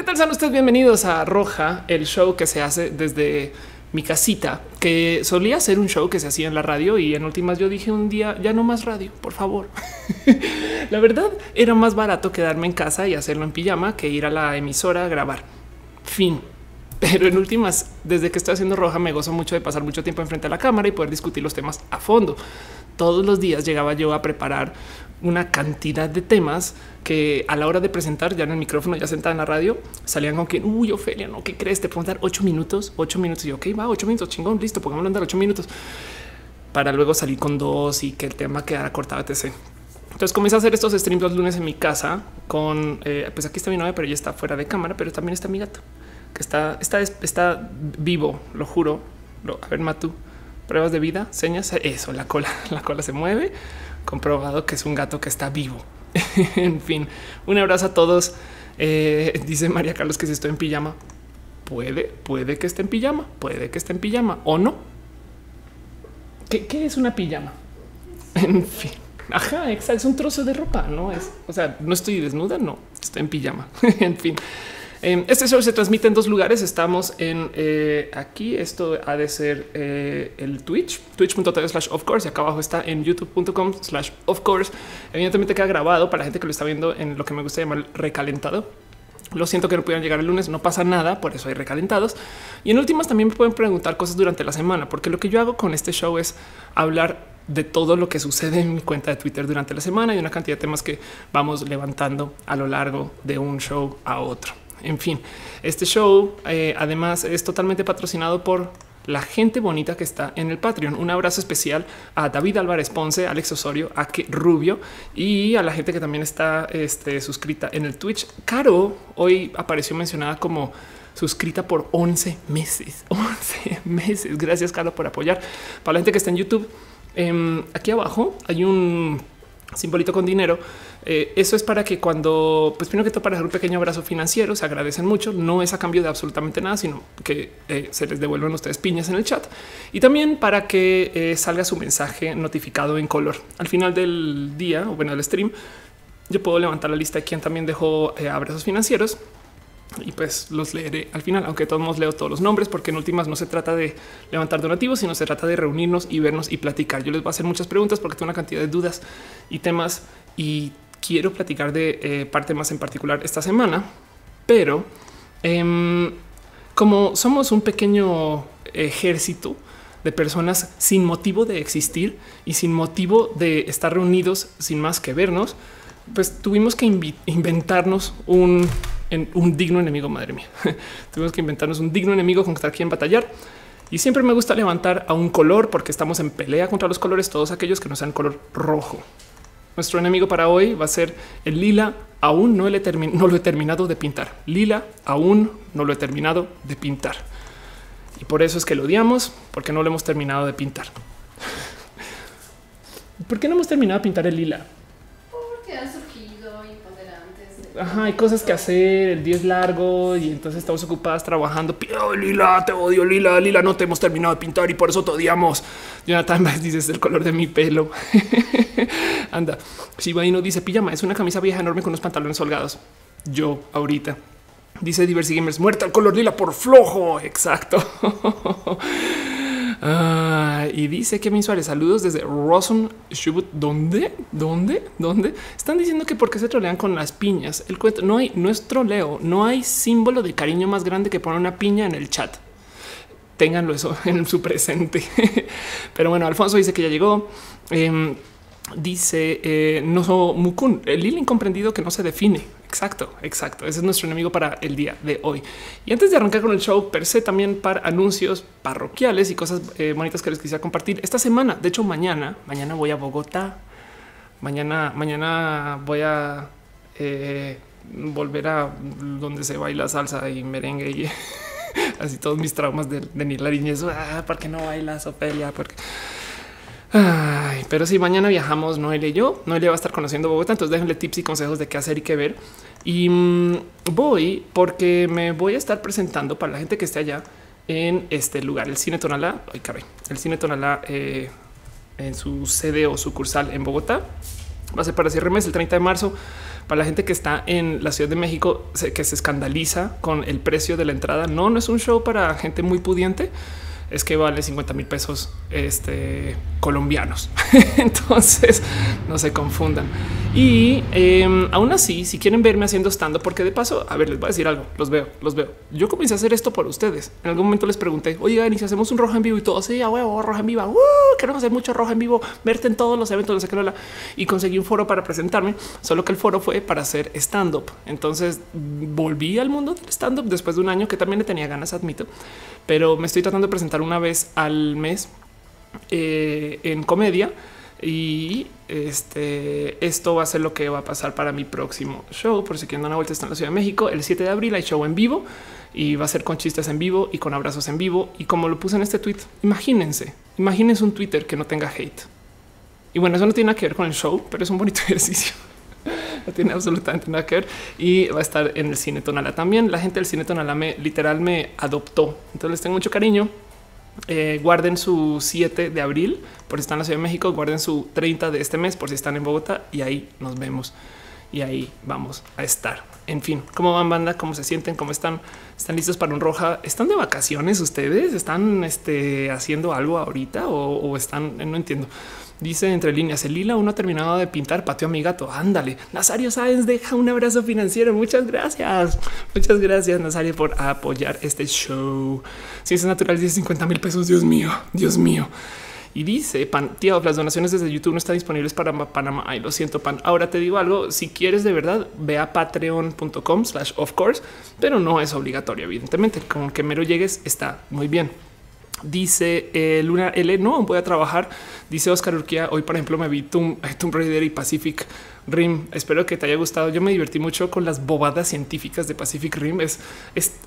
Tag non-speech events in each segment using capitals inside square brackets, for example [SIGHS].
¿qué tal? Sean ustedes bienvenidos a Roja, el show que se hace desde mi casita, que solía ser un show que se hacía en la radio y en últimas yo dije un día ya no más radio, por favor. [LAUGHS] la verdad era más barato quedarme en casa y hacerlo en pijama que ir a la emisora a grabar. Fin. Pero en últimas, desde que estoy haciendo roja, me gozo mucho de pasar mucho tiempo enfrente a la cámara y poder discutir los temas a fondo. Todos los días llegaba yo a preparar una cantidad de temas que a la hora de presentar ya en el micrófono, ya sentada en la radio, salían con que, uy, Ofelia, no, ¿qué crees? Te puedo dar ocho minutos, ocho minutos. Y ok, va, ocho minutos, chingón, listo, pongámoslo andar ocho minutos para luego salir con dos y que el tema quedara cortado, etc. Entonces comencé a hacer estos streams los lunes en mi casa con, eh, pues aquí está mi novia, pero ella está fuera de cámara, pero también está mi gato, que está, está, está vivo, lo juro. A ver, Matu, pruebas de vida, señas, eso, la cola, [LAUGHS] la cola se mueve comprobado que es un gato que está vivo. [LAUGHS] en fin, un abrazo a todos. Eh, dice María Carlos que si estoy en pijama, puede, puede que esté en pijama, puede que esté en pijama o no. ¿Qué, qué es una pijama? [LAUGHS] En fin, ajá, es un trozo de ropa, no es, o sea, no estoy desnuda, no, estoy en pijama. [LAUGHS] en fin. Em, este show se transmite en dos lugares. Estamos en eh, aquí. Esto ha de ser eh, el Twitch, twitch.tv slash of course. Y acá abajo está en youtube.com slash of course. Evidentemente queda grabado para la gente que lo está viendo en lo que me gusta llamar recalentado. Lo siento que no pudieran llegar el lunes, no pasa nada, por eso hay recalentados. Y en últimas también me pueden preguntar cosas durante la semana, porque lo que yo hago con este show es hablar de todo lo que sucede en mi cuenta de Twitter durante la semana y una cantidad de temas que vamos levantando a lo largo de un show a otro. En fin, este show eh, además es totalmente patrocinado por la gente bonita que está en el Patreon. Un abrazo especial a David Álvarez Ponce, Alex Osorio, a Rubio y a la gente que también está este, suscrita en el Twitch. Caro hoy apareció mencionada como suscrita por 11 meses. [LAUGHS] 11 meses. Gracias, Caro, por apoyar. Para la gente que está en YouTube, em, aquí abajo hay un simbolito con dinero. Eh, eso es para que cuando, pues primero que todo, para hacer un pequeño abrazo financiero, se agradecen mucho. No es a cambio de absolutamente nada, sino que eh, se les devuelven ustedes piñas en el chat y también para que eh, salga su mensaje notificado en color al final del día o bueno, del stream. Yo puedo levantar la lista de quien también dejó abrazos financieros y pues los leeré al final, aunque todos modos leo todos los nombres, porque en últimas no se trata de levantar donativos, sino se trata de reunirnos y vernos y platicar. Yo les voy a hacer muchas preguntas porque tengo una cantidad de dudas y temas y quiero platicar de eh, parte más en particular esta semana, pero em, como somos un pequeño ejército de personas sin motivo de existir y sin motivo de estar reunidos sin más que vernos, pues tuvimos que inventarnos un digno enemigo. Madre mía, [LAUGHS] tuvimos que inventarnos un digno enemigo con quien batallar. Y siempre me gusta levantar a un color porque estamos en pelea contra los colores, todos aquellos que no sean color rojo. Nuestro enemigo para hoy va a ser el lila. Aún no, lo he terminado de pintar. Lila, aún no lo he terminado de pintar. Y por eso es que lo odiamos, porque no lo hemos terminado de pintar. [LAUGHS] ¿Por qué no hemos terminado de pintar el lila? Ajá, hay cosas que hacer, el día es largo y entonces estamos ocupadas trabajando. Pido Lila, te odio, Lila, Lila, no te hemos terminado de pintar y por eso te odiamos. Jonathan [LAUGHS] dices el color de mi pelo. [LAUGHS] Anda, si no dice pijama, es una camisa vieja enorme con unos pantalones holgados. Yo ahorita. Dice Diversi Gamers, muerta el color lila por flojo. Exacto. [LAUGHS] Ah, y dice que mis Suárez, saludos desde Rosen Shubut. ¿Dónde? ¿Dónde? ¿Dónde? Están diciendo que porque se trolean con las piñas. El cuento no hay, no es troleo, no hay símbolo de cariño más grande que poner una piña en el chat. Ténganlo eso [LAUGHS] en su presente. [LAUGHS] Pero bueno, Alfonso dice que ya llegó. Em, dice eh, no Mukun, el lila incomprendido que no se define. Exacto, exacto. Ese es nuestro enemigo para el día de hoy. Y antes de arrancar con el show per se, también para anuncios parroquiales y cosas eh, bonitas que les quisiera compartir esta semana. De hecho, mañana, mañana voy a Bogotá. Mañana, mañana voy a eh, volver a donde se baila salsa y merengue y [LAUGHS] así todos mis traumas de, de ni la. Ah, ¿Por qué no bailas, Ophelia? Porque Ay, pero si mañana viajamos, Noelia y yo, Noelia va a estar conociendo Bogotá, entonces déjenle tips y consejos de qué hacer y qué ver. Y mm, voy porque me voy a estar presentando para la gente que esté allá en este lugar, el Cine Tonalá. Ay, caray, el Cine Tonalá eh, en su sede o sucursal en Bogotá. Va a ser para cierre mes el 30 de marzo. Para la gente que está en la Ciudad de México, que se escandaliza con el precio de la entrada. No, no es un show para gente muy pudiente es que vale 50 mil pesos este, colombianos. [LAUGHS] Entonces no se confundan. Y em, aún así, si quieren verme haciendo stand up, porque de paso, a ver, les voy a decir algo. Los veo, los veo. Yo comencé a hacer esto por ustedes. En algún momento les pregunté, oye, y si hacemos un rojo en vivo y todo, sí, a huevo, roja en vivo. Uh, queremos hacer mucho rojo en vivo, verte en todos los eventos, no sé qué, y conseguí un foro para presentarme. Solo que el foro fue para hacer stand up. Entonces volví al mundo del stand up después de un año que también le tenía ganas, admito pero me estoy tratando de presentar una vez al mes eh, en comedia y este esto va a ser lo que va a pasar para mi próximo show. Por si quieren dar una vuelta, está en la Ciudad de México el 7 de abril. Hay show en vivo y va a ser con chistes en vivo y con abrazos en vivo. Y como lo puse en este tweet, imagínense, imagínense un Twitter que no tenga hate. Y bueno, eso no tiene nada que ver con el show, pero es un bonito [LAUGHS] ejercicio. [LAUGHS] no tiene absolutamente nada que ver y va a estar en el cine Tonala también. La gente del cine Tonala me literal me adoptó. Entonces les tengo mucho cariño. Eh, guarden su 7 de abril por si están en la Ciudad de México, guarden su 30 de este mes por si están en Bogotá y ahí nos vemos y ahí vamos a estar. En fin, ¿cómo van banda? ¿Cómo se sienten? ¿Cómo están? ¿Están listos para un roja? ¿Están de vacaciones ustedes? ¿Están este, haciendo algo ahorita o, o están? No entiendo. Dice entre líneas, el lila uno ha terminado de pintar, patio a mi gato. Ándale. Nazario Sáenz deja un abrazo financiero. Muchas gracias. Muchas gracias, Nazario, por apoyar este show. Ciencias naturales, 10 50 mil pesos. Dios mío, Dios mío. Y dice pan, tío, las donaciones desde YouTube no están disponibles para Panamá. Ay, lo siento, pan. Ahora te digo algo. Si quieres de verdad, ve a patreon.com slash of course, pero no es obligatorio, evidentemente. Con que mero llegues está muy bien. Dice eh, Luna L. No voy a trabajar. Dice Oscar Urquía. Hoy, por ejemplo, me vi Tomb, [LAUGHS] Tomb Raider y Pacific Rim. Espero que te haya gustado. Yo me divertí mucho con las bobadas científicas de Pacific Rim. Es,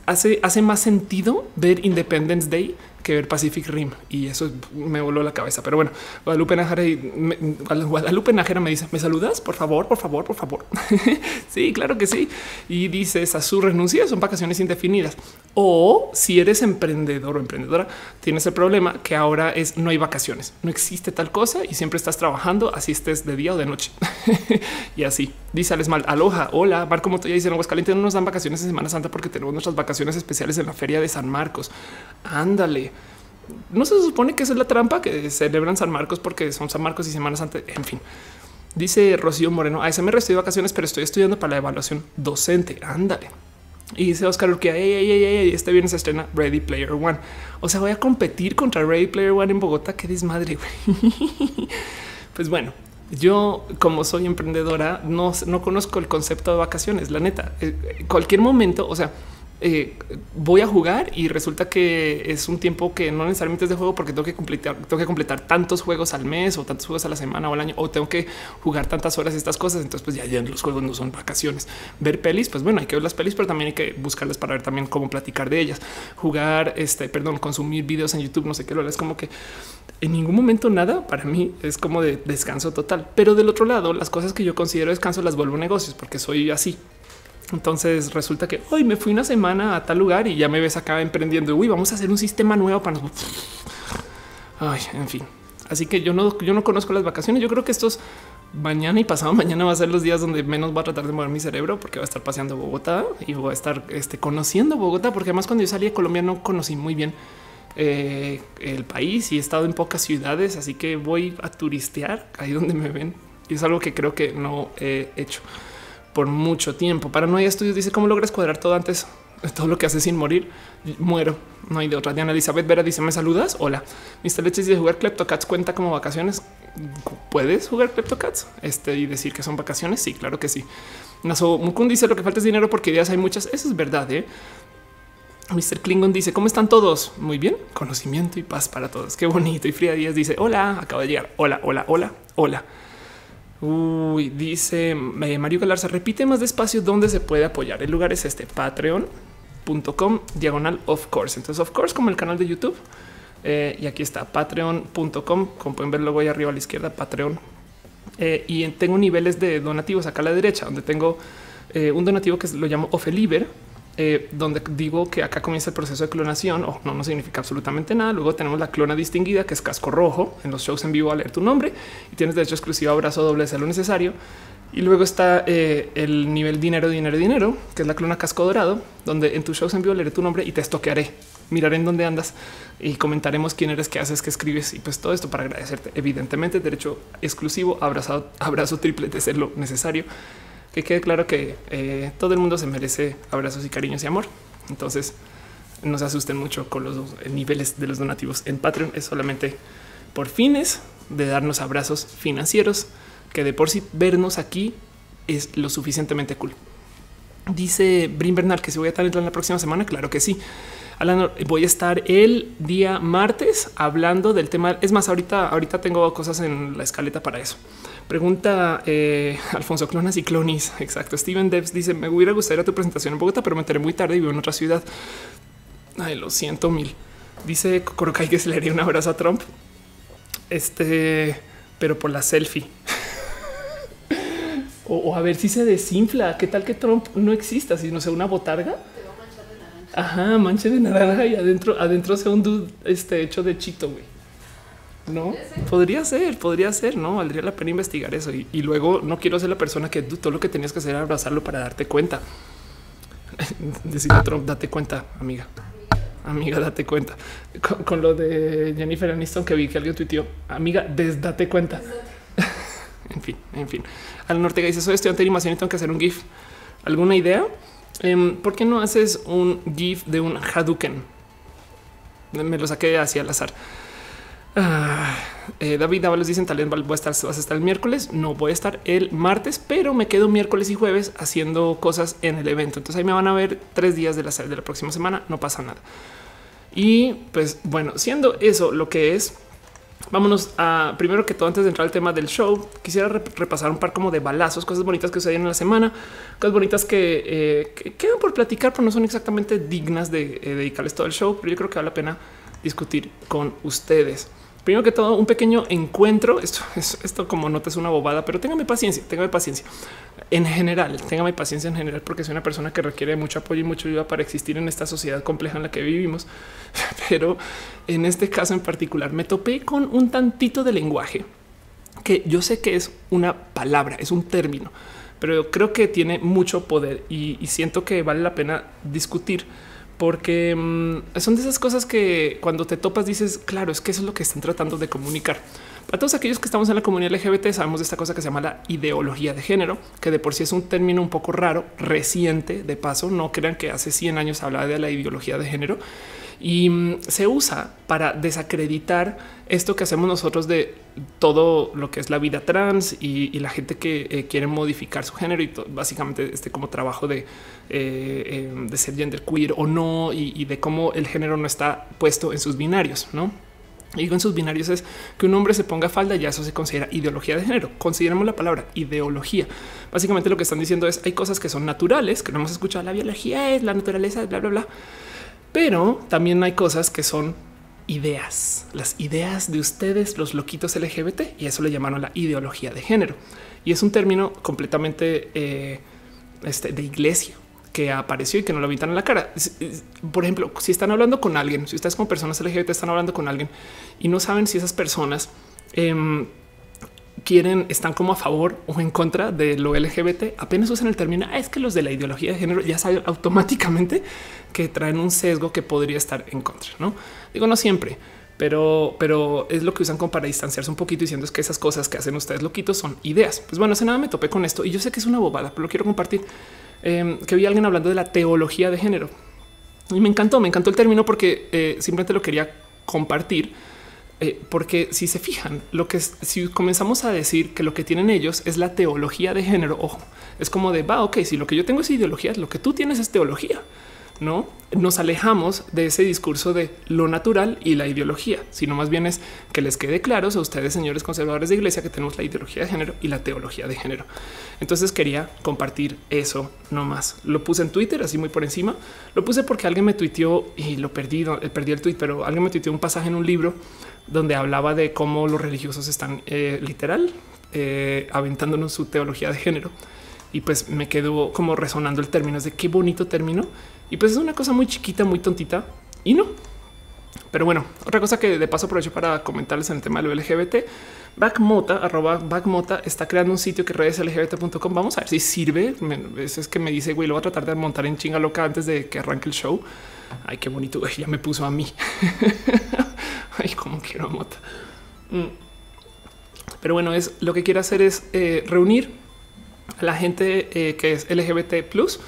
hace, hace más sentido ver Independence Day que ver Pacific Rim y eso me voló la cabeza. Pero bueno, Guadalupe Nájera, me, Guadalupe Nájera me dice: ¿Me saludas? Por favor, por favor, por favor. [LAUGHS] sí, claro que sí. Y dices a su renuncia son vacaciones indefinidas. O si eres emprendedor o emprendedora, tienes el problema que ahora es no hay vacaciones, no existe tal cosa y siempre estás trabajando, así estés de día o de noche [LAUGHS] y así. Dice mal, aloja, hola, Marco Montoya dice en Aguascalientes no nos dan vacaciones en Semana Santa porque tenemos nuestras vacaciones especiales en la feria de San Marcos. Ándale. No se supone que esa es la trampa que celebran San Marcos porque son San Marcos y Semana Santa. En fin, dice Rocío Moreno. A ese me estoy de vacaciones, pero estoy estudiando para la evaluación docente. Ándale. Y dice Oscar Urquía, este viernes se estrena Ready Player One. O sea, voy a competir contra Ready Player One en Bogotá. Qué desmadre. [LAUGHS] pues bueno, yo como soy emprendedora no, no conozco el concepto de vacaciones. La neta, eh, cualquier momento, o sea, eh, voy a jugar y resulta que es un tiempo que no necesariamente es de juego porque tengo que completar, tengo que completar tantos juegos al mes o tantos juegos a la semana o al año o tengo que jugar tantas horas estas cosas. Entonces, pues ya, ya los juegos no son vacaciones. Ver pelis, pues bueno, hay que ver las pelis, pero también hay que buscarlas para ver también cómo platicar de ellas. Jugar, este, perdón, consumir videos en YouTube, no sé qué, lo es como que en ningún momento nada para mí es como de descanso total. Pero del otro lado, las cosas que yo considero descanso las vuelvo negocios porque soy así. Entonces resulta que hoy me fui una semana a tal lugar y ya me ves acá emprendiendo. Uy, vamos a hacer un sistema nuevo para nosotros. Ay, en fin. Así que yo no, yo no conozco las vacaciones. Yo creo que estos mañana y pasado mañana va a ser los días donde menos va a tratar de mover mi cerebro porque va a estar paseando Bogotá y voy a estar este, conociendo Bogotá, porque además cuando yo salí de Colombia no conocí muy bien eh, el país y he estado en pocas ciudades, así que voy a turistear ahí donde me ven y es algo que creo que no he hecho por mucho tiempo. Para no hay estudios dice cómo logras cuadrar todo antes todo lo que hace sin morir. Muero. No hay de otra. Diana Elizabeth Vera dice: ¿Me saludas? Hola. Mr. Leches dice: jugar Cats cuenta como vacaciones. ¿Puedes jugar Cats Este y decir que son vacaciones? Sí, claro que sí. Naso Mukun dice: Lo que falta es dinero porque ideas hay muchas. Eso es verdad. ¿eh? Mr. Klingon dice: ¿Cómo están todos? Muy bien. Conocimiento y paz para todos. Qué bonito. Y Frida Díaz dice: Hola, acabo de llegar. Hola, hola, hola, hola. Uy, dice eh, Mario Galarza, repite más despacio dónde se puede apoyar. El lugar es este patreon.com diagonal of course. Entonces, of course, como el canal de YouTube. Eh, y aquí está patreon.com. Como pueden ver, luego ahí arriba a la izquierda, Patreon. Eh, y tengo niveles de donativos acá a la derecha, donde tengo un donativo que lo llamo Ofeliber, eh, donde digo que acá comienza el proceso de clonación o no, no significa absolutamente nada. Luego tenemos la clona distinguida, que es casco rojo. En los shows en vivo a leer tu nombre y tienes derecho exclusivo a abrazo doble de lo necesario. Y luego está eh, el nivel dinero, dinero, dinero, que es la clona casco dorado, donde en tus shows en vivo leeré tu nombre y te estoquearé, miraré en dónde andas y comentaremos quién eres, qué haces, qué escribes y pues todo esto para agradecerte. Evidentemente, derecho exclusivo, abrazado, abrazo triple de ser lo necesario que quede claro que eh, todo el mundo se merece abrazos y cariños y amor. Entonces no se asusten mucho con los niveles de los donativos en Patreon. Es solamente por fines de darnos abrazos financieros, que de por sí vernos aquí es lo suficientemente cool. Dice Brin Bernal que si voy a estar en la próxima semana. Claro que sí. Alan, voy a estar el día martes hablando del tema. Es más, ahorita, ahorita tengo cosas en la escaleta para eso. Pregunta eh, Alfonso Clonas y Clonis. Exacto. Steven Debs dice: Me hubiera gustado ir a tu presentación en Bogotá, pero me enteré muy tarde y vivo en otra ciudad. Ay, lo siento mil. Dice Corokai que se le haría un abrazo a Trump. Este, pero por la selfie. [LAUGHS] o, a ver si se desinfla. ¿Qué tal que Trump no exista? Si no sea una botarga. Ajá, manche de naranja y adentro, adentro sea un dude este, hecho de chito, güey. No podría ser, podría ser, no valdría la pena investigar eso. Y, luego no quiero ser la persona que todo lo que tenías que hacer era abrazarlo para darte cuenta. [LAUGHS] Decir Trump, date cuenta, amiga. Amiga, date cuenta. Con, lo de Jennifer Aniston que vi que alguien tuiteó, amiga, desdate cuenta. [LAUGHS] en fin, en fin. Al norte dice: Soy estudiante de animación y tengo que hacer un GIF. ¿Alguna idea? Em, ¿Por qué no haces un GIF de un Hadouken? Me lo saqué hacia el azar. Ah, eh, David Ábalos dicen tal vez voy a estar, vas a estar el miércoles. No voy a estar el martes, pero me quedo miércoles y jueves haciendo cosas en el evento. Entonces ahí me van a ver tres días de la, de la próxima semana. No pasa nada. Y pues bueno, siendo eso lo que es, vámonos a primero que todo, antes de entrar al tema del show, quisiera repasar un par como de balazos, cosas bonitas que sucedieron en la semana, cosas bonitas que, eh, quedan por platicar, pero no son exactamente dignas de eh, dedicarles todo el show, pero yo creo que vale la pena discutir con ustedes. Primero que todo, un pequeño encuentro. Esto, esto como nota es una bobada, pero téngame paciencia, téngame paciencia. En general, téngame paciencia en general, porque soy una persona que requiere mucho apoyo y mucha ayuda para existir en esta sociedad compleja en la que vivimos. [LAUGHS] Pero en este caso en particular, me topé con un tantito de lenguaje que yo sé que es una palabra, es un término, pero creo que tiene mucho poder y siento que vale la pena discutir porque mm, son de esas cosas que cuando te topas dices, claro, es que eso es lo que están tratando de comunicar. Para todos aquellos que estamos en la comunidad LGBT sabemos de esta cosa que se llama la ideología de género, que de por sí es un término un poco raro, reciente, de paso, no crean que hace 100 años hablaba de la ideología de género, y mm, se usa para desacreditar esto que hacemos nosotros de todo lo que es la vida trans y, la gente que eh, quiere modificar su género y básicamente este como trabajo de, eh, em, de ser gender queer o no y, de cómo el género no está puesto en sus binarios, no? Y digo en sus binarios es que un hombre se ponga falda, ya eso se considera ideología de género. Consideremos la palabra ideología. Básicamente lo que están diciendo es hay cosas que son naturales, que no hemos escuchado. La biología es la naturaleza, bla, bla, bla. Pero también hay cosas que son ideas, las ideas de ustedes, los loquitos LGBT, y eso le llamaron la ideología de género. Y es un término completamente eh, este, de iglesia que apareció y que no lo habitan en la cara. Por ejemplo, si están hablando con alguien, si ustedes como personas LGBT están hablando con alguien y no saben si esas personas em, quieren, están como a favor o en contra de lo LGBT, apenas usan el término, ah, es que los de la ideología de género ya saben automáticamente que traen un sesgo que podría estar en contra. No digo no siempre, pero, pero es lo que usan como para distanciarse un poquito diciendo es que esas cosas que hacen ustedes loquitos son ideas. Pues bueno, hace nada me topé con esto y yo sé que es una bobada, pero lo quiero compartir. Em, que vi a alguien hablando de la teología de género y me encantó, me encantó el término porque eh, simplemente lo quería compartir eh, porque si se fijan, lo que es, si comenzamos a decir que lo que tienen ellos es la teología de género, ojo, es como de va, ok, si lo que yo tengo es ideología, lo que tú tienes es teología no nos alejamos de ese discurso de lo natural y la ideología, sino más bien es que les quede claro a ustedes, señores conservadores de iglesia, que tenemos la ideología de género y la teología de género. Entonces quería compartir eso no más. Lo puse en Twitter, así muy por encima. Lo puse porque alguien me tuiteó y lo perdí, eh, perdí el tweet, pero alguien me tuiteó un pasaje en un libro donde hablaba de cómo los religiosos están eh, literal eh, aventándonos su teología de género. Y pues me quedó como resonando el término de qué bonito término Y pues es una cosa muy chiquita, muy tontita y no. Pero bueno, otra cosa que de paso aprovecho para comentarles en el tema del LGBT. Backmota, arroba Backmota, está creando un sitio que redes lgbt.com. Vamos a ver si sirve. Eso es que me dice, güey, lo voy a tratar de montar en chinga loca antes de que arranque el show. Ay, qué bonito. Ya me puso a mí. [LAUGHS] Ay, cómo quiero a Mota. Mm. Pero bueno, es lo que quiero hacer es eh, reunir a la gente eh, que es LGBT plus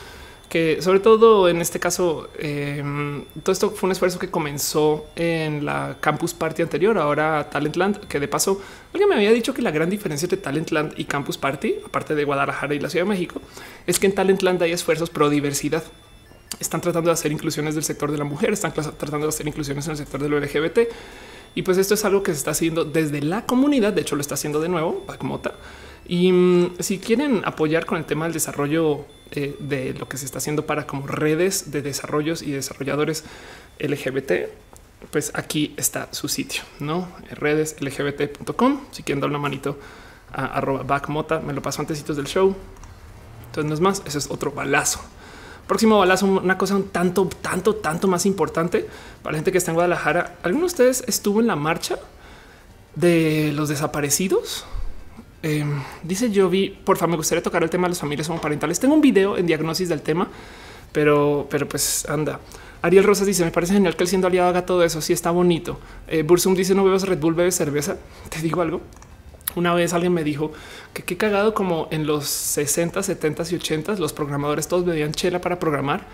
que sobre todo en este caso, em, todo esto fue un esfuerzo que comenzó en la Campus Party anterior, ahora Talentland, que de paso alguien me había dicho que la gran diferencia entre Talentland y Campus Party, aparte de Guadalajara y la Ciudad de México, es que en Talentland hay esfuerzos pro diversidad. Están tratando de hacer inclusiones del sector de la mujer, están tratando de hacer inclusiones en el sector del LGBT. Y pues esto es algo que se está haciendo desde la comunidad. De hecho, lo está haciendo de nuevo, Backmota. Y mm, si quieren apoyar con el tema del desarrollo eh, de lo que se está haciendo para como redes de desarrollos y desarrolladores LGBT, pues aquí está su sitio, no redes lgbt.com. Si quieren dar una manito a arroba backmota, me lo paso antes del show. Entonces, no es más, ese es otro balazo. Próximo balazo, una cosa un tanto, tanto, tanto más importante para la gente que está en Guadalajara. ¿Alguno de ustedes estuvo en la marcha de los desaparecidos? Em, dice Jovi, por favor, me gustaría tocar el tema de las familias homoparentales. Tengo un video en diagnosis del tema, pero, pero pues anda. Ariel Rosas dice: Me parece genial que el siendo aliado haga todo eso. Sí, está bonito. Eh, Bursum dice: No bebes Red Bull, bebes cerveza. [LAUGHS] Te digo algo. Una vez alguien me dijo que qué cagado como en los 60, 70 y 80 los programadores todos bebían chela para programar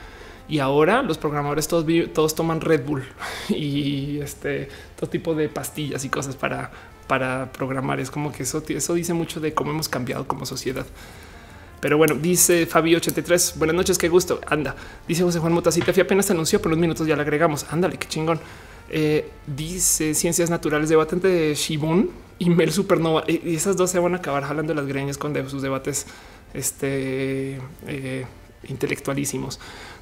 y ahora los programadores todos, todos toman Red Bull [LAUGHS] y este todo tipo de pastillas y cosas para para programar. Es como que eso, eso dice mucho de cómo hemos cambiado como sociedad. Pero bueno, dice Fabi 83. Buenas noches, qué gusto. Anda, dice José Juan Mota. Si te apenas anunció, por unos minutos ya le agregamos. Ándale, qué chingón. Eh, dice Ciencias Naturales, debate de Shibun y Mel Supernova. Y esas dos se van a acabar jalando las greñas con sus debates este, eh, intelectualísimos.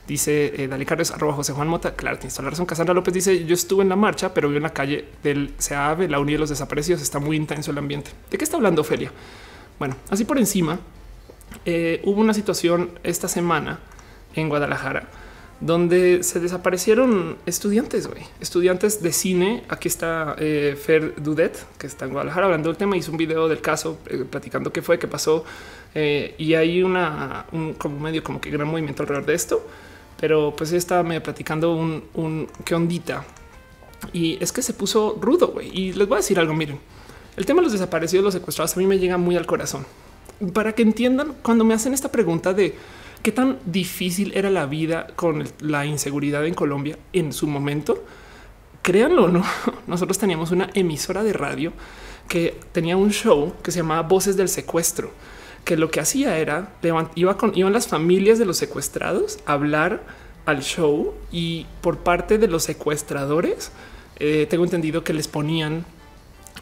Dice eh, Dale Carlos, arroba José Juan Mota. Claro, tienes toda la razón. Casandra López dice: Yo estuve en la marcha, pero vi en la calle del SEAVE, la Unión de los Desaparecidos. Está muy intenso el ambiente. ¿De qué está hablando Ofelia? Bueno, así por encima, eh, hubo una situación esta semana en Guadalajara donde se desaparecieron estudiantes, estudiantes de cine. Aquí está eh, Fer Dudet, que está en Guadalajara hablando del tema. Hizo un video del caso eh, platicando qué fue, qué pasó. y hay una un como medio como que gran movimiento alrededor de esto pero pues estaba medio platicando un, un qué ondita. Y es que se puso rudo, güey. Y les voy a decir algo, miren, el tema de los desaparecidos, los secuestrados, a mí me llega muy al corazón. Para que entiendan, cuando me hacen esta pregunta de qué tan difícil era la vida con la inseguridad en Colombia en su momento, créanlo no, [LAUGHS] nosotros teníamos una emisora de radio que tenía un show que se llamaba Voces del Secuestro que lo que hacía era iba con iban las familias de los secuestrados a hablar al show y por parte de los secuestradores eh, tengo entendido que les ponían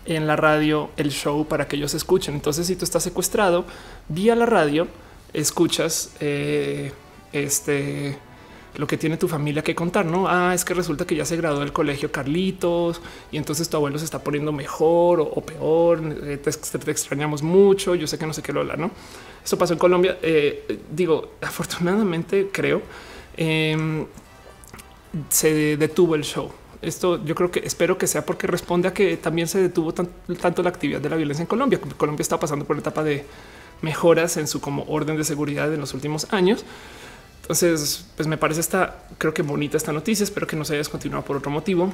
en la radio el show para que ellos escuchen. Entonces, si tú estás secuestrado vía la radio, escuchas eh, este lo que tiene tu familia que contar, no? Ah, es que resulta que ya se graduó del colegio Carlitos y entonces tu abuelo se está poniendo mejor o, peor. Eh, te, extrañamos mucho. Yo sé que no sé qué lo habla, no? Eso pasó en Colombia. Eh, digo, afortunadamente creo em, se detuvo el show. Esto yo creo que espero que sea porque responde a que también se detuvo tanto la actividad de la violencia en Colombia. Colombia está pasando por una etapa de mejoras en su como orden de seguridad en los últimos años entonces, pues me parece esta, creo que bonita esta noticia. Espero que no se haya descontinuado por otro motivo,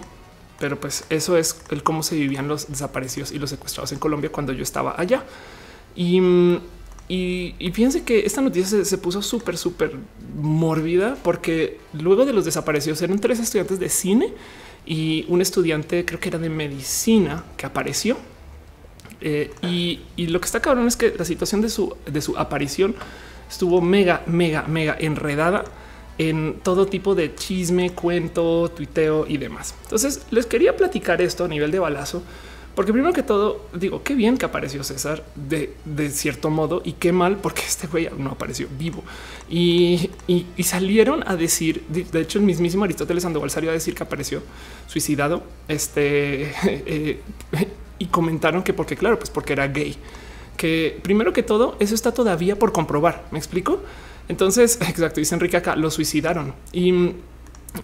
pero pues eso es el cómo se vivían los desaparecidos y los secuestrados en Colombia cuando yo estaba allá. Y, y, fíjense que esta noticia se, puso súper, súper mórbida porque luego de los desaparecidos eran tres estudiantes de cine y un estudiante, creo que era de medicina, que apareció. Eh, y, y, lo que está cabrón es que la situación de su, de su aparición estuvo mega, mega, mega enredada en todo tipo de chisme, cuento, tuiteo y demás. Entonces les quería platicar esto a nivel de balazo, porque primero que todo digo qué bien que apareció César de, cierto modo y qué mal porque [LAUGHS] este güey no apareció vivo y, salieron a decir. De hecho, el mismísimo Aristóteles Sandoval salió a decir que apareció suicidado. Este [LAUGHS] eh, y comentaron que porque, claro, pues porque era gay que primero que todo eso está todavía por comprobar. Me explico. Entonces, [LAUGHS] exacto, dice Enrique acá, lo suicidaron. Y,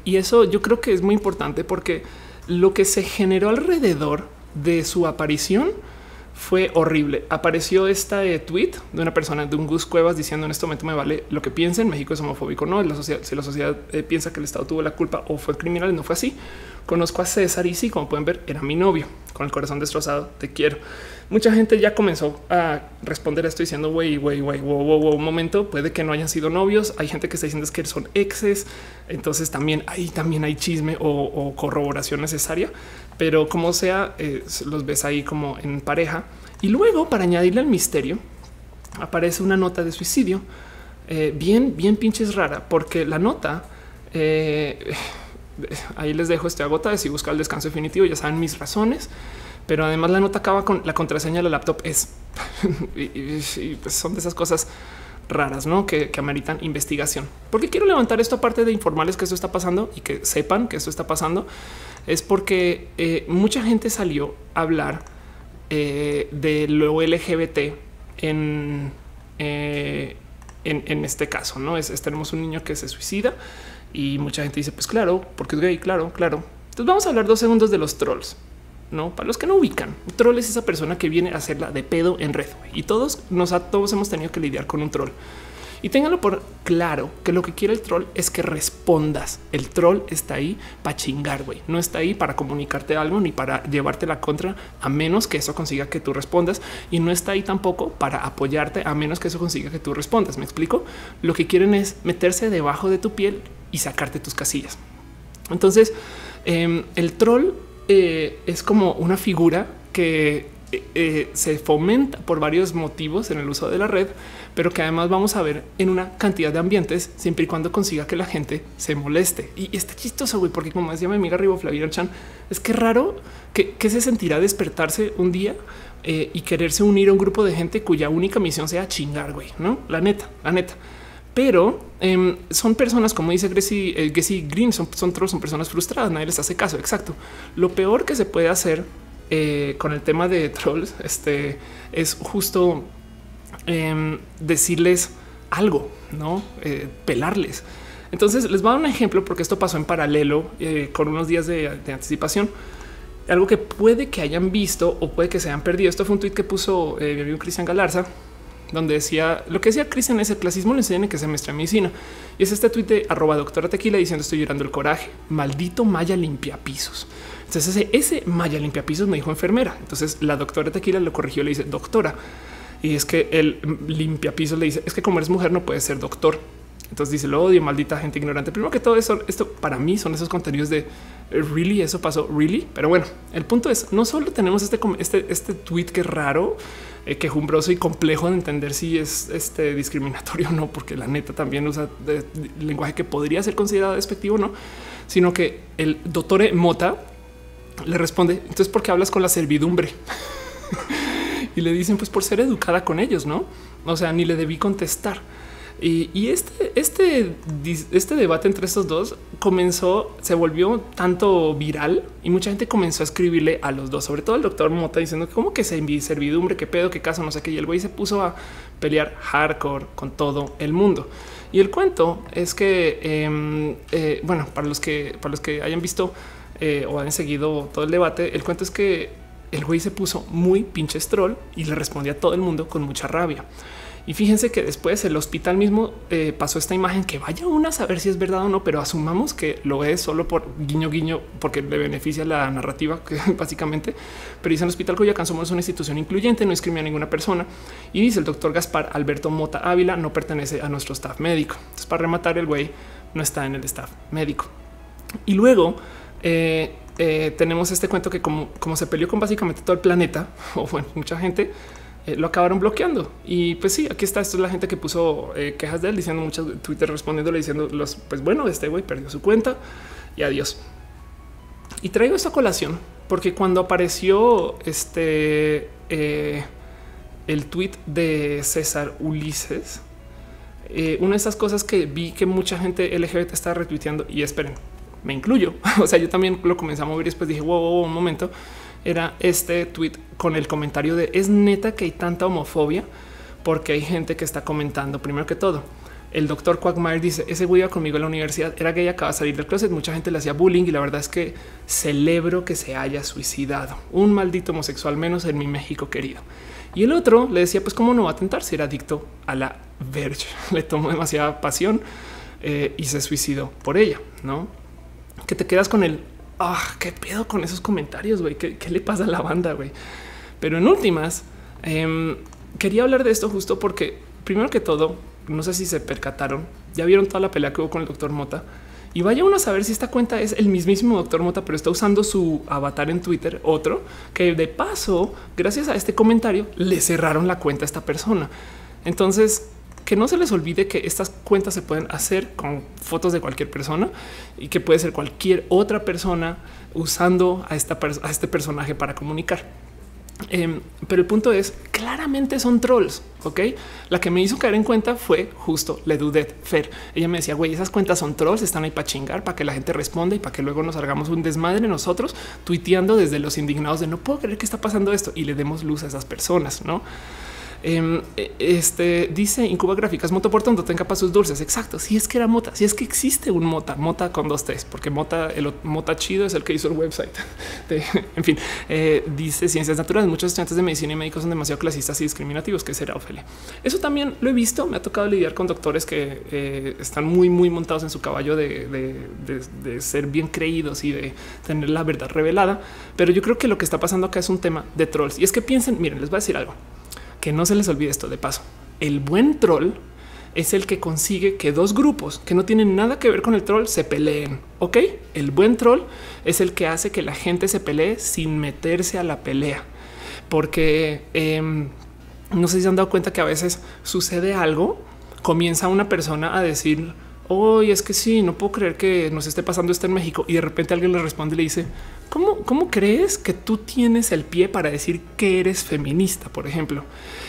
y eso yo creo que es muy importante porque lo que se generó alrededor de su aparición fue horrible. Apareció esta eh, tweet de una persona de un Gus Cuevas diciendo en este momento me vale lo que piensen. México es homofóbico. No, la sociedad, si la sociedad eh, piensa que el Estado tuvo la culpa o fue criminal, no fue así. Conozco a César y sí, como pueden ver, era mi novio con el corazón destrozado. Te quiero. Mucha gente ya comenzó a responder esto diciendo güey, güey, güey, wow, wow, wow, un momento. Puede que no hayan sido novios. Hay gente que está diciendo que son exes. Entonces también ahí también hay chisme o, o corroboración necesaria pero como sea, eh, los ves ahí como en pareja. Y luego, para añadirle al misterio, aparece una nota de suicidio eh, bien, bien pinches rara, porque la nota eh, [LAUGHS] ahí les dejo este agota de si busca el descanso definitivo. Ya saben mis razones, pero además la nota acaba con la contraseña de la laptop es [LAUGHS] y, pues son de esas cosas raras, ¿no? Que, ameritan investigación. Porque quiero levantar esto aparte de informarles que esto está pasando y que sepan que esto está pasando es porque eh, mucha gente salió a hablar eh, de lo LGBT en, eh, en, en, este caso. No es, es, tenemos un niño que se suicida y mucha gente dice, pues claro, porque es gay. Claro, claro. Entonces vamos a hablar dos segundos de los trolls. No, para los que no ubican, un troll es esa persona que viene a hacerla de pedo en red y todos nos todos hemos tenido que lidiar con un troll. Y ténganlo por claro que lo que quiere el troll es que respondas. El troll está ahí para chingar, güey. No está ahí para comunicarte algo ni para llevarte la contra, a menos que eso consiga que tú respondas. Y no está ahí tampoco para apoyarte, a menos que eso consiga que tú respondas. ¿Me explico? Lo que quieren es meterse debajo de tu piel y sacarte tus casillas. Entonces, eh, el troll eh, es como una figura que eh, eh, se fomenta por varios motivos en el uso de la red, pero que además vamos a ver en una cantidad de ambientes siempre y cuando consiga que la gente se moleste. Y está chistoso, güey, porque como decía mi amiga Rivo Flavia Chan, es que raro que, se sentirá despertarse un día y quererse unir a un grupo de gente cuya única misión sea chingar, güey, no? La neta, la neta. Pero eh, son personas, como dice Gracie, eh, Green, son, son, son personas frustradas, nadie les hace caso. Exacto. Lo peor que se puede hacer eh, con el tema de trolls este, es justo eh, decirles algo, no eh, pelarles. Entonces les voy a dar un ejemplo porque esto pasó en paralelo con unos días de, de, anticipación. Algo que puede que hayan visto o puede que se hayan perdido. Esto fue un tweet que puso eh, mi amigo Cristian Galarza, donde decía lo que decía Cristian es el clasismo le enseñan en que semestre medicina. Y es este tweet de arroba doctora tequila diciendo estoy llorando el coraje. Maldito Maya limpia pisos. Entonces ese, ese Maya limpia pisos me dijo enfermera. Entonces la doctora Tequila lo corrigió, le dice doctora. Y es que el limpia pisos le dice es que como eres mujer no puedes ser doctor. Entonces dice lo odio, maldita gente ignorante. Primero que todo eso, esto para mí son esos contenidos de really eso pasó, really. Pero bueno, el punto es no solo tenemos este, este, este tweet que es raro, eh, quejumbroso y complejo de entender si es este discriminatorio o no, porque la neta también usa lenguaje que podría ser considerado despectivo, no, sino que el doctor Mota le responde, entonces, ¿por qué hablas con la servidumbre? [LAUGHS] y le dicen, pues por ser educada con ellos, ¿no? O sea, ni le debí contestar. Y, este, este, este debate entre estos dos comenzó, se volvió tanto viral y mucha gente comenzó a escribirle a los dos, sobre todo el doctor Mota, diciendo como que se servidumbre, qué pedo, qué caso, no sé qué. Y el güey se puso a pelear hardcore con todo el mundo. Y el cuento es que, eh, eh, bueno, para los que, para los que hayan visto eh, o han seguido todo el debate, el cuento es que el güey se puso muy pinche troll y le respondía a todo el mundo con mucha rabia. Y fíjense que después el hospital mismo eh, pasó esta imagen que vaya una a saber si es verdad o no, pero asumamos que lo es solo por guiño guiño porque le beneficia la narrativa [LAUGHS] básicamente. Pero dice el hospital Coyoacán somos una institución incluyente, no discrimina a ninguna persona. Y dice el doctor Gaspar Alberto Mota Ávila no pertenece a nuestro staff médico. Entonces para rematar el güey no está en el staff médico. Y luego eh, eh, tenemos este cuento que como, como se peleó con básicamente todo el planeta [LAUGHS] o bueno, mucha gente eh, lo acabaron bloqueando. Y pues sí, aquí está. Esto es la gente que puso eh, quejas de él diciendo muchas Twitter respondiéndole diciendo los pues bueno, este güey perdió su cuenta y adiós. Y traigo esta colación porque cuando apareció este eh, el tweet de César Ulises, una de esas cosas que vi que mucha gente LGBT está retuiteando y esperen, me incluyo. [LAUGHS] o sea, yo también lo comencé a mover y después dije, wow, wow, un momento. Era este tweet con el comentario de es neta que hay tanta homofobia porque hay gente que está comentando primero que todo. el doctor Quagmire dice ese güey iba conmigo a la universidad, era gay, acaba de salir del closet. Mucha gente le hacía bullying y la verdad es que celebro que se haya suicidado. Un maldito homosexual menos en mi México querido. Y el otro le decía, pues cómo no va a tentar si era adicto a la Verge. [LAUGHS] Le tomó demasiada pasión eh, y se suicidó por ella, ¿no? Que te quedas con el, ah, qué pedo con esos comentarios, güey, ¿Qué, le pasa a la banda, güey? Pero en últimas, em, quería hablar de esto justo porque, primero que todo, no sé si se percataron, ya vieron toda la pelea que hubo con el doctor Mota. Y vaya uno a saber si esta cuenta es el mismísimo doctor Mota, pero está usando su avatar en Twitter, otro que de paso, gracias a este comentario, le cerraron la cuenta a esta persona. Entonces, que no se les olvide que estas cuentas se pueden hacer con fotos de cualquier persona y que puede ser cualquier otra persona usando a, esta, a este personaje para comunicar. Em, pero el punto es claramente son trolls. Ok, la que me hizo caer en cuenta fue justo le Dudet Fer. Ella me decía, güey, esas cuentas son trolls, están ahí para chingar, para que la gente responda y para que luego nos hagamos un desmadre nosotros tuiteando desde los indignados de no puedo creer que está pasando esto y le demos luz a esas personas, no? Em, e, este dice Incuba Gráficas, Moto por tanto tenga sus dulces. Exacto. Si es que era Mota, si es que existe un Mota, Mota con dos T's, porque Mota, el Mota chido es el que hizo el website. [LAUGHS] en fin, eh, dice ciencias naturales. Muchos estudiantes de medicina y médicos son demasiado clasistas y discriminativos. Que será Ophelia? Eso también lo he visto. Me ha tocado lidiar con doctores que eh, están muy, muy montados en su caballo de, de ser bien creídos y de tener la verdad revelada. Pero yo creo que lo que está pasando acá es un tema de trolls y es que piensen, miren, les voy a decir algo que no se les olvide esto de paso. El buen troll es el que consigue que dos grupos que no tienen nada que ver con el troll se peleen. Ok, el buen troll es el que hace que la gente se pelee sin meterse a la pelea, porque em, no sé si se han dado cuenta que a veces sucede algo, comienza una persona a decir hoy es que sí, no puedo creer que nos esté pasando esto en México. Y de repente alguien le responde y le dice, ¿cómo, ¿cómo crees que tú tienes el pie para decir que eres feminista, por ejemplo?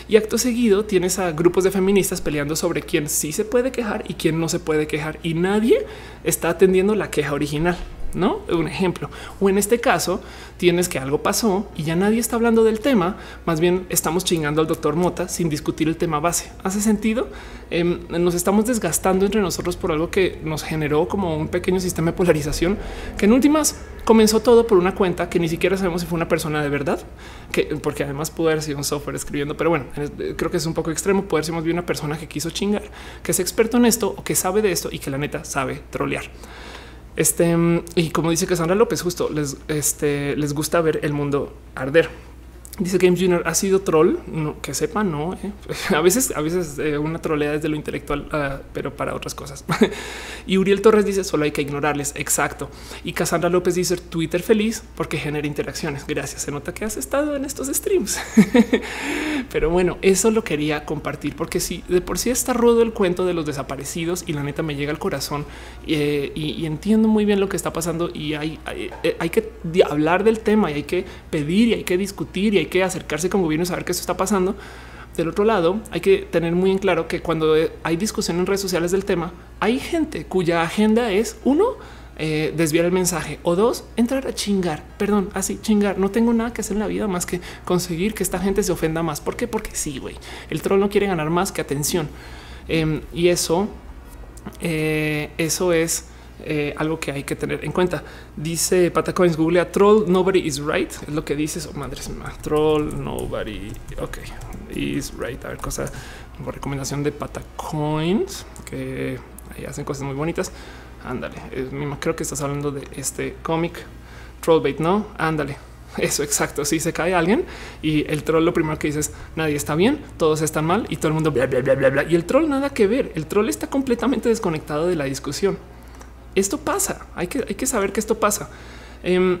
Y acto seguido tienes a grupos de feministas peleando sobre quién sí se puede quejar y quién no se puede quejar. Y nadie está atendiendo la queja original no un ejemplo. O en este caso, tienes que algo pasó y ya nadie está hablando del tema. Más bien estamos chingando al doctor Mota sin discutir el tema base. ¿Hace sentido? Em, nos estamos desgastando entre nosotros por algo que nos generó como un pequeño sistema de polarización que en últimas comenzó todo por una cuenta que ni siquiera sabemos si fue una persona de verdad, que porque además pudo haber sido un software escribiendo. Pero bueno, creo que es un poco extremo. Puede ser más bien una persona que quiso chingar, que es experto en esto o que sabe de esto y que la neta sabe trolear. Este, y como dice Cassandra López, justo les, este, les gusta ver el mundo arder. Dice Games Junior ha sido troll, no, que sepa, no. Eh. [LAUGHS] A veces, a veces eh, una trolea desde lo intelectual, uh, pero para otras cosas. [LAUGHS] y Uriel Torres dice solo hay que ignorarles. Exacto. Y Cassandra López dice Twitter feliz porque genera interacciones. Gracias. Se nota que has estado en estos streams. [LAUGHS] pero bueno, eso lo quería compartir porque si de por sí está rudo el cuento de los desaparecidos y la neta me llega al corazón eh, y, y, entiendo muy bien lo que está pasando y hay, hay, hay que hablar del tema y hay que pedir y hay que discutir y hay que acercarse con gobierno y saber que esto está pasando. Del otro lado, hay que tener muy en claro que cuando hay discusión en redes sociales del tema, hay gente cuya agenda es uno, eh, desviar el mensaje o dos, entrar a chingar. Perdón, así chingar. No tengo nada que hacer en la vida más que conseguir que esta gente se ofenda más. ¿Por qué? Porque sí, güey. El troll no quiere ganar más que atención em, y eso, eh, eso es eh, algo que hay que tener en cuenta. Dice Patacoins, Google a troll, nobody is right. Es lo que dices. Oh, madre mía, troll, nobody. Ok, is right. A ver, cosa, recomendación de Patacoins que ahí hacen cosas muy bonitas. Ándale, creo que estás hablando de este cómic Trollbait, no? Ándale. [LAUGHS] Eso exacto. Si se cae alguien y el troll lo primero que dices nadie está bien, todos están mal y todo el mundo bla, bla, bla, bla, bla. Y el troll nada que ver. El troll está completamente desconectado de la discusión esto pasa. Hay que, hay que saber que esto pasa. Em,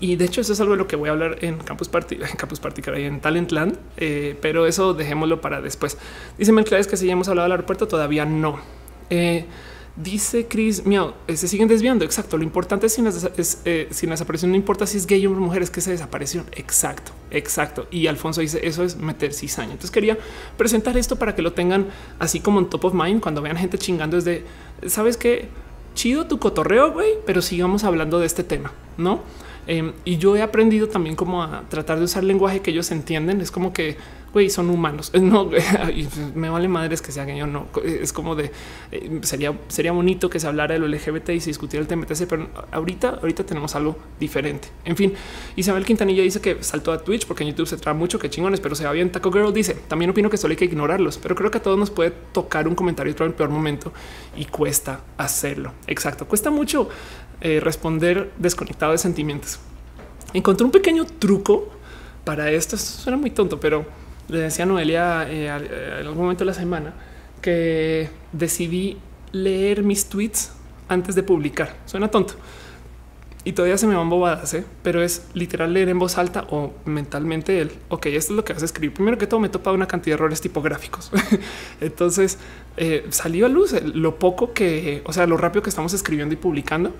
y de hecho, eso es algo de lo que voy a hablar en Campus Party, [LAUGHS] en Campus Party, en Talentland, eh, pero eso dejémoslo para después. Dice Melclares que si ya hemos hablado del aeropuerto, todavía no. Eh, dice Chris, miau, eh, se siguen desviando. Exacto. Lo importante es si es, sin desaparición, no importa si es gay o mujer, es que se desapareció. Exacto, exacto. Y Alfonso dice eso es meter cizaña. Entonces quería presentar esto para que lo tengan así como en top of mind cuando vean gente chingando desde sabes qué chido tu cotorreo, güey, pero sigamos hablando de este tema, no? Em, y yo he aprendido también como a tratar de usar lenguaje que ellos entienden. Es como que güey, son humanos. [LAUGHS] No me vale madres que sean yo no. Es como de eh, sería, sería bonito que se hablara de lo LGBT y se discutiera el TMTC, pero ahorita, ahorita tenemos algo diferente. En fin, Isabel Quintanilla dice que saltó a Twitch porque en YouTube se traba mucho, que chingones, pero se va bien. Taco Girl dice también opino que solo hay que ignorarlos, pero creo que a todos nos puede tocar un comentario en el peor momento y cuesta hacerlo. Exacto, cuesta mucho eh, responder desconectado de sentimientos. Encontré un pequeño truco para esto. Esto suena muy tonto, pero le decía a Noelia eh, eh, en algún momento de la semana que decidí leer mis tweets antes de publicar. Suena tonto. Y todavía se me van bobadas, ¿eh? pero es literal leer en voz alta o mentalmente el, ok, esto es lo que vas a escribir. Primero que todo me topa una cantidad de errores tipográficos. [LAUGHS] Entonces salió a luz lo poco que, o sea, lo rápido que estamos escribiendo y publicando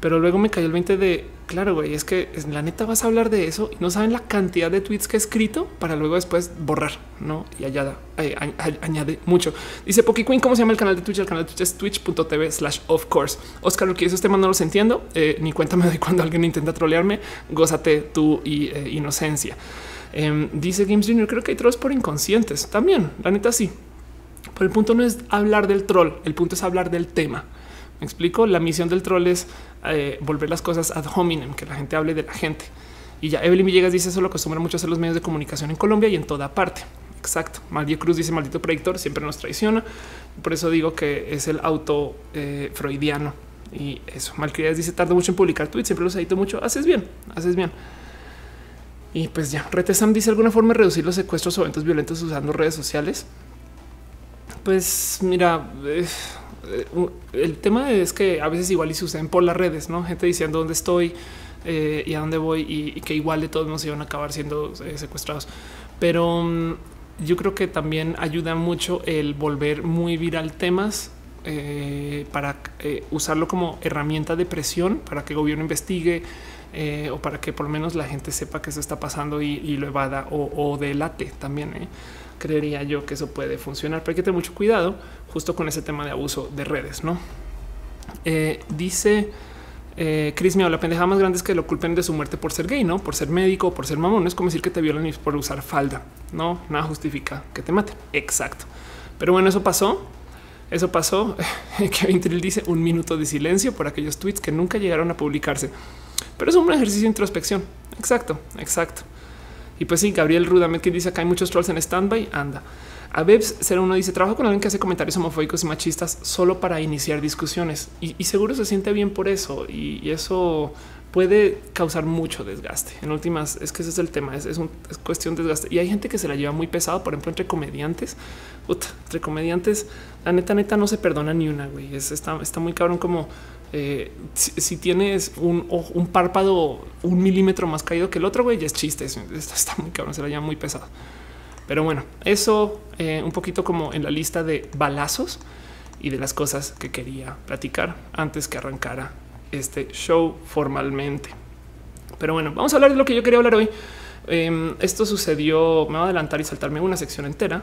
pero luego me cayó el 20 de claro, güey, es que la neta vas a hablar de eso y no saben la cantidad de tweets que he escrito para luego después borrar, no? Y eh, añade mucho. Dice Poki Queen, ¿cómo se llama el canal de Twitch? El canal de Twitch es twitch.tv slash of course. Oscar, lo que esos temas no los entiendo, eh, ni cuéntame de cuando alguien intenta trolearme. Gózate tu eh, inocencia. Em, dice Games Junior, creo que hay trolls por inconscientes también. La neta, sí. Pero el punto no es hablar del troll, el punto es hablar del tema. Me explico. La misión del troll es eh, volver las cosas ad hominem, que la gente hable de la gente. Y ya Evelyn Villegas dice eso lo acostumbran mucho a hacer los medios de comunicación en Colombia y en toda parte. Exacto. Mario Cruz dice maldito predictor siempre nos traiciona. Por eso digo que es el auto eh, freudiano y eso. Malcriades dice tardo mucho en publicar tweets. Siempre los edito mucho. Haces bien, haces bien. Y pues ya Retesam dice alguna forma de reducir los secuestros o eventos violentos usando redes sociales. Pues mira, eh, el tema es que a veces igual y suceden por las redes, no gente diciendo dónde estoy eh, y a dónde voy y, que igual de todos nos iban a acabar siendo eh, secuestrados. Pero mm, yo creo que también ayuda mucho el volver muy viral temas para usarlo como herramienta de presión para que el gobierno investigue o para que por lo menos la gente sepa que eso está pasando y, lo evada o delate también creería yo que eso puede funcionar, pero hay que tener mucho cuidado justo con ese tema de abuso de redes, ¿no? Eh, dice eh, Chris, la pendeja más grande es que lo culpen de su muerte por ser gay, no por ser médico, por ser mamón. es como decir que te violan por usar falda. No, nada justifica que te maten. Exacto. Pero bueno, eso pasó. Eso pasó. [LAUGHS] Kevin Trill dice un minuto de silencio por aquellos tweets que nunca llegaron a publicarse. Pero es un ejercicio de introspección. Exacto, exacto. Y pues sí, Gabriel Rudamet que dice que hay muchos trolls en standby. Anda. A Bebs 01 dice trabajo con alguien que hace comentarios homofóbicos y machistas solo para iniciar discusiones y, seguro se siente bien por eso y, eso puede causar mucho desgaste. En últimas, es que ese es el tema, es, es, cuestión de desgaste. Y hay gente que se la lleva muy pesado, por ejemplo, entre comediantes. entre comediantes, la neta, neta no se perdona ni una, güey. Es, está, está muy cabrón como eh, si, tienes un, un, párpado un milímetro más caído que el otro, güey, ya es chiste. Está, muy cabrón, se la llama muy pesado. Pero bueno, eso eh, un poquito como en la lista de balazos y de las cosas que quería platicar antes que arrancara este show formalmente. Pero bueno, vamos a hablar de lo que yo quería hablar hoy. Em, esto sucedió, me voy a adelantar y saltarme una sección entera.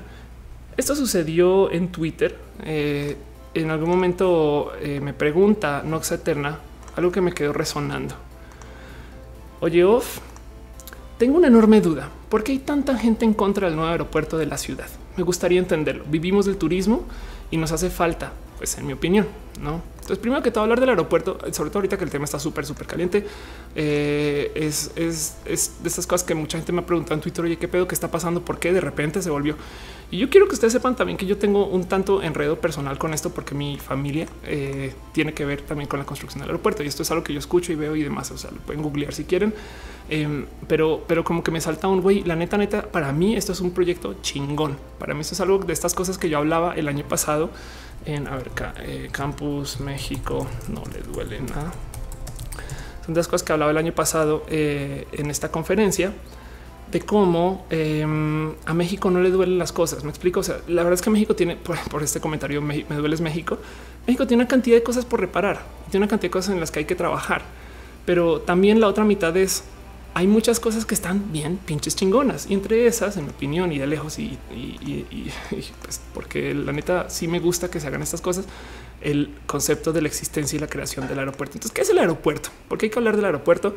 Esto sucedió en Twitter. Eh, en algún momento eh, me pregunta Nox Eterna algo que me quedó resonando. Oye, Off, tengo una enorme duda. ¿Por qué hay tanta gente en contra del nuevo aeropuerto de la ciudad? Me gustaría entenderlo. Vivimos del turismo y nos hace falta, pues en mi opinión, ¿no? Entonces, primero que todo, hablar del aeropuerto, sobre todo ahorita que el tema está súper, súper caliente, eh, es, es, es, de estas cosas que mucha gente me ha preguntado en Twitter, oye, ¿qué pedo que está pasando? ¿Por qué de repente se volvió? Y yo quiero que ustedes sepan también que yo tengo un tanto enredo personal con esto porque mi familia eh, tiene que ver también con la construcción del aeropuerto y esto es algo que yo escucho y veo y demás. O sea, lo pueden googlear si quieren, em, pero, pero como que me salta un güey. La neta, neta, para mí esto es un proyecto chingón. Para mí esto es algo de estas cosas que yo hablaba el año pasado en a ver, eh, Campus México. No le duele nada. Son de las cosas que hablaba el año pasado eh, en esta conferencia de cómo em, a México no le duelen las cosas. Me explico. O sea, la verdad es que México tiene, por, este comentario, me, me duele México. México tiene una cantidad de cosas por reparar, tiene una cantidad de cosas en las que hay que trabajar, pero también la otra mitad es hay muchas cosas que están bien pinches chingonas y entre esas, en mi opinión y de lejos, y, pues porque la neta sí me gusta que se hagan estas cosas, el concepto de la existencia y la creación del aeropuerto. Entonces, ¿qué es el aeropuerto? ¿Por qué hay que hablar del aeropuerto?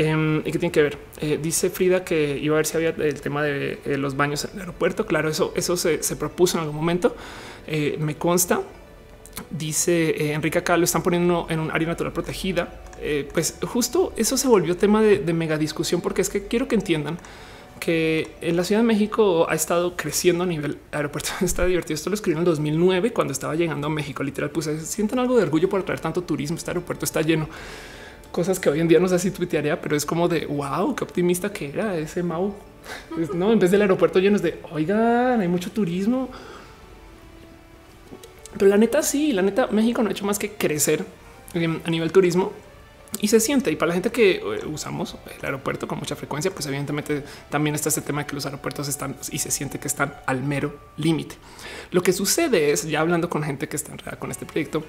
Em, ¿Y qué tiene que ver? Eh, dice Frida que iba a ver si había el tema de eh, los baños en el aeropuerto. Claro, eso, eso se, propuso en algún momento. Eh, me consta. Dice Enrique acá lo están poniendo en un área natural protegida. pues justo eso se volvió tema de, de mega discusión porque es que quiero que entiendan que en la Ciudad de México ha estado creciendo a nivel aeropuerto. [LAUGHS] Está divertido. Esto lo escribí en el 2009 cuando estaba llegando a México. Literal, puse sienten algo de orgullo por traer tanto turismo. Este aeropuerto está lleno. Cosas que hoy en día no sé si tuitearía, pero es como de wow, qué optimista que era ese Mau. no, en vez del aeropuerto lleno es de oigan, hay mucho turismo. Pero la neta, sí, la neta, México no ha hecho más que crecer em, a nivel turismo y se siente. Y para la gente que eh, usamos el aeropuerto con mucha frecuencia, pues evidentemente también está ese tema de que los aeropuertos están y se siente que están al mero límite. Lo que sucede es, ya hablando con gente que está enredada con este proyecto,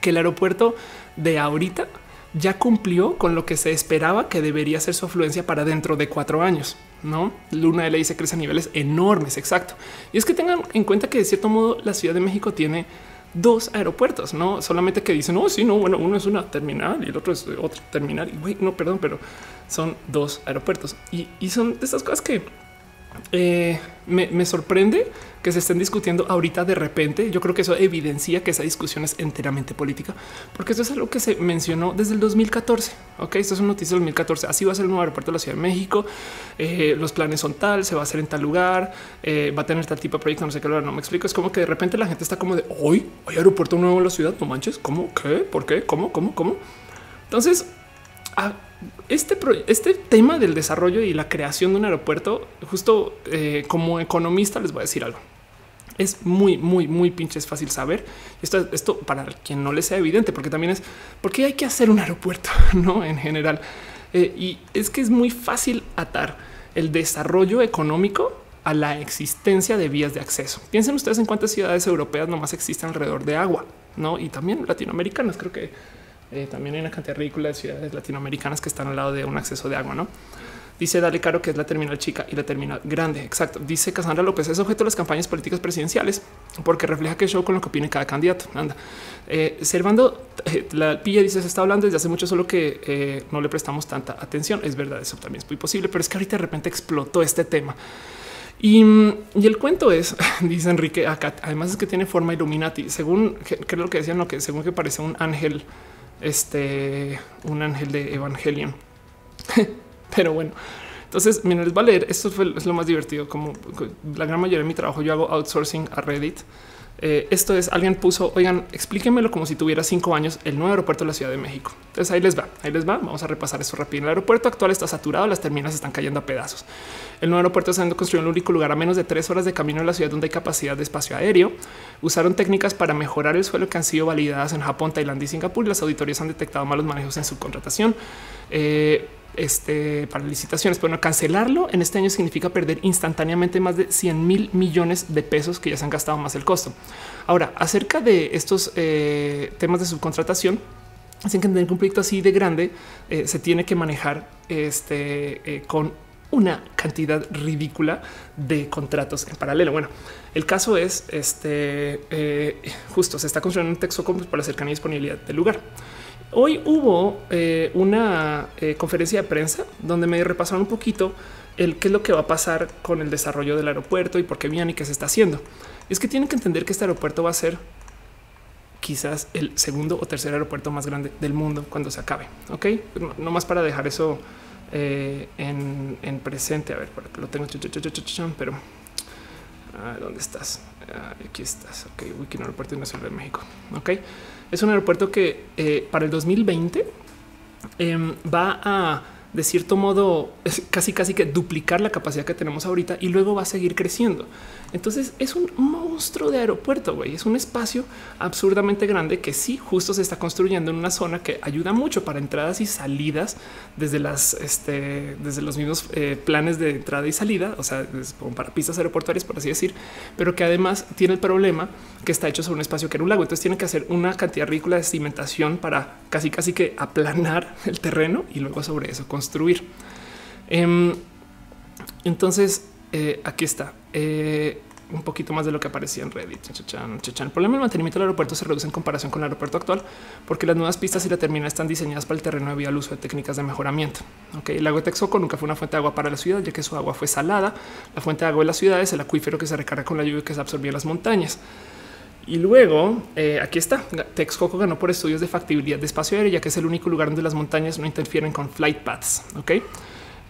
que el aeropuerto de ahorita ya cumplió con lo que se esperaba que debería ser su afluencia para dentro de cuatro años. No, Luna L se crece a niveles enormes. Exacto. Y es que tengan en cuenta que de cierto modo la Ciudad de México tiene dos aeropuertos, no solamente que dicen, no, oh, sí, no, bueno, uno es una terminal y el otro es otro terminal. Y güey, no, perdón, pero son dos aeropuertos y, y son de estas cosas que eh, me, sorprende que se estén discutiendo ahorita de repente. Yo creo que eso evidencia que esa discusión es enteramente política, porque eso es algo que se mencionó desde el 2014. Ok, esto es una noticia del 2014. Así va a ser el nuevo aeropuerto de la Ciudad de México. Eh, los planes son tal, se va a hacer en tal lugar, eh, va a tener tal tipo de proyecto. No sé qué, no me explico. Es como que de repente la gente está como de hoy hay aeropuerto nuevo en la ciudad. No manches, cómo, qué, por qué, cómo, cómo, cómo. Entonces, este, este tema del desarrollo y la creación de un aeropuerto, justo eh, como economista, les voy a decir algo. Es muy, muy, muy pinches fácil saber. Esto, esto para quien no le sea evidente, porque también es porque hay que hacer un aeropuerto, [LAUGHS] no en general. Eh, y es que es muy fácil atar el desarrollo económico a la existencia de vías de acceso. Piensen ustedes en cuántas ciudades europeas nomás existen alrededor de agua, no? Y también latinoamericanas. Creo que eh, también hay una cantidad ridícula de ciudades latinoamericanas que están al lado de un acceso de agua, ¿no? Dice Dale Caro que es la terminal chica y la terminal grande. Exacto. Dice Casandra López es objeto de las campañas políticas presidenciales porque refleja que show con lo que opine cada candidato. Anda. Eh, Servando eh, la pilla dice se está hablando desde hace mucho, solo que no le prestamos tanta atención. Es verdad, eso también es muy posible, pero es que ahorita de repente explotó este tema. Y, y, el cuento es, [LAUGHS] dice Enrique acá, además es que tiene forma Illuminati, según creo que decían lo que según que parece un ángel este, un ángel de Evangelion. [LAUGHS] Pero bueno, entonces, miren, les va a leer. Esto fue, es lo más divertido. Como la gran mayoría de mi trabajo, yo hago outsourcing a Reddit. Eh, esto es alguien puso, oigan, explíquenmelo como si tuviera cinco años el nuevo aeropuerto de la Ciudad de México. Entonces ahí les va, ahí les va. Vamos a repasar eso rápido. El aeropuerto actual está saturado, las terminales están cayendo a pedazos. El nuevo aeropuerto está siendo construido en el único lugar a menos de tres horas de camino de la ciudad donde hay capacidad de espacio aéreo. Usaron técnicas para mejorar el suelo que han sido validadas en Japón, Tailandia y Singapur. Las auditorías han detectado malos manejos en subcontratación. Eh, este, para licitaciones. Pero cancelarlo en este año significa perder instantáneamente más de 100 mil millones de pesos que ya se han gastado más el costo. Ahora, acerca de estos eh, temas de subcontratación, Hacen que tener un proyecto así de grande eh, se tiene que manejar este, eh, con una cantidad ridícula de contratos en paralelo. Bueno, el caso es este justo se está construyendo un texto por la cercanía y disponibilidad del lugar. Hoy hubo eh, una eh, conferencia de prensa donde me repasaron un poquito el qué es lo que va a pasar con el desarrollo del aeropuerto y por qué viene y qué se está haciendo. Es que tienen que entender que este aeropuerto va a ser quizás el segundo o tercer aeropuerto más grande del mundo cuando se acabe. Ok, no, más para dejar eso eh, en, presente. A ver, para que lo tengo, pero ah, ¿dónde estás? Ah, aquí estás. Ok, Wiki Aeropuerto Nacional de México. Ok. Es un aeropuerto que eh, para el 2020 em, va a de cierto modo [LAUGHS] casi casi que duplicar la capacidad que tenemos ahorita y luego va a seguir creciendo. Entonces es un monstruo de aeropuerto, güey. Es un espacio absurdamente grande que sí justo se está construyendo en una zona que ayuda mucho para entradas y salidas desde las, este, desde los mismos eh, planes de entrada y salida, o sea, para pistas aeroportuarias, por así decir, pero que además tiene el problema que está hecho sobre un espacio que era un lago. Entonces tiene que hacer una cantidad ridícula de cimentación para casi casi que aplanar [LAUGHS] el terreno y luego sobre eso construir. Em, entonces, eh, aquí está. Eh, un poquito más de lo que aparecía en Reddit. El problema del mantenimiento del aeropuerto se reduce en comparación con el aeropuerto actual, porque las nuevas pistas y la terminal están diseñadas para el terreno debido al uso de técnicas de mejoramiento. Okay. El lago de Texcoco nunca fue una fuente de agua para la ciudad, ya que su agua fue salada. La fuente de agua de la ciudad es el acuífero que se recarga con la lluvia que se absorbía en las montañas. Y luego eh, aquí está. Texcoco ganó por estudios de factibilidad de espacio aéreo, ya que es el único lugar donde las montañas no interfieren con flight paths. Ok.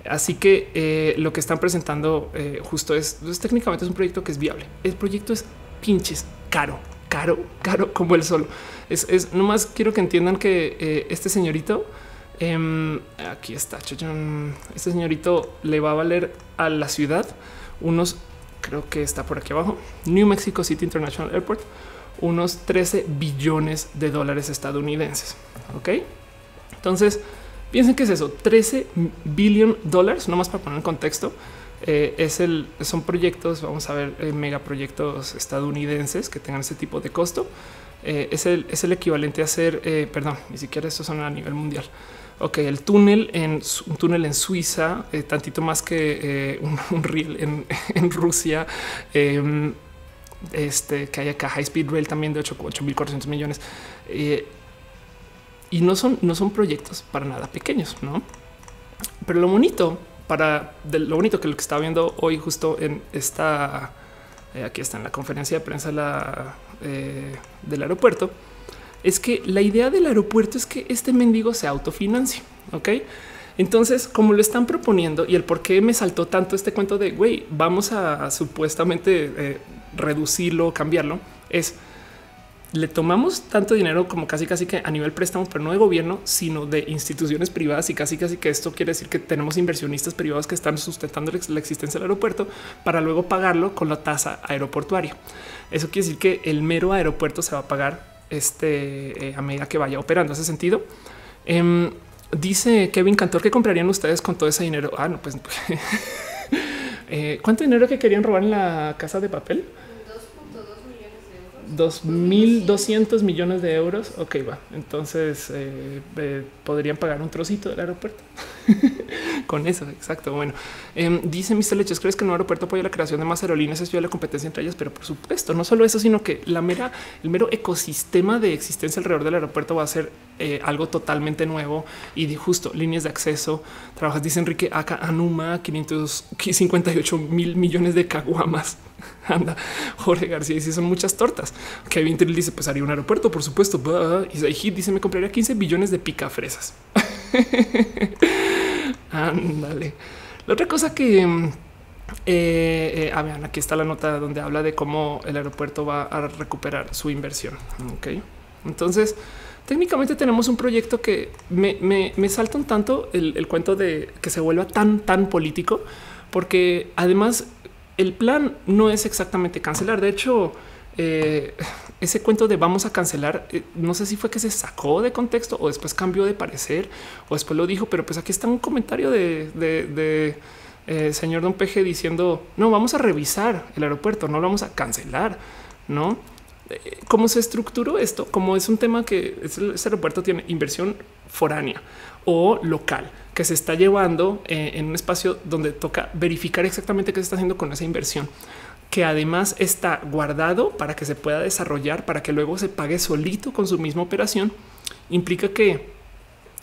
Así que eh, lo que están presentando eh, justo es, pues, técnicamente es un proyecto que es viable. El proyecto es pinches caro, caro, caro como el sol. Es, es nomás quiero que entiendan que este señorito em, aquí está. Este señorito le va a valer a la ciudad unos creo que está por aquí abajo, New Mexico City International Airport, unos 13 billones de dólares estadounidenses. Ok, entonces piensen que es eso: 13 billion dólares, no más para poner en contexto. Eh, es el, son proyectos, vamos a ver, eh, megaproyectos estadounidenses que tengan ese tipo de costo. Eh, es, el, es el equivalente a hacer, perdón, ni siquiera estos son a nivel mundial ok, el túnel en un túnel en Suiza, eh, tantito más que eh, un, riel [LAUGHS] en, Rusia, em, este que hay acá High Speed Rail también de 8.400 millones. Eh, y no son, no son proyectos para nada pequeños, no? Pero lo bonito para lo bonito que lo que estaba viendo hoy, justo en esta, aquí está en la conferencia de prensa del aeropuerto es que la idea del aeropuerto es que este mendigo se autofinancie. Ok. Entonces, como lo están proponiendo y el por qué me saltó tanto este cuento de güey, vamos a, supuestamente eh, reducirlo, cambiarlo, es le tomamos tanto dinero como casi casi que a nivel préstamo, pero no de gobierno, sino de instituciones privadas y casi casi que esto quiere decir que tenemos inversionistas privados que están sustentando la existencia del aeropuerto para luego pagarlo con la tasa aeroportuaria. Eso quiere decir que el mero aeropuerto se va a pagar este, eh, a medida que vaya operando ese sentido. Em, dice Kevin Cantor que comprarían ustedes con todo ese dinero. Ah, no, pues [LAUGHS] eh, cuánto dinero que querían robar en la casa de papel. 2.200 millones de euros. Ok, va. Entonces eh, eh, podrían pagar un trocito del aeropuerto [LAUGHS] con eso. Exacto. Bueno, em, dice Mr. Leches, ¿crees que el aeropuerto apoya la creación de más aerolíneas? Es la competencia entre ellas, pero por supuesto, no solo eso, sino que la mera, el mero ecosistema de existencia alrededor del aeropuerto va a ser eh, algo totalmente nuevo y de justo líneas de acceso. Trabajas, dice Enrique acá Anuma, 558 mil millones de caguamas. [LAUGHS] Anda, Jorge García dice son muchas tortas. Kevin Trill dice pues haría un aeropuerto, por supuesto. Y dice me compraría 15 billones de pica fresas. [LAUGHS] Ándale. La otra cosa que mm, eh, eh, a ver, aquí está la nota donde habla de cómo el aeropuerto va a recuperar su inversión. Ok, entonces técnicamente tenemos un proyecto que me, salta un tanto el, cuento de que se vuelva tan, tan político, porque además el plan no es exactamente cancelar. De hecho, eh, ese cuento de vamos a cancelar, eh, no sé si fue que se sacó de contexto o después cambió de parecer o después lo dijo, pero pues aquí está un comentario de, eh, señor Don Peje diciendo no vamos a revisar el aeropuerto, no lo vamos a cancelar, no? cómo se estructuró esto, como es un tema que ese aeropuerto tiene inversión foránea o local que se está llevando eh, en un espacio donde toca verificar exactamente qué se está haciendo con esa inversión que además está guardado para que se pueda desarrollar, para que luego se pague solito con su misma operación, implica que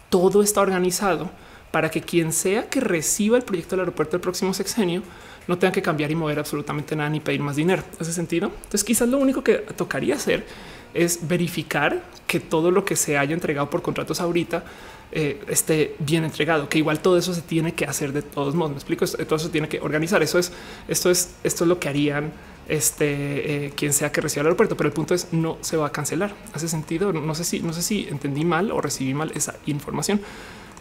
todo está organizado para que quien sea que reciba el proyecto del aeropuerto del próximo sexenio no tenga que cambiar y mover absolutamente nada ni pedir más dinero. ¿Hace sentido? Entonces quizás lo único que tocaría hacer es verificar que todo lo que se haya entregado por contratos ahorita eh, esté bien entregado, que igual todo eso se tiene que hacer de todos modos. Me explico, todo eso tiene que organizar. Eso es, esto es, esto es lo que harían este eh, quien sea que reciba el aeropuerto, pero el punto es no se va a cancelar. Hace sentido. No sé si, no sé si entendí mal o recibí mal esa información.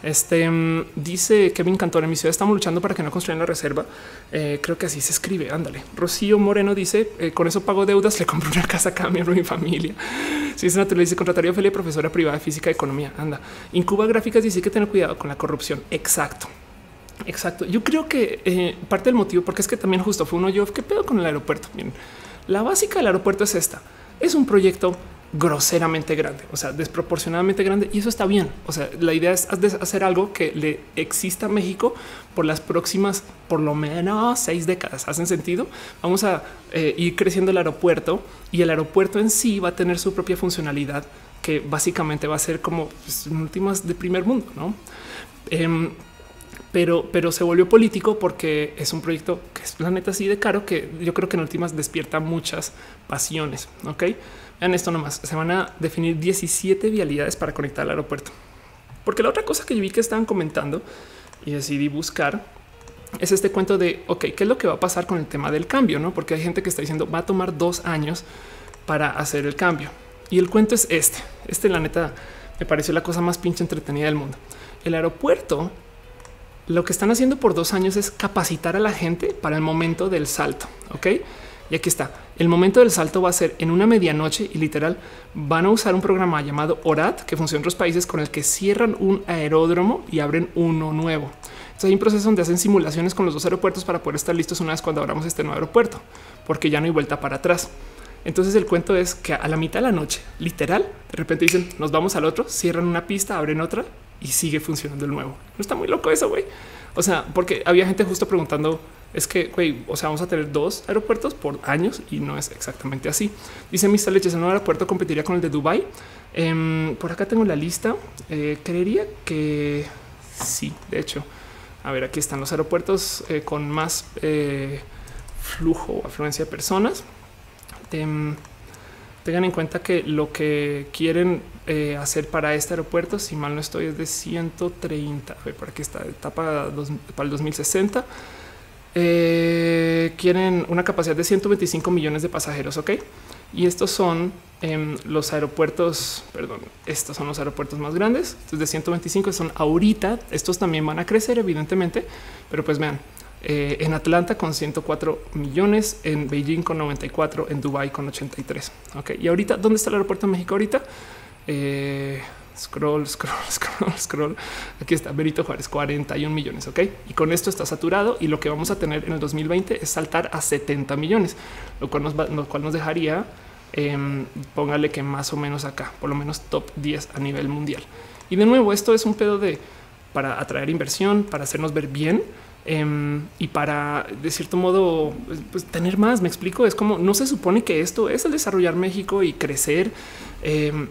Este mm, dice Kevin Cantor en mi ciudad estamos luchando para que no construyan la reserva. Eh, creo que así se escribe. Ándale. Rocío Moreno dice eh, con eso pago deudas, le compro una casa a mi mi familia. Si es natural, dice contrataría a Ophelia, profesora privada de física y economía. Anda. Incuba gráficas dice que tener cuidado con la corrupción. Exacto. Exacto. Yo creo que eh, parte del motivo, porque es que también justo fue uno yo, ¿qué pedo con el aeropuerto? Bien, la básica del aeropuerto es esta. Es un proyecto groseramente grande, o sea, desproporcionadamente grande. Y eso está bien. O sea, la idea es hacer algo que le exista a México por las próximas, por lo menos seis décadas. ¿Hacen sentido? Vamos a eh, ir creciendo el aeropuerto y el aeropuerto en sí va a tener su propia funcionalidad que básicamente va a ser como pues, últimas de primer mundo, ¿no? Em, pero, pero se volvió político porque es un proyecto que es la neta así de caro que yo creo que en últimas despierta muchas pasiones. Ok, vean esto nomás. Se van a definir 17 vialidades para conectar al aeropuerto. Porque la otra cosa que yo vi que estaban comentando y decidí buscar es este cuento de ok, qué es lo que va a pasar con el tema del cambio, no? Porque hay gente que está diciendo va a tomar dos años para hacer el cambio. Y el cuento es este. Este, la neta, me pareció la cosa más pinche entretenida del mundo. El aeropuerto lo que están haciendo por dos años es capacitar a la gente para el momento del salto. Ok, y aquí está. El momento del salto va a ser en una medianoche y literal van a usar un programa llamado ORAT que funciona en otros países con el que cierran un aeródromo y abren uno nuevo. Entonces hay un proceso donde hacen simulaciones con los dos aeropuertos para poder estar listos una vez cuando abramos este nuevo aeropuerto, porque ya no hay vuelta para atrás. Entonces el cuento es que a la mitad de la noche, literal, de repente dicen nos vamos al otro, cierran una pista, abren otra y sigue funcionando el nuevo. No está muy loco eso, güey. O sea, porque había gente justo preguntando, es que, güey, o sea, vamos a tener dos aeropuertos por años y no es exactamente así. Dice Mr. Leches, el nuevo aeropuerto competiría con el de Dubai. Em, por acá tengo la lista. Eh, creería que sí, de hecho. A ver, aquí están los aeropuertos eh, con más eh, flujo o afluencia de personas. Em, tengan en cuenta que lo que quieren hacer para este aeropuerto, si mal no estoy, es de 130. por aquí está etapa para el 2060. Eh, quieren una capacidad de 125 millones de pasajeros. Ok, y estos son em, los aeropuertos, perdón, estos son los aeropuertos más grandes. Estos de 125 son ahorita. Estos también van a crecer, evidentemente, pero pues vean, eh, en Atlanta con 104 millones, en Beijing con 94, en Dubai con 83. Ok, y ahorita, ¿dónde está el aeropuerto de México ahorita? Eh, scroll, scroll, [LAUGHS] scroll, scroll. Aquí está Benito Juárez, 41 millones. Ok, y con esto está saturado. Y lo que vamos a tener en el 2020 es saltar a 70 millones, lo cual nos, lo cual nos dejaría, em, póngale que más o menos acá, por lo menos top 10 a nivel mundial. Y de nuevo, esto es un pedo de para atraer inversión, para hacernos ver bien Em, y para de cierto modo pues, tener más. Me explico. Es como no se supone que esto es el desarrollar México y crecer. Em,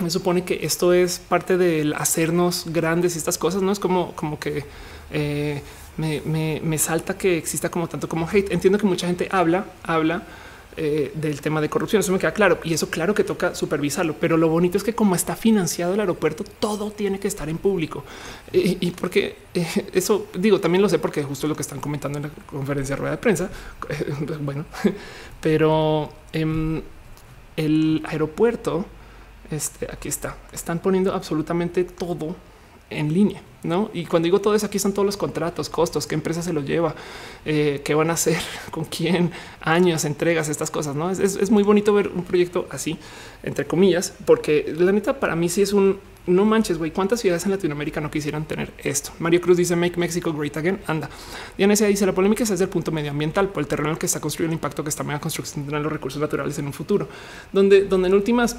me supone que esto es parte del hacernos grandes y estas cosas. No es como, como que eh, me, me, salta que exista como tanto como hate. Entiendo que mucha gente habla, habla eh, del tema de corrupción. Eso me queda claro y eso claro que toca supervisarlo. Pero lo bonito es que como está financiado el aeropuerto, todo tiene que estar en público. Y, porque eh, eso digo, también lo sé porque justo lo que están comentando en la conferencia rueda de prensa. [LAUGHS] bueno, [LAUGHS] pero em, el aeropuerto, este aquí está, están poniendo absolutamente todo en línea. No, y cuando digo todo eso, aquí son todos los contratos, costos, qué empresa se lo lleva, eh, qué van a hacer, [LAUGHS] con quién, años, entregas, estas cosas. No es, muy bonito ver un proyecto así, entre comillas, porque la neta para mí sí es un no manches, güey. ¿Cuántas ciudades en Latinoamérica no quisieran tener esto? Mario Cruz dice Make Mexico Great Again. Anda. Diana dice la polémica es desde el punto medioambiental por el terreno en el que está construido el impacto que esta mega construcción tendrá los recursos naturales en un futuro, donde, donde en últimas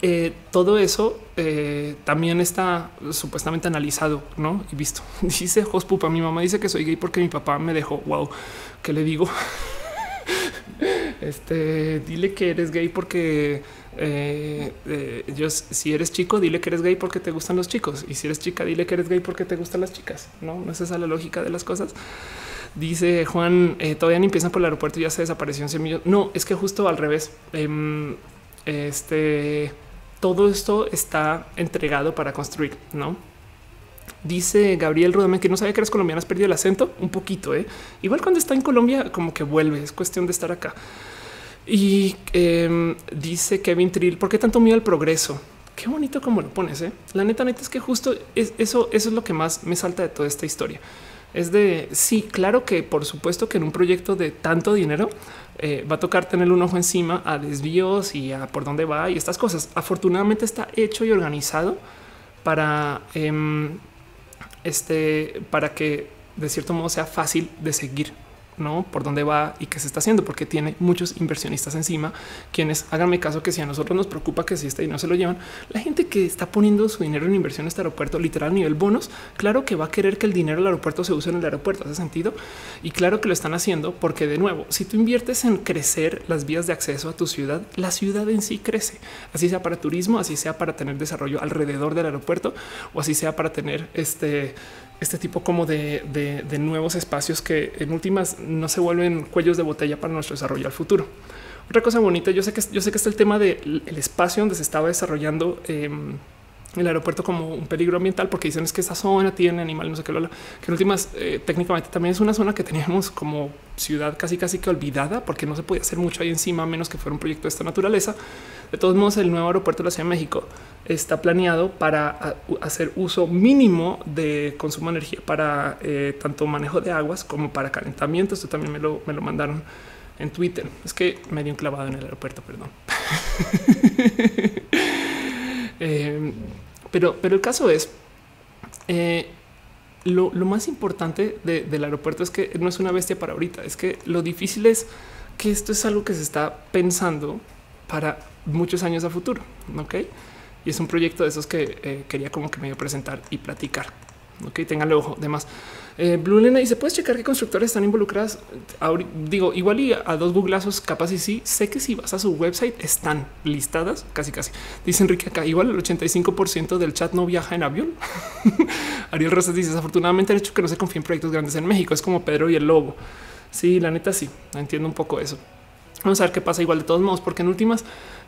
eh, todo eso eh, también está supuestamente analizado ¿no? y visto. [LAUGHS] Dice Jospupa, mi mamá dice que soy gay porque mi papá me dejó. Wow, ¿qué le digo? [LAUGHS] este, dile que eres gay porque eh, yo, si eres chico, dile que eres gay porque te gustan los chicos. Y si eres chica, dile que eres gay porque te gustan las chicas. No, no es esa la lógica de las cosas. Dice Juan, todavía ni empiezan por el aeropuerto, ya se desapareció en semillas. No, es que justo al revés. Este todo esto está entregado para construir, no? Dice Gabriel Rudamen que no sabía que eres colombiana, has perdido el acento un poquito. ¿eh? Igual cuando está en Colombia, como que vuelve, es cuestión de estar acá. Y em, dice Kevin Trill, ¿por qué tanto miedo al progreso? Qué bonito como lo pones. ¿eh? La neta, neta es que justo es, eso, eso es lo que más me salta de toda esta historia. Es de sí, claro que por supuesto que en un proyecto de tanto dinero eh, va a tocar tener un ojo encima a desvíos y a por dónde va y estas cosas. Afortunadamente está hecho y organizado para em, este, para que de cierto modo sea fácil de seguir. No por dónde va y qué se está haciendo, porque tiene muchos inversionistas encima, quienes háganme caso que si a nosotros nos preocupa que si este no se lo llevan, la gente que está poniendo su dinero en inversión en este aeropuerto, literal a nivel bonos, claro que va a querer que el dinero del aeropuerto se use en el aeropuerto, hace sentido. Y claro que lo están haciendo porque de nuevo, si tú inviertes en crecer las vías de acceso a tu ciudad, la ciudad en sí crece, así sea para turismo, así sea para tener desarrollo alrededor del aeropuerto o así sea para tener este este tipo como de, nuevos espacios que en últimas no se vuelven cuellos de botella para nuestro desarrollo al futuro. Otra cosa bonita, yo sé que yo sé que está el tema del espacio donde se estaba desarrollando em, el aeropuerto como un peligro ambiental porque dicen es que esta zona tiene animales, no sé qué, lo, que en últimas eh, técnicamente también es una zona que teníamos como ciudad casi casi que olvidada porque no se podía hacer mucho ahí encima a menos que fuera un proyecto de esta naturaleza. De todos modos, el nuevo aeropuerto de la Ciudad de México está planeado para hacer uso mínimo de consumo de energía para eh, tanto manejo de aguas como para calentamiento. Esto también me lo, me lo mandaron en Twitter. Es que me dio un clavado en el aeropuerto, perdón. [LAUGHS] eh, pero, pero el caso es eh, lo, más importante del aeropuerto es que no es una bestia para ahorita. Es que lo difícil es que esto es algo que se está pensando para muchos años a futuro. Ok, y es un proyecto de esos que eh, quería como que medio presentar y platicar. Ok, tenganle ojo. Además, eh, Blue Lena dice: Puedes checar qué constructores están involucradas. digo, igual y a dos googlazos, capaz y sí. Sé que si vas a su website están listadas casi, casi. Dice Enrique acá: igual el 85% del chat no viaja en avión. [LAUGHS] Ariel Rosas dice: Desafortunadamente, el hecho que no se confía en proyectos grandes en México es como Pedro y el lobo. Sí, la neta, sí, entiendo un poco eso. Vamos a ver qué pasa igual de todos modos, porque en últimas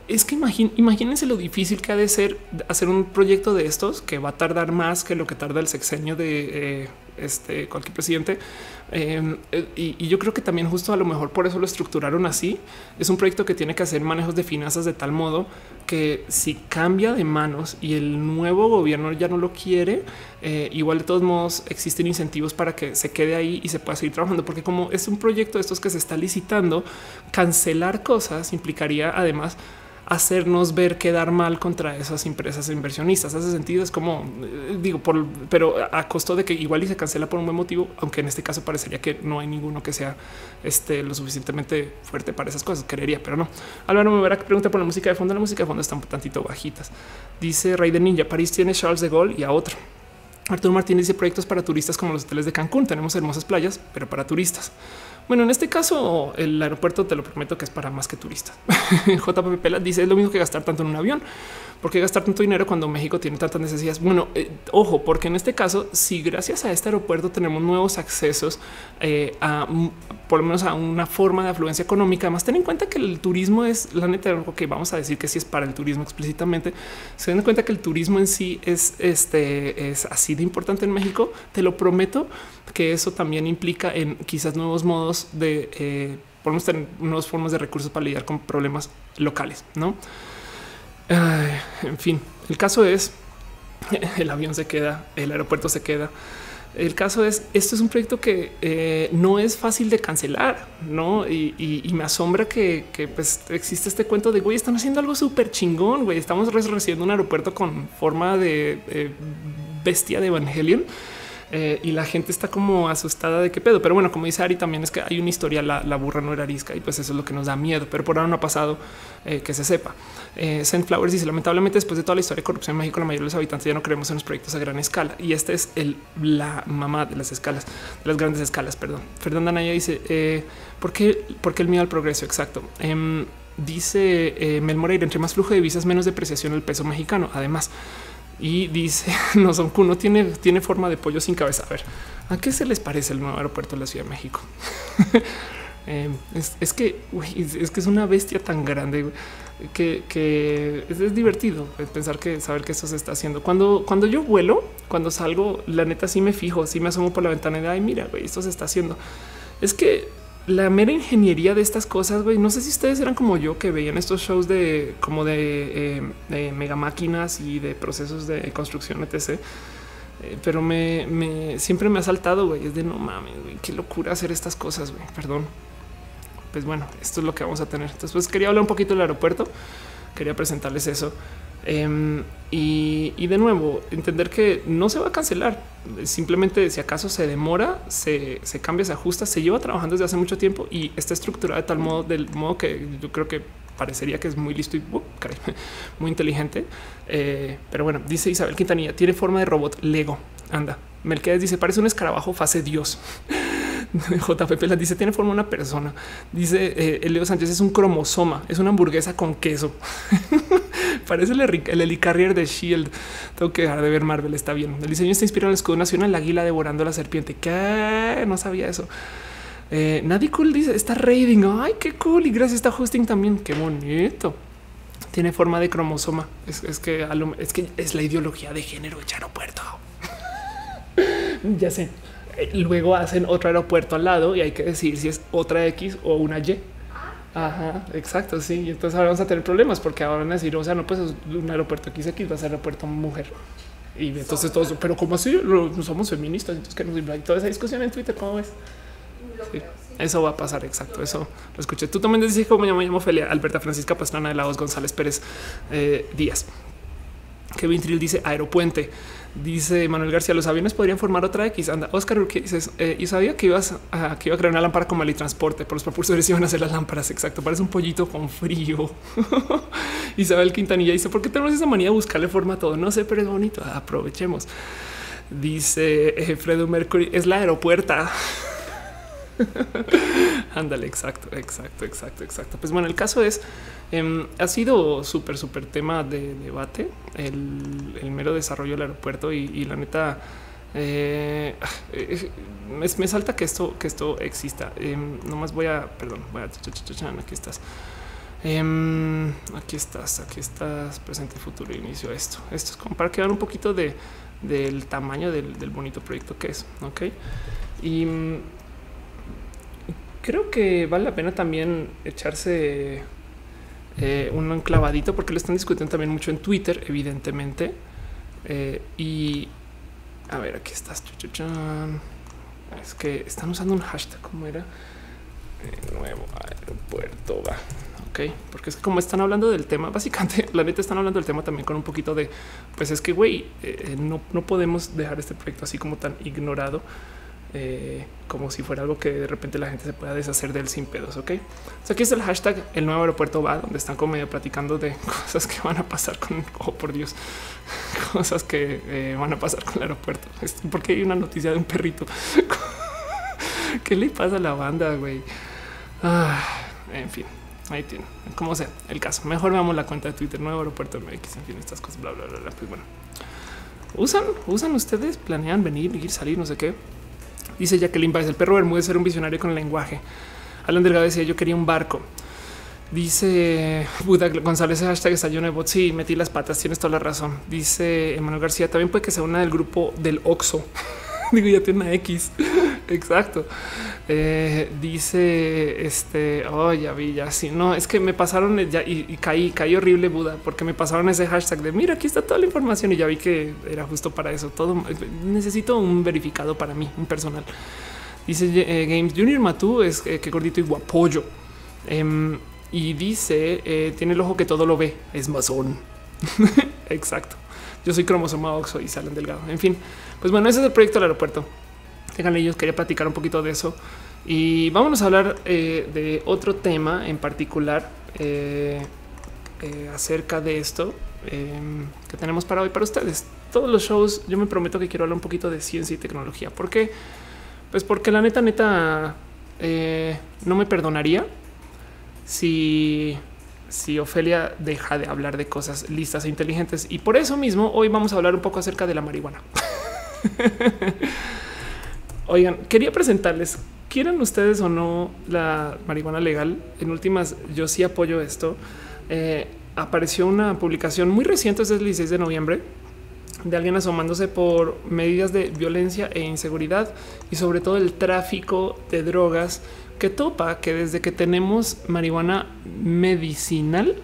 es que imagínense lo difícil que ha de ser hacer un proyecto de estos que va a tardar más que lo que tarda el sexenio de eh, este, cualquier presidente. Em, eh, y, yo creo que también justo a lo mejor por eso lo estructuraron así. Es un proyecto que tiene que hacer manejos de finanzas de tal modo que si cambia de manos y el nuevo gobierno ya no lo quiere, eh, igual de todos modos existen incentivos para que se quede ahí y se pueda seguir trabajando. Porque como es un proyecto de estos que se está licitando, cancelar cosas implicaría además hacernos ver quedar mal contra esas empresas inversionistas. Hace sentido, es como eh, digo, por, pero a costo de que igual y se cancela por un buen motivo, aunque en este caso parecería que no hay ninguno que sea este, lo suficientemente fuerte para esas cosas. Querería, pero no. Álvaro me verá que pregunta por la música de fondo. La música de fondo está un tantito bajitas. Dice Rey de Ninja, París tiene Charles de Gaulle y a otro. Arturo Martínez dice proyectos para turistas como los hoteles de Cancún. Tenemos hermosas playas, pero para turistas. Bueno, en este caso, el aeropuerto te lo prometo que es para más que turistas. [LAUGHS] JPP Pela dice es lo mismo que gastar tanto en un avión. ¿Por qué gastar tanto dinero cuando México tiene tantas necesidades? Bueno, eh, ojo, porque en este caso, si gracias a este aeropuerto tenemos nuevos accesos eh, a por lo menos a una forma de afluencia económica, más ten en cuenta que el turismo es la neta, que vamos a decir que sí es para el turismo explícitamente. Se den cuenta que el turismo en sí es este es así de importante en México. Te lo prometo que eso también implica en quizás nuevos modos de eh, podemos tener nuevas formas de recursos para lidiar con problemas locales, no? En fin, el caso es [LAUGHS] el avión se queda, el aeropuerto se queda. El caso es, esto es un proyecto que eh, no es fácil de cancelar, ¿no? Y, me asombra que, pues, existe este cuento de, güey, están haciendo algo súper chingón, güey, estamos recibiendo un aeropuerto con forma de bestia de Evangelion eh, y la gente está como asustada de qué pedo. Pero bueno, como dice Ari, también es que hay una historia, la, burra no era arisca y pues eso es lo que nos da miedo. Pero por ahora no ha pasado eh, que se sepa. Eh, Flowers dice lamentablemente después de toda la historia de corrupción en México, la mayoría de los habitantes ya no creemos en los proyectos a gran escala y este es el, la mamá de las escalas, de las grandes escalas. Perdón. Fernanda Naya dice eh, ¿por qué, ¿por qué el miedo al progreso? Exacto. Em, dice Mel Moreira, entre más flujo de visas, menos depreciación del peso mexicano. Además, y dice [LAUGHS] no son no tiene, tiene forma de pollo sin cabeza. A ver, ¿a qué se les parece el nuevo aeropuerto de la Ciudad de México? [LAUGHS] Em, es, que es que es una bestia tan grande que, es, divertido pensar que saber que esto se está haciendo. Cuando, cuando yo vuelo, cuando salgo, la neta sí me fijo, sí me asomo por la ventana y de ay, mira, esto se está haciendo. Es que la mera ingeniería de estas cosas, güey. No sé si ustedes eran como yo que veían estos shows de como de, eh, mega máquinas y de procesos de construcción, etc. Eh, pero me, siempre me ha saltado, güey. Es de no mames, güey. Qué locura hacer estas cosas, güey. Perdón. Pues bueno, esto es lo que vamos a tener. Después quería hablar un poquito del aeropuerto. Quería presentarles eso. Em, y, de nuevo, entender que no se va a cancelar. Simplemente si acaso se demora, se, cambia, se ajusta, se lleva trabajando desde hace mucho tiempo y está estructurada de tal modo, del modo que yo creo que parecería que es muy listo y uh, [LAUGHS] muy inteligente. Eh, pero bueno, dice Isabel Quintanilla, tiene forma de robot Lego. Anda, Melquiades dice, parece un escarabajo fase Dios. [LAUGHS] JPP la dice tiene forma una persona. Dice eh, Leo Sánchez es un cromosoma, es una hamburguesa con queso. [LAUGHS] Parece el, el helicarrier de Shield. Tengo que dejar de ver Marvel. Está bien. El diseño está inspirado en el escudo nacional, la águila devorando la serpiente. Que no sabía eso. Eh, nadie cool dice está raiding. Ay, qué cool. Y gracias a hosting también. Qué bonito. Tiene forma de cromosoma. Es, que es que es la ideología de género de aeropuerto. [LAUGHS] ya sé. Eh, luego hacen otro aeropuerto al lado y hay que decir si es otra X o una Y. Ajá, exacto, sí. Y entonces ahora vamos a tener problemas porque ahora van a decir, o sea, no pues un aeropuerto XX va a ser aeropuerto mujer. Y entonces todos, pero como así no somos feministas, entonces que nos y toda esa discusión en Twitter, ¿cómo ves? eso va a pasar, exacto. Eso lo escuché. Tú también decís cómo me llamo, me llamo Felia, Alberta Francisca Pastrana de la Voz González Pérez eh, Díaz. Kevin Trill dice aeropuente. Dice Manuel García, los aviones podrían formar otra X. Anda, Oscar, ¿qué dices? Eh, y sabía que ibas a, que iba a crear una lámpara con transporte, por los propulsores [LAUGHS] iban a hacer las lámparas. Exacto. Parece un pollito con frío. [LAUGHS] Isabel Quintanilla dice: ¿Por qué tenemos esa manía de buscarle forma a todo? No sé, pero es bonito. Aprovechemos. Dice eh, Fredo Mercury: es la aeropuerta. [LAUGHS] [LAUGHS] Ándale, exacto, exacto, exacto, exacto. Pues bueno, el caso es, em, ha sido súper, súper tema de debate el, mero desarrollo del aeropuerto y, la neta, eh, [SIGHS] eh, me, salta que esto, que esto exista. Em, nomás voy a, perdón, voy a, aquí estás. Em, aquí estás, aquí estás, presente, futuro, inicio. Esto, esto es como para que vean un poquito de, del tamaño del, del bonito proyecto que es. Ok. Y creo que vale la pena también echarse eh, un enclavadito porque lo están discutiendo también mucho en Twitter, evidentemente. Eh, y a ver, aquí estás. Es que están usando un hashtag como era eh, nuevo aeropuerto. Va. Ok, porque es que como están hablando del tema, básicamente [LAUGHS] la neta están hablando del tema también con un poquito de pues es que güey, no, no podemos dejar este proyecto así como tan ignorado eh, como si fuera algo que de repente la gente se pueda deshacer de él sin pedos. Ok, aquí es el hashtag el nuevo aeropuerto va, donde están como medio platicando de [LAUGHS] cosas que van a pasar con, oh por Dios, [LAUGHS] cosas que eh, van a pasar con el aeropuerto. Porque hay una noticia de un perrito. [LAUGHS] ¿Qué le pasa a la banda, güey? Ah, en fin, ahí tiene. Como sea, el caso. Mejor veamos la cuenta de Twitter, nuevo aeropuerto MX, en fin, estas cosas, bla, bla, bla, bla. Pues bueno, usan, usan ustedes, planean venir, ir, salir, no sé qué. Dice Jacqueline Baez, el perro Bermúdez ser un visionario con el lenguaje. Alan Delgado decía yo quería un barco. Dice Buda González, hashtag está lleno de bots. Sí, metí las patas, tienes toda la razón. Dice Emanuel García, también puede que sea una del grupo del Oxo. [LAUGHS] Digo, ya tiene una X. [LAUGHS] Exacto. Eh, dice este, oh, ya vi, ya sí. No, es que me pasaron ya y, caí, caí horrible Buda, porque me pasaron ese hashtag de mira, aquí está toda la información y ya vi que era justo para eso. Todo necesito un verificado para mí, un personal. Dice eh, Games Junior Matú es eh, que gordito y guapollo. Em, y dice tiene el ojo que todo lo ve, es masón. [LAUGHS] Exacto. Yo soy cromosoma oxo y salen delgado. En fin, pues bueno, ese es el proyecto del aeropuerto. Tengan ellos, quería platicar un poquito de eso. Y vámonos a hablar eh, de otro tema en particular eh, eh, acerca de esto que tenemos para hoy para ustedes. Todos los shows, yo me prometo que quiero hablar un poquito de ciencia y tecnología. ¿Por qué? Pues porque la neta, neta, no me perdonaría si si Ofelia deja de hablar de cosas listas e inteligentes. Y por eso mismo hoy vamos a hablar un poco acerca de la marihuana. [LAUGHS] Oigan, quería presentarles, quieran ustedes o no la marihuana legal, en últimas yo sí apoyo esto. Eh, apareció una publicación muy reciente, es el 16 de noviembre, de alguien asomándose por medidas de violencia e inseguridad y sobre todo el tráfico de drogas que topa que desde que tenemos marihuana medicinal,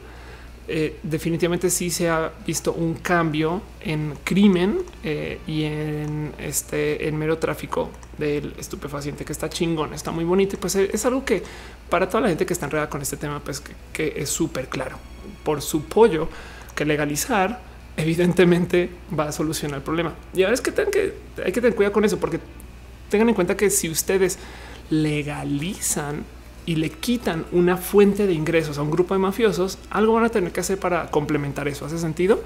eh, definitivamente sí se ha visto un cambio en crimen eh, y en este en mero tráfico del estupefaciente que está chingón, está muy bonito y pues es algo que para toda la gente que está enredada con este tema, pues que, es súper claro por su pollo que legalizar evidentemente va a solucionar el problema. Y ahora es que, que hay que tener cuidado con eso, porque tengan en cuenta que si ustedes legalizan y le quitan una fuente de ingresos a un grupo de mafiosos, algo van a tener que hacer para complementar eso. ¿Hace sentido?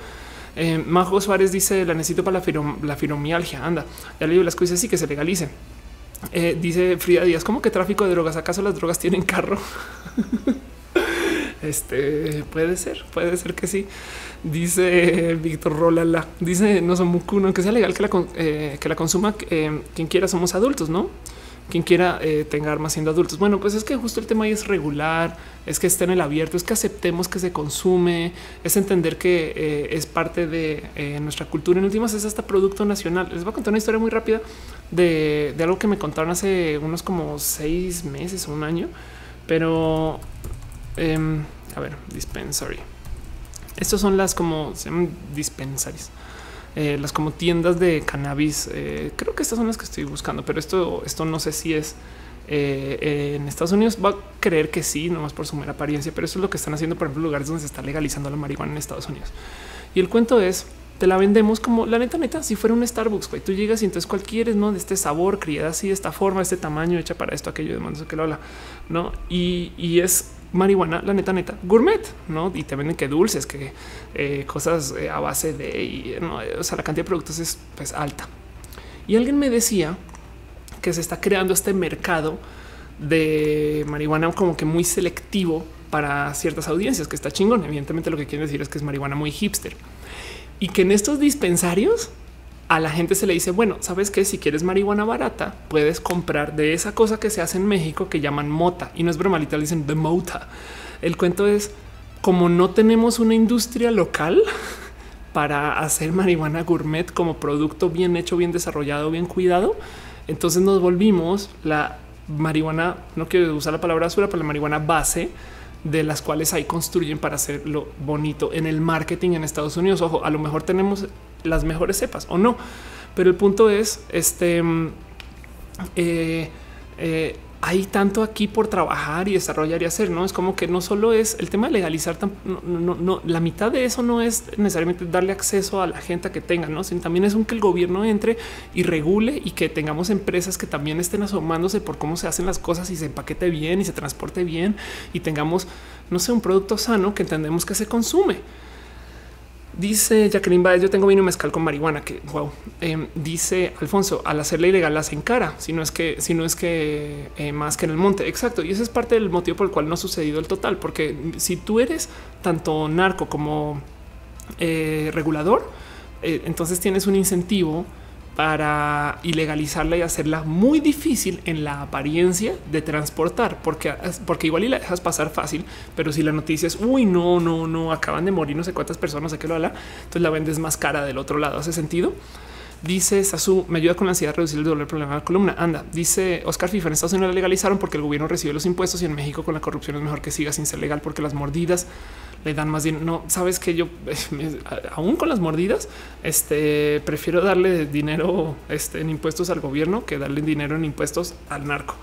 Eh, Majo Suárez dice la necesito para la, la fibromialgia. Anda, ya leí las cosas y que se legalice. Eh, dice Frida Díaz, ¿cómo que tráfico de drogas? ¿Acaso las drogas tienen carro? [LAUGHS] este puede ser, puede ser que sí. Dice Víctor Rolala, dice no somos uno que sea legal que la, eh, que la consuma eh, quien quiera, somos adultos, no? Quien quiera eh, tenga armas siendo adultos. Bueno, pues es que justo el tema ahí es regular, es que esté en el abierto, es que aceptemos que se consume, es entender que eh, es parte de eh, nuestra cultura. En últimas es hasta producto nacional. Les voy a contar una historia muy rápida de, algo que me contaron hace unos como seis meses o un año, pero em, a ver, dispensary. Estos son las como se llaman dispensaries. Eh, las como tiendas de cannabis. Eh, creo que estas son las que estoy buscando, pero esto, esto no sé si es eh, en Estados Unidos. Va a creer que sí, nomás por su mera apariencia, pero eso es lo que están haciendo, por ejemplo, lugares donde se está legalizando la marihuana en Estados Unidos. Y el cuento es te la vendemos como la neta, neta, si fuera un Starbucks, güey, tú llegas y entonces cualquiera no de este sabor, criada así, de esta forma, de este tamaño, hecha para esto, aquello, demás, que lo habla, no? Y, y es marihuana, la neta, neta, gourmet, ¿no? Y te venden que dulces, que eh, cosas eh, a base de, y, ¿no? o sea, la cantidad de productos es pues alta. Y alguien me decía que se está creando este mercado de marihuana como que muy selectivo para ciertas audiencias, que está chingón. Evidentemente lo que quiere decir es que es marihuana muy hipster. Y que en estos dispensarios a la gente se le dice, bueno, sabes que si quieres marihuana barata, puedes comprar de esa cosa que se hace en México que llaman mota y no es broma, literal dicen de mota. El cuento es como no tenemos una industria local [LAUGHS] para hacer marihuana gourmet como producto bien hecho, bien desarrollado, bien cuidado. Entonces nos volvimos la marihuana, no quiero usar la palabra basura, pero la marihuana base de las cuales ahí construyen para hacerlo bonito en el marketing en Estados Unidos. Ojo, a lo mejor tenemos las mejores cepas o no, pero el punto es este. Mm, eh, eh, hay tanto aquí por trabajar y desarrollar y hacer, no es como que no solo es el tema de legalizar, no, no, la mitad de eso no es necesariamente darle acceso a la gente que tenga, no, sino también es un que el gobierno entre y regule y que tengamos empresas que también estén asomándose por cómo se hacen las cosas y se empaquete bien y se transporte bien y tengamos, no sé, un producto sano que entendemos que se consume. Dice Jacqueline Baez, yo tengo vino mezcal con marihuana, que wow. Em, dice Alfonso, al hacerla ilegal la en cara, si no es que, si no es que eh, más que en el monte. Exacto. Y ese es parte del motivo por el cual no ha sucedido el total, porque si tú eres tanto narco como eh, regulador, eh, entonces tienes un incentivo para ilegalizarla y hacerla muy difícil en la apariencia de transportar, porque, porque igual y la dejas pasar fácil, pero si la noticia es uy, no, no, no, acaban de morir no sé cuántas personas, sé que lo habla, entonces la vendes más cara del otro lado. ¿Hace sentido? Dice Sasu, me ayuda con la ansiedad a reducir el dolor problema de la columna. Anda, dice Oscar FIFA, en Estados Unidos la legalizaron porque el gobierno recibe los impuestos y en México con la corrupción es mejor que siga sin ser legal porque las mordidas le dan más dinero. No sabes que yo, [LAUGHS] aún con las mordidas, este prefiero darle dinero este, en impuestos al gobierno que darle dinero en impuestos al narco.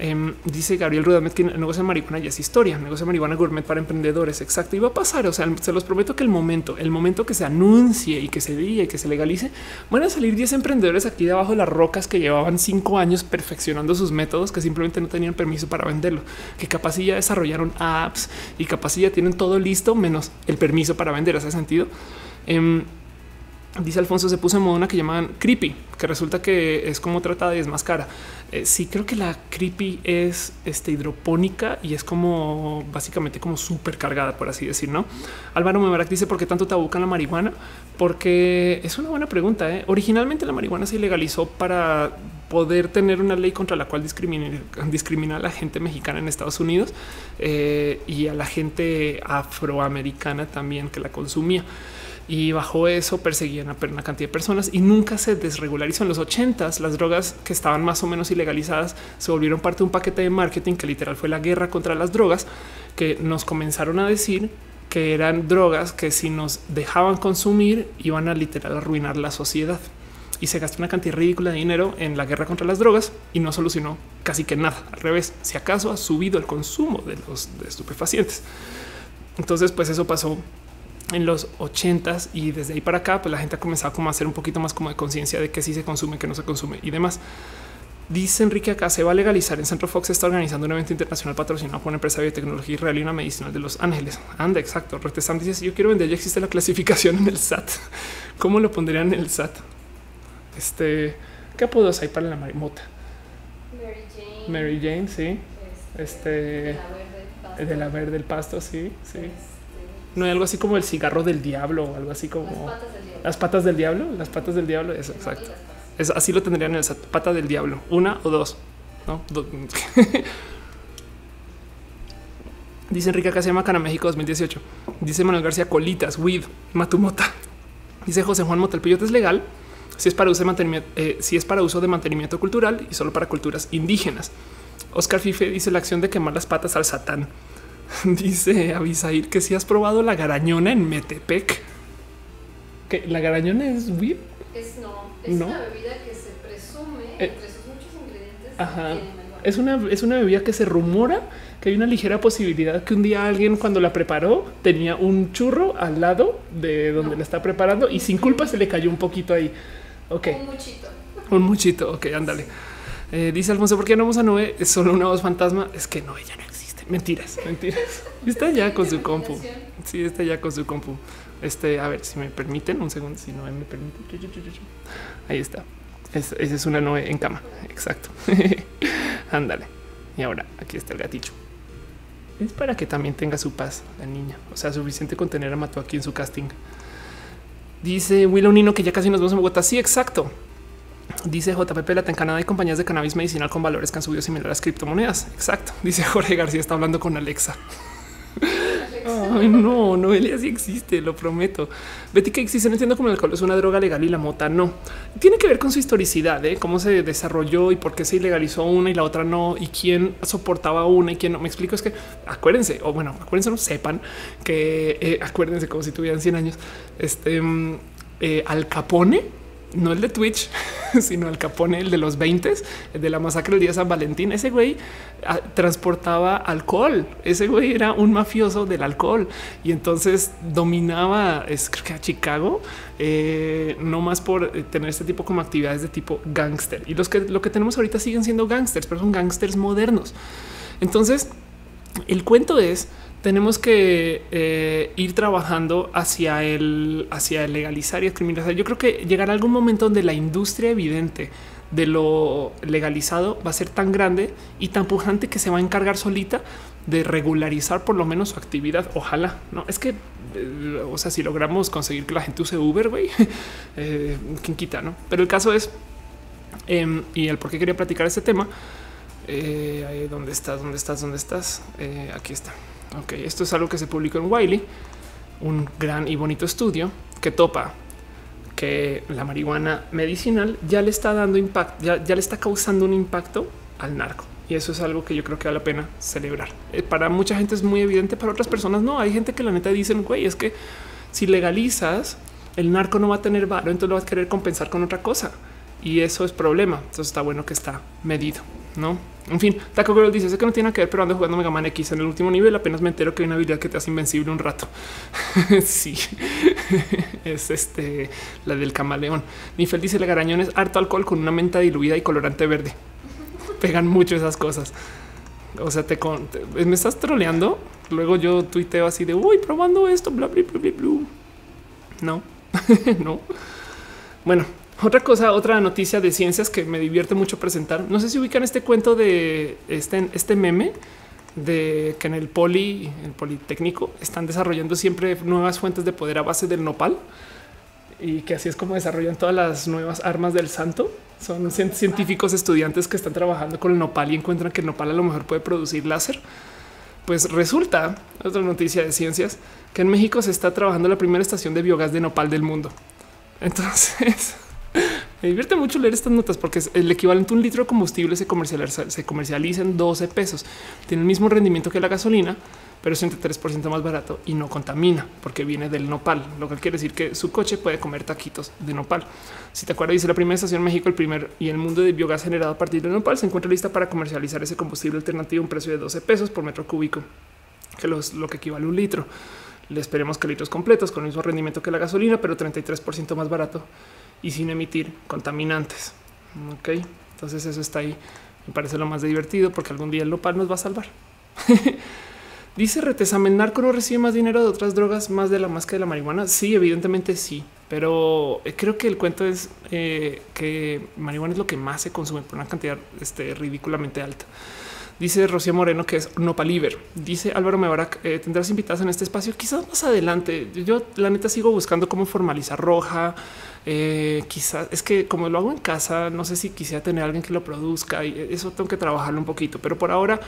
Em, dice Gabriel Rudamet que el negocio de marihuana ya es historia, negocio de marihuana gourmet para emprendedores. Exacto. Y va a pasar. O sea, se los prometo que el momento, el momento que se anuncie y que se diga y que se legalice, van a salir 10 emprendedores aquí debajo de las rocas que llevaban cinco años perfeccionando sus métodos, que simplemente no tenían permiso para venderlo, que capaz ya desarrollaron apps y capaz ya tienen todo listo, menos el permiso para vender. Ese sentido. Em, Dice Alfonso, se puso en moda una que llaman creepy, que resulta que es como tratada y es más cara. Eh, sí, creo que la creepy es este, hidropónica y es como básicamente como súper cargada, por así decir. No, Álvaro Mebarak dice: ¿Por qué tanto tabucan la marihuana? Porque es una buena pregunta. ¿eh? Originalmente la marihuana se ilegalizó para poder tener una ley contra la cual discriminar, discriminar a la gente mexicana en Estados Unidos eh, y a la gente afroamericana también que la consumía y bajo eso perseguían a una cantidad de personas y nunca se desregularizó. En los ochentas, las drogas que estaban más o menos ilegalizadas se volvieron parte de un paquete de marketing que literal fue la guerra contra las drogas, que nos comenzaron a decir que eran drogas que si nos dejaban consumir iban a literal arruinar la sociedad. Y se gastó una cantidad ridícula de dinero en la guerra contra las drogas y no solucionó casi que nada. Al revés, si acaso ha subido el consumo de los estupefacientes. Entonces, pues eso pasó en los ochentas y desde ahí para acá, pues la gente ha comenzado como a hacer un poquito más como de conciencia de que sí se consume, que no se consume y demás. Dice Enrique acá se va a legalizar en Centro Fox está organizando un evento internacional patrocinado por una empresa de biotecnología israelí y una medicinal de Los Ángeles. Anda, exacto. Retestam dice yo quiero vender, ya existe la clasificación en el SAT. [LAUGHS] ¿Cómo lo pondrían en el SAT? Este, ¿qué apodos hay para la marimota? Mary Jane. Mary Jane, sí. Este, de la verde, pasto, de la verde del pasto, sí, sí. este, No hay algo así como el cigarro del diablo o algo así las como patas del diablo. las patas del diablo, las patas del diablo, eso, exacto. las. Es, así lo tendrían en el pata del diablo, una o dos. ¿no? Do- [LAUGHS] Dice Enrique acá se llama Cana México 2018. Dice Manuel García Colitas, Weed, Matumota. Dice José Juan Mota, el peyote es legal si es para uso de mantenimiento, eh, si es para uso de mantenimiento cultural y solo para culturas indígenas. Oscar Fife dice la acción de quemar las patas al satán. [LAUGHS] Dice Abisair que si has probado la garañona en Metepec. Que la garañona es weed. Es no, es No. una bebida que se presume Eh, entre sus muchos ingredientes ajá. Es una, es una bebida que se rumora que hay una ligera posibilidad que un día alguien cuando la preparó tenía un churro al lado de donde No. la está preparando y sin culpa se le cayó un poquito ahí. Ok, Un muchito. un muchito. Ok, ándale. Eh, dice Alfonso, ¿por qué no vamos a Noé? Es solo una voz fantasma. Es que no, ella no. Mentiras, mentiras. Está ya con su compu. Sí, está ya con su compu. Este, a ver si me permiten un segundo. Si no me permite. Chu, chu, chu, chu, chu. Ahí está. Es- esa es una Noé en cama. Exacto. [LAUGHS] Ándale. Y ahora aquí está el gaticho. Es para que también tenga su paz la niña. O sea, suficiente con tener a Mato aquí en su casting. Dice Willow Nino que ya casi nos vemos en Bogotá. Sí, exacto. Dice JP Lata en Canadá hay compañías de cannabis medicinal con valores que han subido similar a las criptomonedas. Exacto. Dice Jorge García está hablando con Alexa. Ay, no, Noelia sí existe, lo prometo. Betty que existe, no entiendo cómo el alcohol es una droga legal y la mota no. Tiene que ver con su historicidad, ¿eh? cómo se desarrolló y por qué se ilegalizó una y la otra no, y quién soportaba una y quién no. Me explico, es que acuérdense, o bueno, acuérdense, no sepan que eh, acuérdense como si tuvieran 100 años. Este mm, eh, Al Capone no el de Twitch, [LAUGHS] sino Al Capone, el de los 20, el de la masacre del día de San Valentín. Ese güey ah, transportaba alcohol. Ese güey era un mafioso del alcohol y entonces dominaba, es, creo que a Chicago, eh, no más por eh, tener este tipo como actividades de tipo gángster. Y los que lo que tenemos ahorita siguen siendo gángsters, pero son gángsters modernos. Entonces, el cuento es tenemos que eh, ir trabajando hacia el hacia el legalizar y el criminalizar. Yo creo que llegará algún momento donde la industria evidente de lo legalizado va a ser tan grande y tan pujante que se va a encargar solita de regularizar por lo menos su actividad. Ojalá no es que, eh, o sea, si logramos conseguir que la gente use Uber, güey, [LAUGHS] eh, quién quita, no? Pero el caso es em, y el por qué quería platicar este tema. Eh, ¿Dónde estás? ¿Dónde estás? ¿Dónde estás? Aquí está. Ok, esto es algo que se publicó en Wiley, un gran y bonito estudio que topa que la marihuana medicinal ya le está dando impacto, ya, ya le está causando un impacto al narco. Y eso es algo que yo creo que vale la pena celebrar. Eh, para mucha gente es muy evidente, para otras personas no. Hay gente que la neta dicen, güey, es que si legalizas, el narco no va a tener varo, entonces lo va a querer compensar con otra cosa. Y eso es problema. Entonces está bueno que está medido, ¿no? En fin, Taco Girl dice, sé que no tiene que ver, pero ando jugando Mega Man X en el último nivel, apenas me entero que hay una habilidad que te hace invencible un rato. [LAUGHS] sí, [LAUGHS] es este, la del camaleón. Nifel dice, la garañón es harto alcohol con una menta diluida y colorante verde. Pegan mucho esas cosas. O sea, te, con- me estás troleando. Luego yo tuiteo así de, uy, probando esto, bla, bla, bla, bla, bla. No, [LAUGHS] no. Bueno, otra cosa, otra noticia de ciencias que me divierte mucho presentar. No sé si ubican este cuento de este, este meme de que en el poli, el politécnico, están desarrollando siempre nuevas fuentes de poder a base del nopal y que así es como desarrollan todas las nuevas armas del santo. Son cien- científicos estudiantes que están trabajando con el nopal y encuentran que el nopal a lo mejor puede producir láser. Pues resulta, otra noticia de ciencias, que en México se está trabajando la primera estación de biogás de nopal del mundo. Entonces, [LAUGHS] me divierte mucho leer estas notas porque es el equivalente a un litro de combustible se comercializa, se comercializa en 12 pesos. Tiene el mismo rendimiento que la gasolina, pero es 33% más barato y no contamina porque viene del nopal, lo que quiere decir que su coche puede comer taquitos de nopal. Si te acuerdas, dice la primera estación en México, el primer y el mundo de biogás generado a partir del nopal se encuentra lista para comercializar ese combustible alternativo a un precio de 12 pesos por metro cúbico, que es lo que equivale a un litro. Le esperemos que litros completos con el mismo rendimiento que la gasolina, pero 33% más barato y sin emitir contaminantes. Ok, entonces eso está ahí. Me parece lo más divertido porque algún día el nopal nos va a salvar. [LAUGHS] Dice Retesamen, narco no recibe más dinero de otras drogas más de la más que de la marihuana. Sí, evidentemente sí, pero eh, creo que el cuento es eh, que marihuana es lo que más se consume por una cantidad este, ridículamente alta. Dice Rocío Moreno que es Nopaliver. Dice Álvaro Mebarak, eh, tendrás invitados en este espacio. Quizás más adelante. Yo la neta sigo buscando cómo formalizar roja. Eh, quizás es que como lo hago en casa, no sé si quisiera tener alguien que lo produzca y eso tengo que trabajarlo un poquito, pero por ahora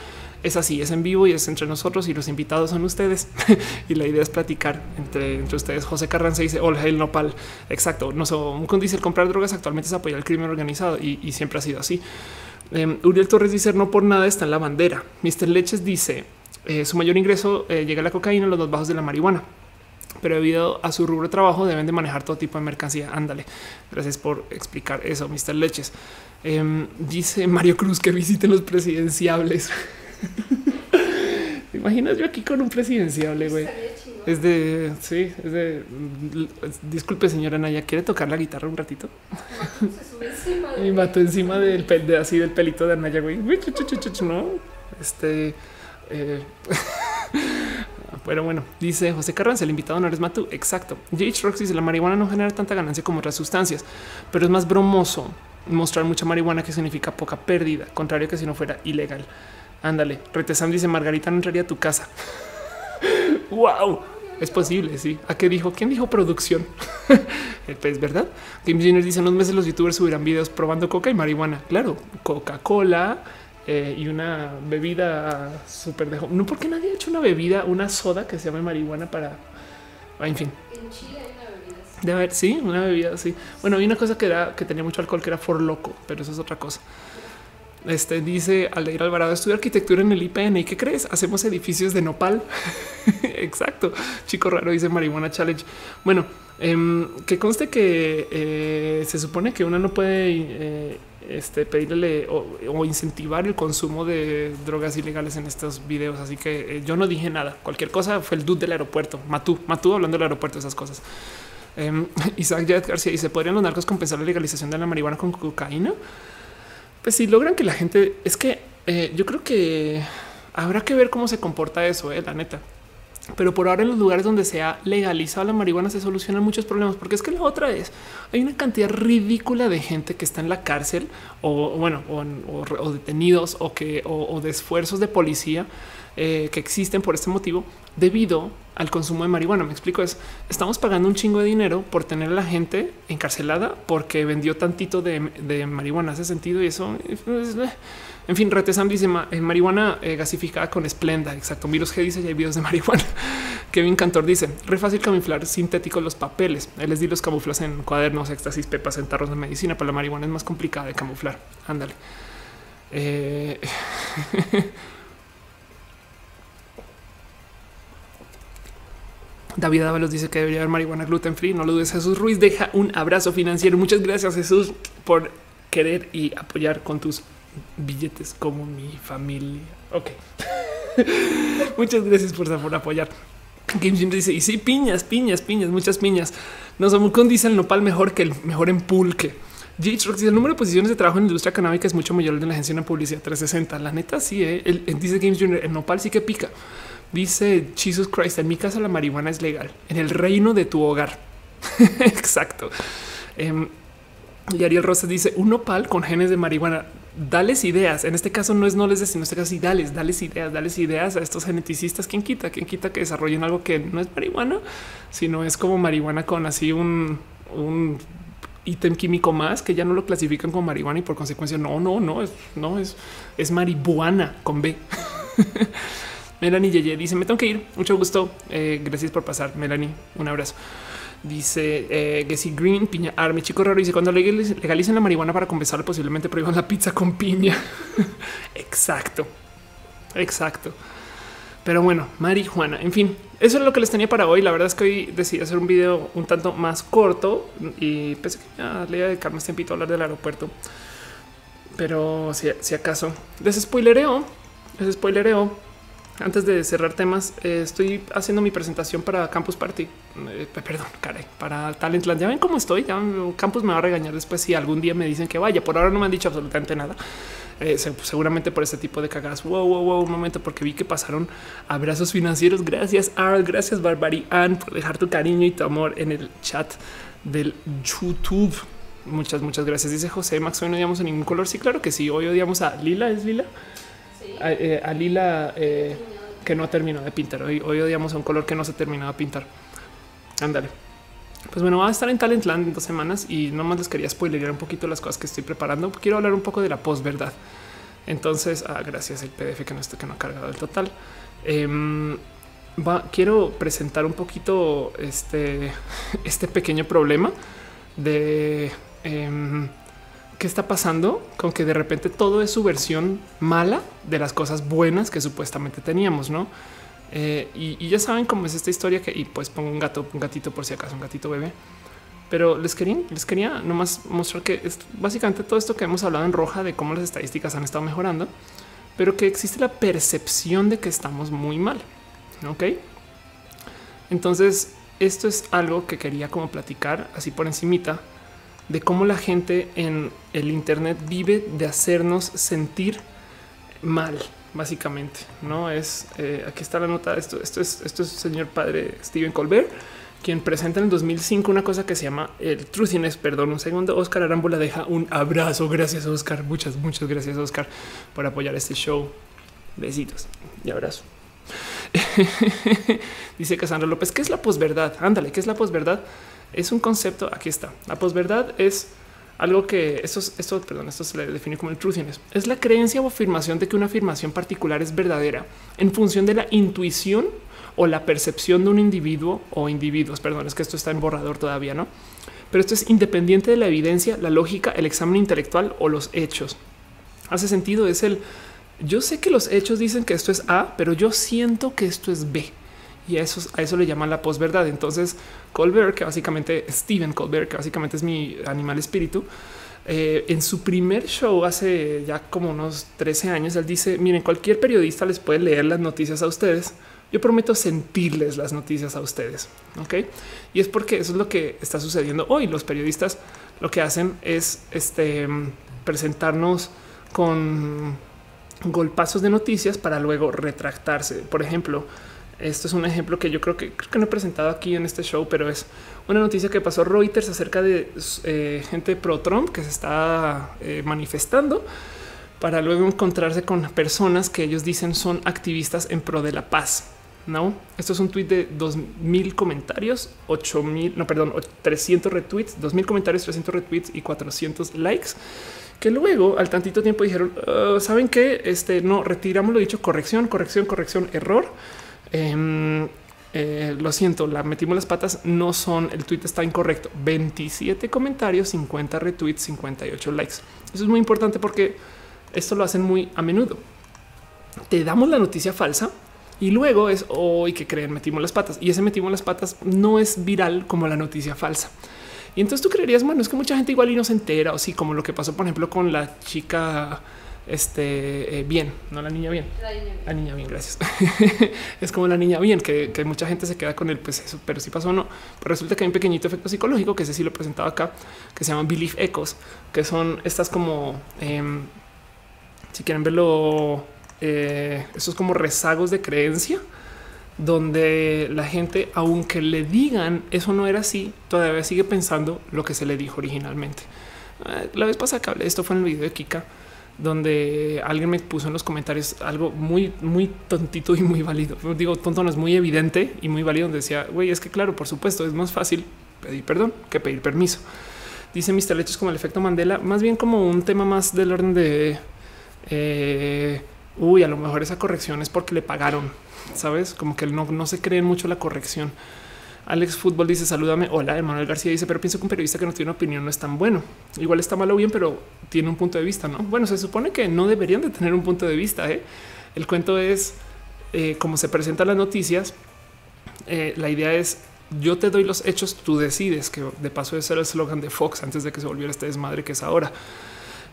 es así, es en vivo y es entre nosotros y los invitados son ustedes. [LAUGHS] y la idea es platicar entre, entre ustedes. José Carranza dice All Hail Nopal. Exacto. No sé, dice el comprar drogas actualmente es apoyar el crimen organizado y siempre ha sido así. Eh, Uriel Torres dice no por nada está en la bandera. Mr. Leches dice eh, su mayor ingreso eh, llega a la cocaína, los dos bajos de la marihuana, pero debido a su rubro de trabajo deben de manejar todo tipo de mercancía. Ándale. Gracias por explicar eso, Mr. Leches. Em, dice Mario Cruz que visiten los presidenciables. [LAUGHS] ¿Te imaginas yo aquí con un presidenciable, güey? Es de, sí, es de, disculpe señora Naya, ¿quiere tocar la guitarra un ratito? Y mató encima del pel, de así del pelito de Anaya, güey. No, este. eh, [LAUGHS] Pero bueno, dice José Carranza, el invitado no eres Matú. Exacto. J.H. Rox dice la marihuana no genera tanta ganancia como otras sustancias, pero es más bromoso mostrar mucha marihuana que significa poca pérdida, contrario que si no fuera ilegal. Ándale. Retesam dice Margarita no entraría a tu casa. Wow. Es posible, sí. ¿A qué dijo? ¿Quién dijo producción? [LAUGHS] pues verdad. Game Junior dice en unos meses los youtubers subirán videos probando coca y marihuana. Claro, Coca-Cola eh, y una bebida súper de No porque nadie ha hecho una bebida, una soda que se llame marihuana para. Ah, En fin, En Chile hay una bebida así. de haber, sí, una bebida así. Bueno, hay una cosa que era que tenía mucho alcohol que era for loco, pero eso es otra cosa. Este dice Aldeir Alvarado, estudia arquitectura en el IPN. ¿Y qué crees? Hacemos edificios de nopal. [LAUGHS] Exacto. Chico raro dice marihuana challenge. Bueno, em, que conste que eh, se supone que uno no puede eh, este, pedirle o, incentivar el consumo de drogas ilegales en estos videos. Así que eh, yo no dije nada. Cualquier cosa fue el dude del aeropuerto. Matú, Matú hablando del aeropuerto, esas cosas. Em, [LAUGHS] Isaac Yad García dice: ¿Podrían los narcos compensar la legalización de la marihuana con cocaína? Pues si logran que la gente es que eh, yo creo que habrá que ver cómo se comporta eso, eh, la neta. Pero por ahora en los lugares donde se ha legalizado la marihuana se solucionan muchos problemas, porque es que la otra es, hay una cantidad ridícula de gente que está en la cárcel o bueno, o, detenidos o que o de esfuerzos de policía eh, que existen por este motivo debido al consumo de marihuana. Me explico, es estamos pagando un chingo de dinero por tener a la gente encarcelada porque vendió tantito de, de marihuana. Hace sentido y eso. pues, eh. En fin, Retesam dice eh, marihuana gasificada con esplenda. Exacto. Virus G dice ya hay videos de [LAUGHS] marihuana. Kevin Cantor dice re fácil camuflar sintéticos los papeles. Él les di los camuflas en cuadernos, éxtasis, pepas, en tarros de medicina, pero la marihuana es más complicada de camuflar. Ándale. [LAUGHS] David Ábalos dice que debería haber marihuana gluten free. No lo dudes. Jesús Ruiz deja un abrazo financiero. Muchas gracias, Jesús, por querer y apoyar con tus billetes como mi familia. Ok. [LAUGHS] Muchas gracias por, por apoyar. Game Jam dice: Y sí, piñas, piñas, piñas, muchas piñas. No somos con dice el nopal mejor que el mejor en pulque. J. Rock dice: El número de posiciones de trabajo en la industria canábica es mucho mayor de la agencia de publicidad 360. La neta, sí, eh. el, el- dice Games Junior: El nopal sí que pica. Dice Jesus Christ, en mi casa la marihuana es legal, en el reino de tu hogar. [LAUGHS] Exacto. Em, y Ariel Rosas dice, un nopal con genes de marihuana, dales ideas. En este caso no es no les sino en este caso dales, dales ideas, dales ideas a estos geneticistas. ¿Quién quita? ¿Quién quita que desarrollen algo que no es marihuana, sino es como marihuana con así un, un ítem químico más que ya no lo clasifican como marihuana y por consecuencia no, no, no, es, no, es, es marihuana con B. [LAUGHS] Melanie Yeye dice: Me tengo que ir. Mucho gusto. Eh, gracias por pasar, Melanie. Un abrazo. Dice eh, Green, piña army, chico raro. Dice: Cuando legalicen la marihuana para compensarlo, posiblemente prohíban la pizza con piña. [LAUGHS] exacto, exacto. Pero bueno, marihuana. En fin, eso es lo que les tenía para hoy. La verdad es que hoy decidí hacer un video un tanto más corto y pensé que ya le iba a dedicar más tiempito a hablar del aeropuerto. Pero si, si acaso les spoilereo, les spoilereo antes de cerrar temas, eh, estoy haciendo mi presentación para Campus Party. Eh, perdón, caray, para Talentland. Ya ven cómo estoy. Ya Campus me va a regañar después si algún día me dicen que vaya. Por ahora no me han dicho absolutamente nada. Eh, seguramente por este tipo de cagadas. Wow, wow, wow, un momento, porque vi que pasaron abrazos financieros. Gracias, Arl. Gracias, Barbary Ann, por dejar tu cariño y tu amor en el chat del YouTube. Muchas, muchas gracias. Dice José Max. Hoy no odiamos a ningún color. Sí, claro que sí. Hoy odiamos a Lila. ¿Es Lila? A, eh, eh, que no ha terminado de pintar. Hoy, hoy odiamos a un color que no se ha terminado de pintar. Ándale. Pues bueno, va a estar en Talentland en dos semanas y no más les quería spoilerar un poquito las cosas que estoy preparando. Quiero hablar un poco de la posverdad. Entonces, ah, gracias el PDF que no está que no ha cargado el total. Va, quiero presentar un poquito este, [LAUGHS] este pequeño problema de eh, qué está pasando con que de repente todo es su versión mala de las cosas buenas que supuestamente teníamos, no? Eh, y, ya saben cómo es esta historia que y pues pongo un gato, un gatito por si acaso, un gatito bebé. Pero les quería, les quería nomás mostrar que es básicamente todo esto que hemos hablado en roja de cómo las estadísticas han estado mejorando, pero que existe la percepción de que estamos muy mal. Ok. Entonces, esto es algo que quería como platicar así por encimita de cómo la gente en el Internet vive de hacernos sentir mal, básicamente. No es eh, aquí está la nota. Esto, esto es esto es señor padre Steven Colbert, quien presenta en el 2005 una cosa que se llama el Truthiness. Perdón, un segundo. Oscar Arámbula deja un abrazo. Gracias, Oscar. Muchas, muchas gracias, Oscar, por apoyar este show. Besitos y abrazo. [LAUGHS] Dice Casandra López, ¿qué es la posverdad? Ándale, ¿qué es la posverdad? Es un concepto, aquí está. La posverdad es algo que esto, esto, perdón, esto se le define como el truthiness. Es la creencia o afirmación de que una afirmación particular es verdadera en función de la intuición o la percepción de un individuo o individuos. Perdón, es que esto está en borrador todavía, no? Pero esto es independiente de la evidencia, la lógica, el examen intelectual o los hechos. Hace sentido, es el yo sé que los hechos dicen que esto es A, pero yo siento que esto es B. Y a eso, a eso le llaman la posverdad. Entonces, Colbert, que básicamente Steven Colbert, que básicamente es mi animal espíritu, eh, en su primer show hace ya como unos 13 años, él dice, miren, cualquier periodista les puede leer las noticias a ustedes. Yo prometo sentirles las noticias a ustedes. Ok. Y es porque eso es lo que está sucediendo hoy. Los periodistas lo que hacen es este, presentarnos con golpazos de noticias para luego retractarse. Por ejemplo, esto es un ejemplo que yo creo que que no he presentado aquí en este show, pero es una noticia que pasó Reuters acerca de eh, gente pro Trump que se está eh, manifestando para luego encontrarse con personas que ellos dicen son activistas en pro de la paz. No, esto es un tweet de 2000 comentarios, 8000, no, perdón, 300 retweets, 2000 comentarios, 300 retweets y 400 likes que luego al tantito tiempo dijeron, ah, ¿saben qué? Este, no, retiramos lo dicho, corrección, corrección, corrección, error. Em, eh, lo siento, la metimos las patas, no son, el tweet está incorrecto. 27 comentarios, 50 retweets, 58 likes. Eso es muy importante porque esto lo hacen muy a menudo. Te damos la noticia falsa y luego es hoy que creen metimos las patas y ese metimos las patas no es viral como la noticia falsa. Y entonces tú creerías, bueno, es que mucha gente igual y no se entera, o sí, como lo que pasó, por ejemplo, con la chica este eh, bien, no la niña bien. La niña bien, gracias. [LAUGHS] es como la niña bien, que, mucha gente se queda con el pues eso, pero si pasó o no. Pero resulta que hay un pequeñito efecto psicológico que ese sí lo he presentado acá, que se llaman belief echoes, que son estas como em, si quieren verlo, eh, estos como rezagos de creencia donde la gente, aunque le digan eso no era así, todavía sigue pensando lo que se le dijo originalmente. Eh, la vez pasada que hablé, esto fue en el video de Kika, donde alguien me puso en los comentarios algo muy, muy tontito y muy válido. Digo, tonto no es muy evidente y muy válido, donde decía, güey, es que claro, por supuesto, es más fácil pedir perdón que pedir permiso. Dice Mr. Lechos como el efecto Mandela, más bien como un tema más del orden de, eh, uy, a lo mejor esa corrección es porque le pagaron sabes? Como que no, no se creen mucho la corrección. Alex Fútbol dice salúdame. Hola, Emanuel García dice, pero pienso que un periodista que no tiene opinión no es tan bueno. Igual está malo o bien, pero tiene un punto de vista, ¿no? Bueno, se supone que no deberían de tener un punto de vista. ¿eh? El cuento es eh, como se presentan las noticias. Eh, la idea es yo te doy los hechos, tú decides que de paso ese era el eslogan de Fox antes de que se volviera este desmadre que es ahora.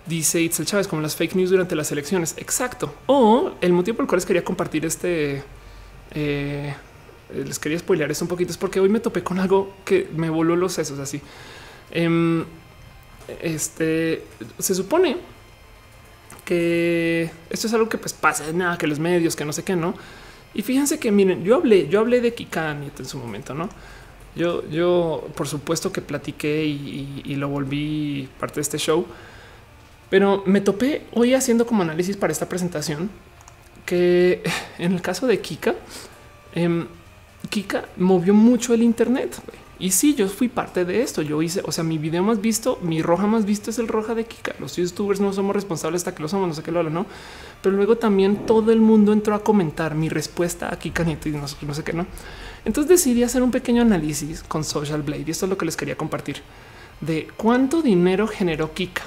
Dice Itzel Chávez, como las fake news durante las elecciones. Exacto. O el motivo por el cual quería compartir este. Eh, les quería spoilear esto un poquito, es porque hoy me topé con algo que me voló los sesos así. Em, este se supone que esto es algo que pues pasa, nada, que los medios, que no sé qué, no. Y fíjense que miren, yo hablé, yo hablé de Kika en su momento, no? Yo, yo por supuesto que platiqué y lo volví parte de este show pero me topé hoy haciendo como análisis para esta presentación que en el caso de Kika, eh, Kika movió mucho el Internet. Y sí, yo fui parte de esto. Yo hice, o sea, mi video más visto, mi roja más visto es el roja de Kika. Los youtubers no somos responsables hasta que lo somos, no sé qué lo hablo, no. Pero luego también todo el mundo entró a comentar mi respuesta a Kika Nieto y no, no sé qué, no. Entonces decidí hacer un pequeño análisis con Social Blade y esto es lo que les quería compartir de cuánto dinero generó Kika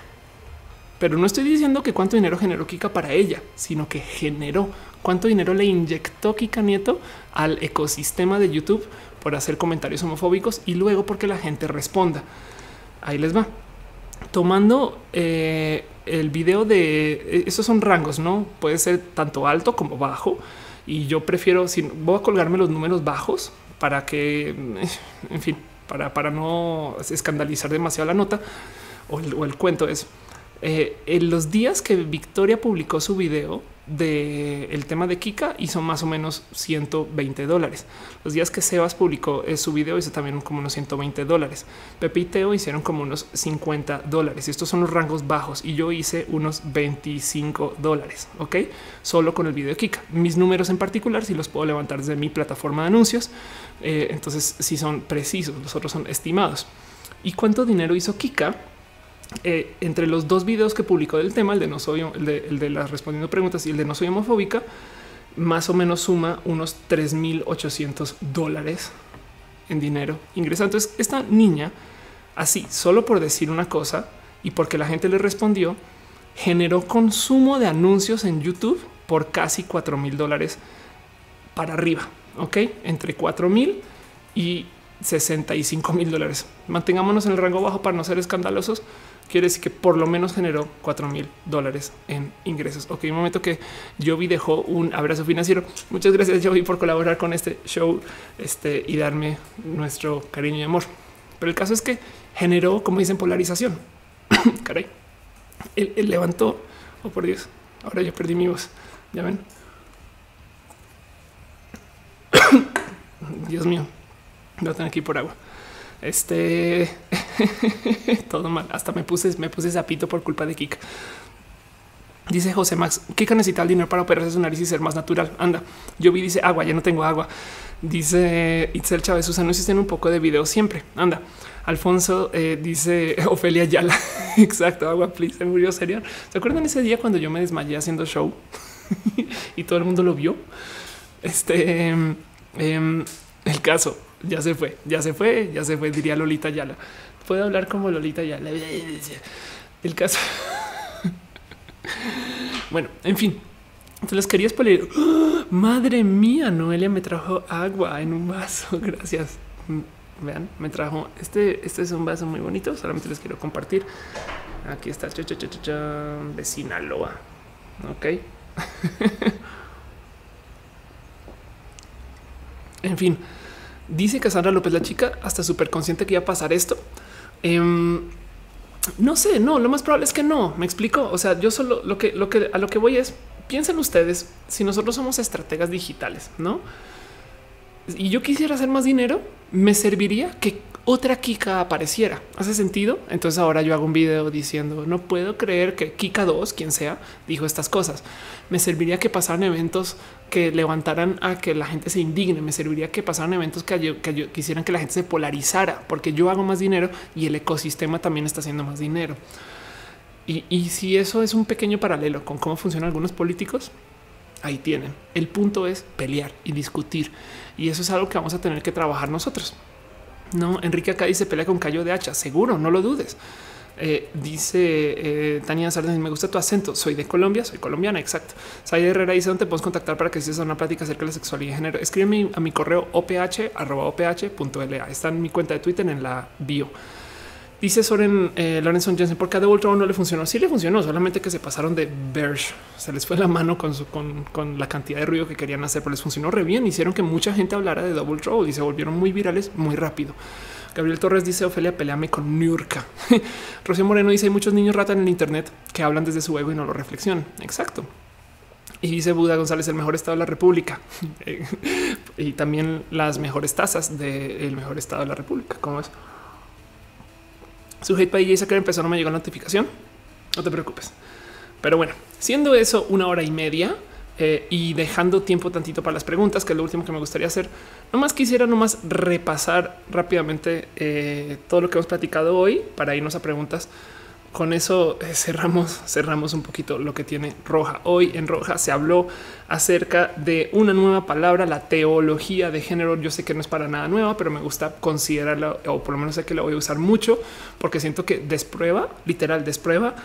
pero no estoy diciendo que cuánto dinero generó Kika para ella, sino que generó cuánto dinero le inyectó Kika Nieto al ecosistema de YouTube por hacer comentarios homofóbicos y luego porque la gente responda. Ahí les va. Tomando eh, el video de eh, esos son rangos, no puede ser tanto alto como bajo. Y yo prefiero, si voy a colgarme los números bajos para que, [LAUGHS] en fin, para, para no escandalizar demasiado la nota o el, cuento es eh, en los días que Victoria publicó su video del el tema de Kika hizo más o menos 120 dólares. Los días que Sebas publicó eh, su video hizo también como unos 120 dólares. Pepe y Teo hicieron como unos 50 dólares. Estos son los rangos bajos y yo hice unos 25 dólares. Ok, solo con el video de Kika. Mis números en particular, si los puedo levantar desde mi plataforma de anuncios, eh, entonces si son precisos, los otros son estimados. ¿Y cuánto dinero hizo Kika? Eh, entre los dos videos que publicó del tema, el de no soy, el de, las respondiendo preguntas y el de no soy homofóbica, más o menos suma unos 3.800 dólares en dinero ingresado. Entonces, esta niña, así, solo por decir una cosa y porque la gente le respondió, generó consumo de anuncios en YouTube por casi 4 mil dólares para arriba. Ok, entre 4 mil y 65 mil dólares. Mantengámonos en el rango bajo para no ser escandalosos quiere decir que por lo menos generó 4 mil dólares en ingresos. Ok, un momento que Jovi dejó un abrazo financiero. Muchas gracias, Jovi, por colaborar con este show este, y darme nuestro cariño y amor. Pero el caso es que generó, como dicen, polarización. [COUGHS] Caray, él, levantó. Oh, por Dios, ahora ya perdí mi voz. Ya ven. [COUGHS] Dios mío, voy a tener que ir por agua. Este [LAUGHS] todo mal. Hasta me puse, me puse zapito por culpa de Kika. Dice José Max, Kika necesita el dinero para operarse su nariz y ser más natural. Anda, yo vi, dice agua, ya no tengo agua. Dice Itzel Chávez, sus anuncios tienen un poco de video siempre. Anda, Alfonso eh, dice [LAUGHS] Ofelia Yala. [LAUGHS] Exacto, agua, please. Se murió serio. ¿Se acuerdan ese día cuando yo me desmayé haciendo show y todo el mundo lo vio? Este em, em, el caso ya se fue, ya se fue, ya se fue, diría Lolita Yala. Puedo hablar como Lolita Yala. El caso. bueno, en fin. Entonces les quería spoiler. ¡Oh! Madre mía, Noelia me trajo agua en un vaso. [LAUGHS] Gracias. Vean, me trajo este. Este es un vaso muy bonito. Solamente les quiero compartir. Aquí está. Cha, cha, de Sinaloa. Ok. [LAUGHS] en fin. Dice Cassandra López, la chica, hasta súper consciente que iba a pasar esto. Em, no sé, no, lo más probable es que no. Me explico. O sea, yo solo lo que, lo que a lo que voy es piensen ustedes si nosotros somos estrategas digitales, no? Y yo quisiera hacer más dinero, me serviría que otra Kika apareciera. ¿Hace sentido? Entonces ahora yo hago un video diciendo no puedo creer que Kika 2, quien sea, dijo estas cosas. Me serviría que pasaran eventos que levantaran a que la gente se indigne. Me serviría que pasaran eventos que, que quisieran que la gente se polarizara porque yo hago más dinero y el ecosistema también está haciendo más dinero. Y, y si eso es un pequeño paralelo con cómo funcionan algunos políticos, ahí tienen. El punto es pelear y discutir. Y eso es algo que vamos a tener que trabajar nosotros. No, Enrique acá dice pelea con callo de hacha. Seguro, no lo dudes. Eh, dice eh, Tania Sardes, me gusta tu acento. Soy de Colombia, soy colombiana. Exacto. Said Herrera dice dónde puedes contactar para que estés una plática acerca de la sexualidad y género. Escríbeme a mi correo oph.la. Está en mi cuenta de Twitter en la bio. Dice Soren eh, Lorenzo Jensen, porque a Trouble no le funcionó. Sí le funcionó, solamente que se pasaron de Verge. Se les fue la mano con, con, con, la cantidad de ruido que querían hacer, pero les funcionó re bien. Hicieron que mucha gente hablara de Double Trouble y se volvieron muy virales muy rápido. Gabriel Torres dice Ofelia, peleame con Nurka. [LAUGHS] Rocío Moreno dice hay muchos niños rata en el Internet que hablan desde su ego y no lo reflexionan. Exacto. Y dice Buda González, el mejor estado de la República. [LAUGHS] y también las mejores tasas del mejor estado de la República. ¿Cómo es? Su hate para dice que empezó, no me llegó la notificación. No te preocupes. Pero bueno, siendo eso una hora y media eh, y dejando tiempo tantito para las preguntas, que es lo último que me gustaría hacer, nomás quisiera nomás repasar rápidamente eh, todo lo que hemos platicado hoy para irnos a preguntas con eso eh, cerramos, cerramos un poquito lo que tiene Roja. Hoy en Roja se habló acerca de una nueva palabra, la teología de género. Yo sé que no es para nada nueva, pero me gusta considerarla o por lo menos sé que la voy a usar mucho porque siento que desprueba, literal desprueba,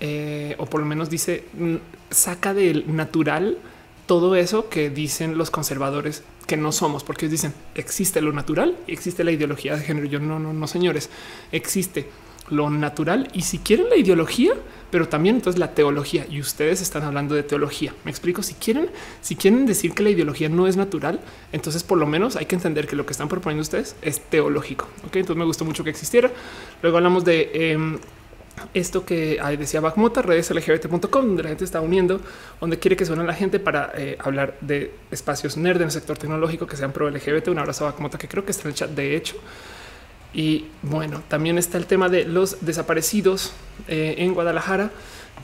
eh, o por lo menos dice, mm, saca del natural todo eso que dicen los conservadores que no somos, porque ellos dicen existe lo natural y existe la ideología de género. Yo no, no, no, señores, existe lo natural y si quieren la ideología, pero también entonces la teología. Y ustedes están hablando de teología. Me explico. Si quieren, si quieren decir que la ideología no es natural, entonces por lo menos hay que entender que lo que están proponiendo ustedes es teológico. Ok, entonces me gustó mucho que existiera. Luego hablamos de em, esto que decía Backmota, redes lgbt.com, donde la gente está uniendo, donde quiere que suene la gente para eh, hablar de espacios nerd en el sector tecnológico que sean pro LGBT. Un abrazo a Backmota, que creo que está en el chat. De hecho, y bueno, también está el tema de los desaparecidos eh, en Guadalajara.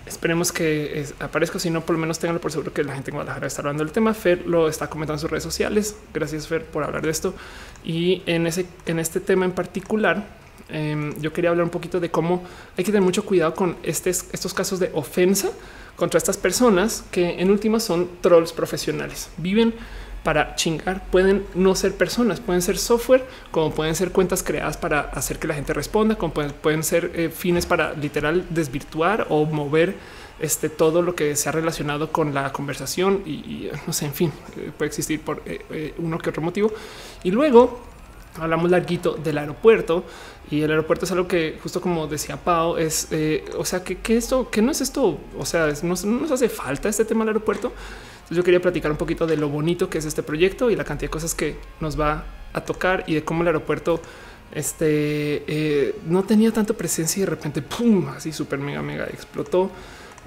Esperemos que aparezca, si no, por lo menos tenganlo por seguro que la gente en Guadalajara está hablando del tema. Fer lo está comentando en sus redes sociales. Gracias, Fer, por hablar de esto. Y en, ese, en este tema en particular, em, yo quería hablar un poquito de cómo hay que tener mucho cuidado con estos casos de ofensa contra estas personas que en últimas son trolls profesionales. Viven para chingar pueden no ser personas, pueden ser software, como pueden ser cuentas creadas para hacer que la gente responda, como pueden, ser eh, fines para literal desvirtuar o mover este todo lo que se ha relacionado con la conversación y, no sé, en fin, eh, puede existir por eh, uno que otro motivo. Y luego hablamos larguito del aeropuerto y el aeropuerto es algo que justo como decía Pau es, o sea, que, esto, que no es esto, o sea, no, no nos hace falta este tema del aeropuerto yo quería platicar un poquito de lo bonito que es este proyecto y la cantidad de cosas que nos va a tocar y de cómo el aeropuerto este eh, no tenía tanta presencia y de repente pum, así súper mega mega explotó.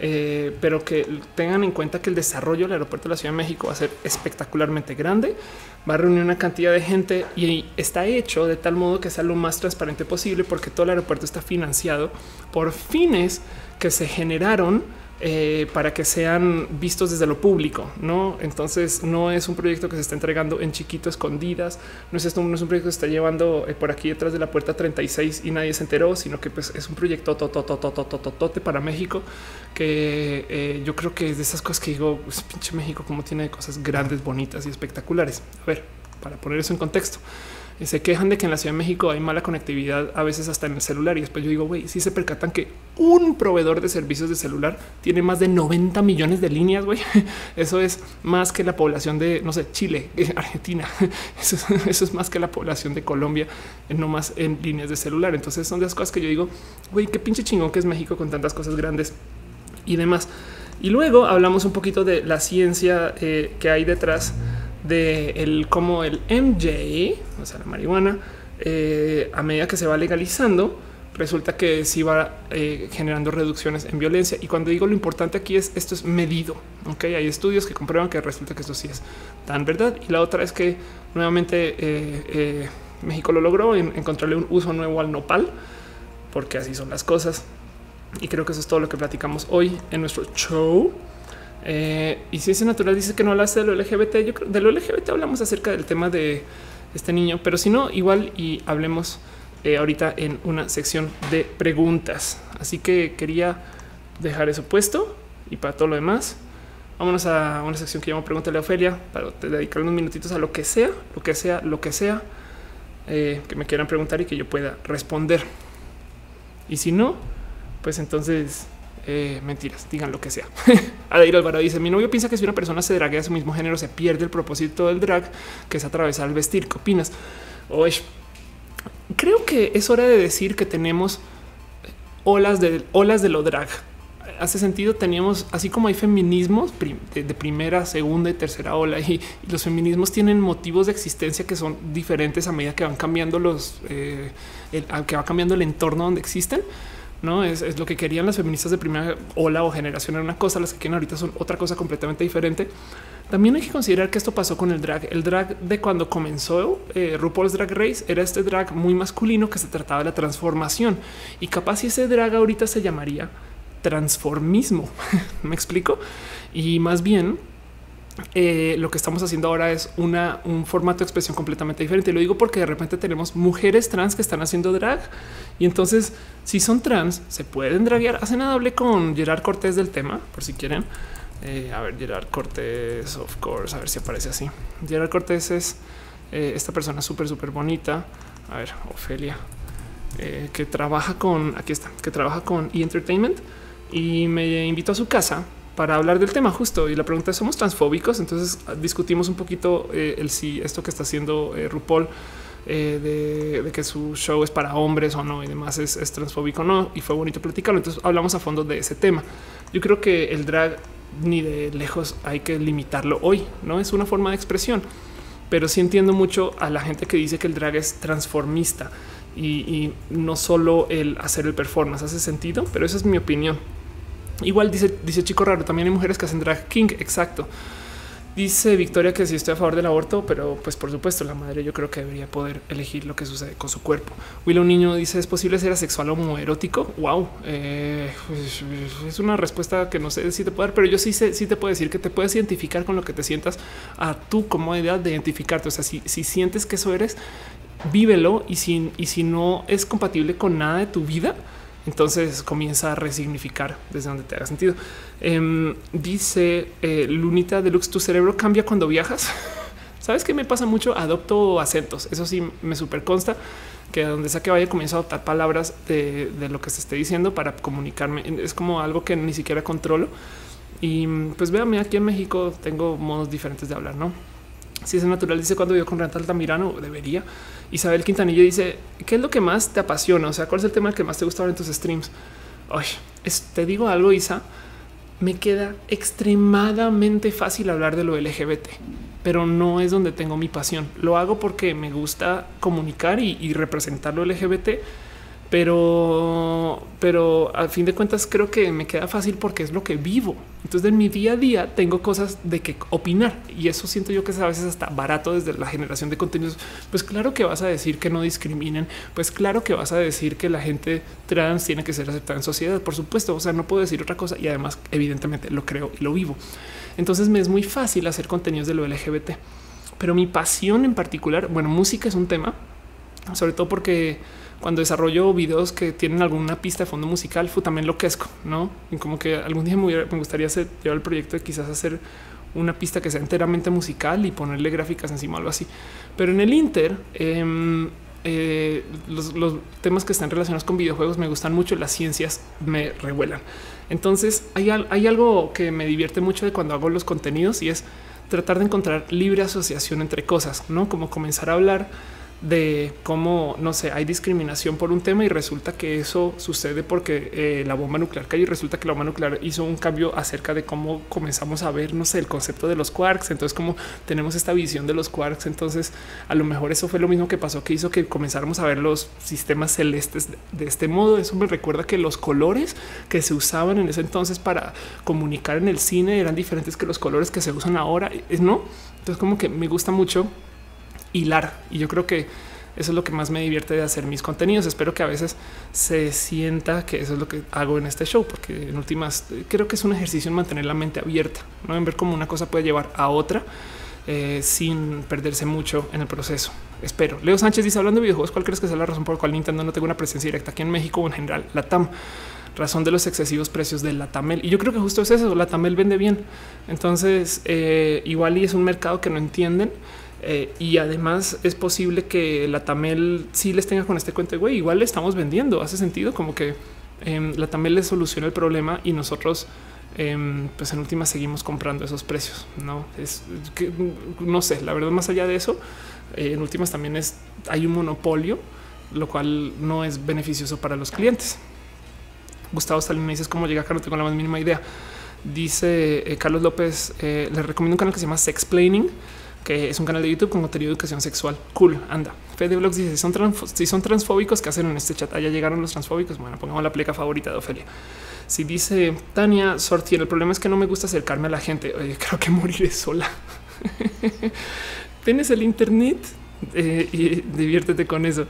Eh, pero que tengan en cuenta que el desarrollo del aeropuerto de la Ciudad de México va a ser espectacularmente grande, va a reunir una cantidad de gente y está hecho de tal modo que sea lo más transparente posible porque todo el aeropuerto está financiado por fines que se generaron eh, para que sean vistos desde lo público, no? Entonces no es un proyecto que se está entregando en chiquito, escondidas. No es esto, no es un proyecto que se está llevando eh, por aquí detrás de la puerta 36 y nadie se enteró, sino que pues, es un proyecto totototototote para México que eh, yo creo que es de esas cosas que digo, pues, pinche México, como tiene cosas grandes, bonitas y espectaculares. A ver, para poner eso en contexto se quejan de que en la Ciudad de México hay mala conectividad, a veces hasta en el celular. Y después yo digo, güey, si se percatan que un proveedor de servicios de celular tiene más de 90 millones de líneas, güey. [LAUGHS] Eso es más que la población de, no sé, Chile, [LAUGHS] Argentina. [LAUGHS] Eso, es más que la población de Colombia, no más en líneas de celular. Entonces son de las cosas que yo digo, güey, qué pinche chingón que es México con tantas cosas grandes y demás. Y luego hablamos un poquito de la ciencia eh, que hay detrás de el cómo el MJ, o sea, la marihuana, eh, a medida que se va legalizando, resulta que sí va eh, generando reducciones en violencia. Y cuando digo lo importante aquí es esto es medido. Ok, hay estudios que comprueban que resulta que esto sí es tan verdad. Y la otra es que nuevamente eh, México lo logró en encontrarle un uso nuevo al nopal, porque así son las cosas. Y creo que eso es todo lo que platicamos hoy en nuestro show. Eh, y Ciencia Natural dice que no hablaste de lo LGBT. Yo creo de lo LGBT hablamos acerca del tema de este niño, pero si no, igual y hablemos eh, ahorita en una sección de preguntas. Así que quería dejar eso puesto y para todo lo demás, vámonos a una sección que llamo Pregúntale a Ofelia para dedicar unos minutitos a lo que sea, lo que sea, lo que sea eh, que me quieran preguntar y que yo pueda responder. Y si no, pues entonces eh, mentiras, digan lo que sea. [LAUGHS] Adair Alvarado dice: Mi novio piensa que si una persona se draguea a su mismo género, se pierde el propósito del drag, que es atravesar el vestir. ¿Qué opinas? creo que es hora de decir que tenemos olas de olas de lo drag. Hace sentido, teníamos así como hay feminismos de, primera, segunda y tercera ola, y, los feminismos tienen motivos de existencia que son diferentes a medida que van cambiando los eh, que va cambiando el entorno donde existen. No es, lo que querían las feministas de primera ola o generación era una cosa, las que quieren ahorita son otra cosa completamente diferente. También hay que considerar que esto pasó con el drag. El drag de cuando comenzó eh, RuPaul's Drag Race era este drag muy masculino que se trataba de la transformación y capaz si ese drag ahorita se llamaría transformismo. [LAUGHS] Me explico y más bien eh, lo que estamos haciendo ahora es una, un formato de expresión completamente diferente. Lo digo porque de repente tenemos mujeres trans que están haciendo drag y entonces si son trans se pueden draguear. Hace nada hablé con Gerard Cortés del tema, por si quieren. Eh, a ver, Gerard Cortés, of course, a ver si aparece así. Gerard Cortés es eh, esta persona súper, súper bonita. A ver, Ofelia, que trabaja con, aquí está, que trabaja con E! Entertainment y me invitó a su casa para hablar del tema justo. Y la pregunta es, ¿somos transfóbicos? Entonces discutimos un poquito el si esto que está haciendo RuPaul de, que su show es para hombres o no y demás es, es transfóbico o no. Y fue bonito platicarlo. Entonces hablamos a fondo de ese tema. Yo creo que el drag ni de lejos hay que limitarlo hoy, no es una forma de expresión, pero sí entiendo mucho a la gente que dice que el drag es transformista y, no solo el hacer el performance hace sentido, pero esa es mi opinión. Igual dice, dice chico raro, también hay mujeres que hacen drag king, exacto. Dice Victoria que sí estoy a favor del aborto, pero pues por supuesto la madre yo creo que debería poder elegir lo que sucede con su cuerpo. Willow Niño dice es posible ser asexual o homoerótico. Wow, eh, es una respuesta que no sé si te puedo dar, pero yo sí sé, sí te puedo decir que te puedes identificar con lo que te sientas a tu comodidad de identificarte. O sea, si, si sientes que eso eres, vívelo y si, y si no es compatible con nada de tu vida, entonces comienza a resignificar desde donde te haga sentido. Em, dice eh, Lunita Deluxe, tu cerebro cambia cuando viajas. [LAUGHS] Sabes que me pasa mucho, adopto acentos. Eso sí me super consta que donde sea que vaya comienzo a adoptar palabras de, lo que se esté diciendo para comunicarme. Es como algo que ni siquiera controlo. Y pues véame aquí en México tengo modos diferentes de hablar, ¿no? Si es natural, dice cuando yo con Renata Altamirano, debería. Isabel Quintanilla dice, ¿qué es lo que más te apasiona? O sea, ¿cuál es el tema que más te gusta ver en tus streams? Ay, te digo algo, Isa, me queda extremadamente fácil hablar de lo LGBT, pero no es donde tengo mi pasión. Lo hago porque me gusta comunicar y, y representar lo LGBT pero, pero al fin de cuentas creo que me queda fácil porque es lo que vivo. Entonces en mi día a día tengo cosas de que opinar y eso siento yo que es a veces hasta barato desde la generación de contenidos. Pues claro que vas a decir que no discriminen, pues claro que vas a decir que la gente trans tiene que ser aceptada en sociedad, por supuesto. O sea, no puedo decir otra cosa y además evidentemente lo creo y lo vivo. Entonces me es muy fácil hacer contenidos de lo LGBT, pero mi pasión en particular, bueno, música es un tema, sobre todo porque cuando desarrollo videos que tienen alguna pista de fondo musical, fue también lo quesco, no? Y como que algún día me, gustaría llevar el proyecto de quizás hacer una pista que sea enteramente musical y ponerle gráficas encima, algo así. Pero en el Inter, em, eh, los, temas que están relacionados con videojuegos me gustan mucho, las ciencias me revuelan. Entonces hay, hay algo que me divierte mucho de cuando hago los contenidos y es tratar de encontrar libre asociación entre cosas, no como comenzar a hablar de cómo, no sé, hay discriminación por un tema y resulta que eso sucede porque eh, la bomba nuclear cayó y resulta que la bomba nuclear hizo un cambio acerca de cómo comenzamos a ver, no sé, el concepto de los quarks. Entonces, como tenemos esta visión de los quarks, entonces a lo mejor eso fue lo mismo que pasó, que hizo que comenzáramos a ver los sistemas celestes de este modo. Eso me recuerda que los colores que se usaban en ese entonces para comunicar en el cine eran diferentes que los colores que se usan ahora, ¿no? Entonces, como que me gusta mucho hilar. Y yo creo que eso es lo que más me divierte de hacer mis contenidos. Espero que a veces se sienta que eso es lo que hago en este show, porque en últimas creo que es un ejercicio en mantener la mente abierta, no en ver cómo una cosa puede llevar a otra eh, sin perderse mucho en el proceso. Espero. Leo Sánchez dice hablando de videojuegos, ¿cuál crees que sea la razón por la cual Nintendo no tengo una presencia directa aquí en México o en general? La TAM razón de los excesivos precios de la Tamel. Y yo creo que justo es eso. La Tamel vende bien. Entonces, eh, igual y es un mercado que no entienden eh, y además es posible que la Tamel sí les tenga con este cuento, güey, igual le estamos vendiendo, hace sentido como que em, la Tamel le soluciona el problema y nosotros em, pues en última seguimos comprando esos precios, no es que no sé, la verdad más allá de eso, eh, en últimas también es hay un monopolio lo cual no es beneficioso para los clientes. Gustavo Stalin me dices cómo llega acá, no tengo la más mínima idea. Dice eh, Carlos López, eh, le recomiendo un canal que se llama Sexplaining, que es un canal de YouTube con contenido de educación sexual. Cool, anda. Fede Blogs dice, si son, si son transfóbicos, ¿qué hacen en este chat? Allá llegaron los transfóbicos. Bueno, pongamos la pleca favorita de Ofelia. Si dice Tania Sortier, el problema es que no me gusta acercarme a la gente. [LAUGHS] Creo que moriré sola. Tienes el internet eh, y diviértete con eso.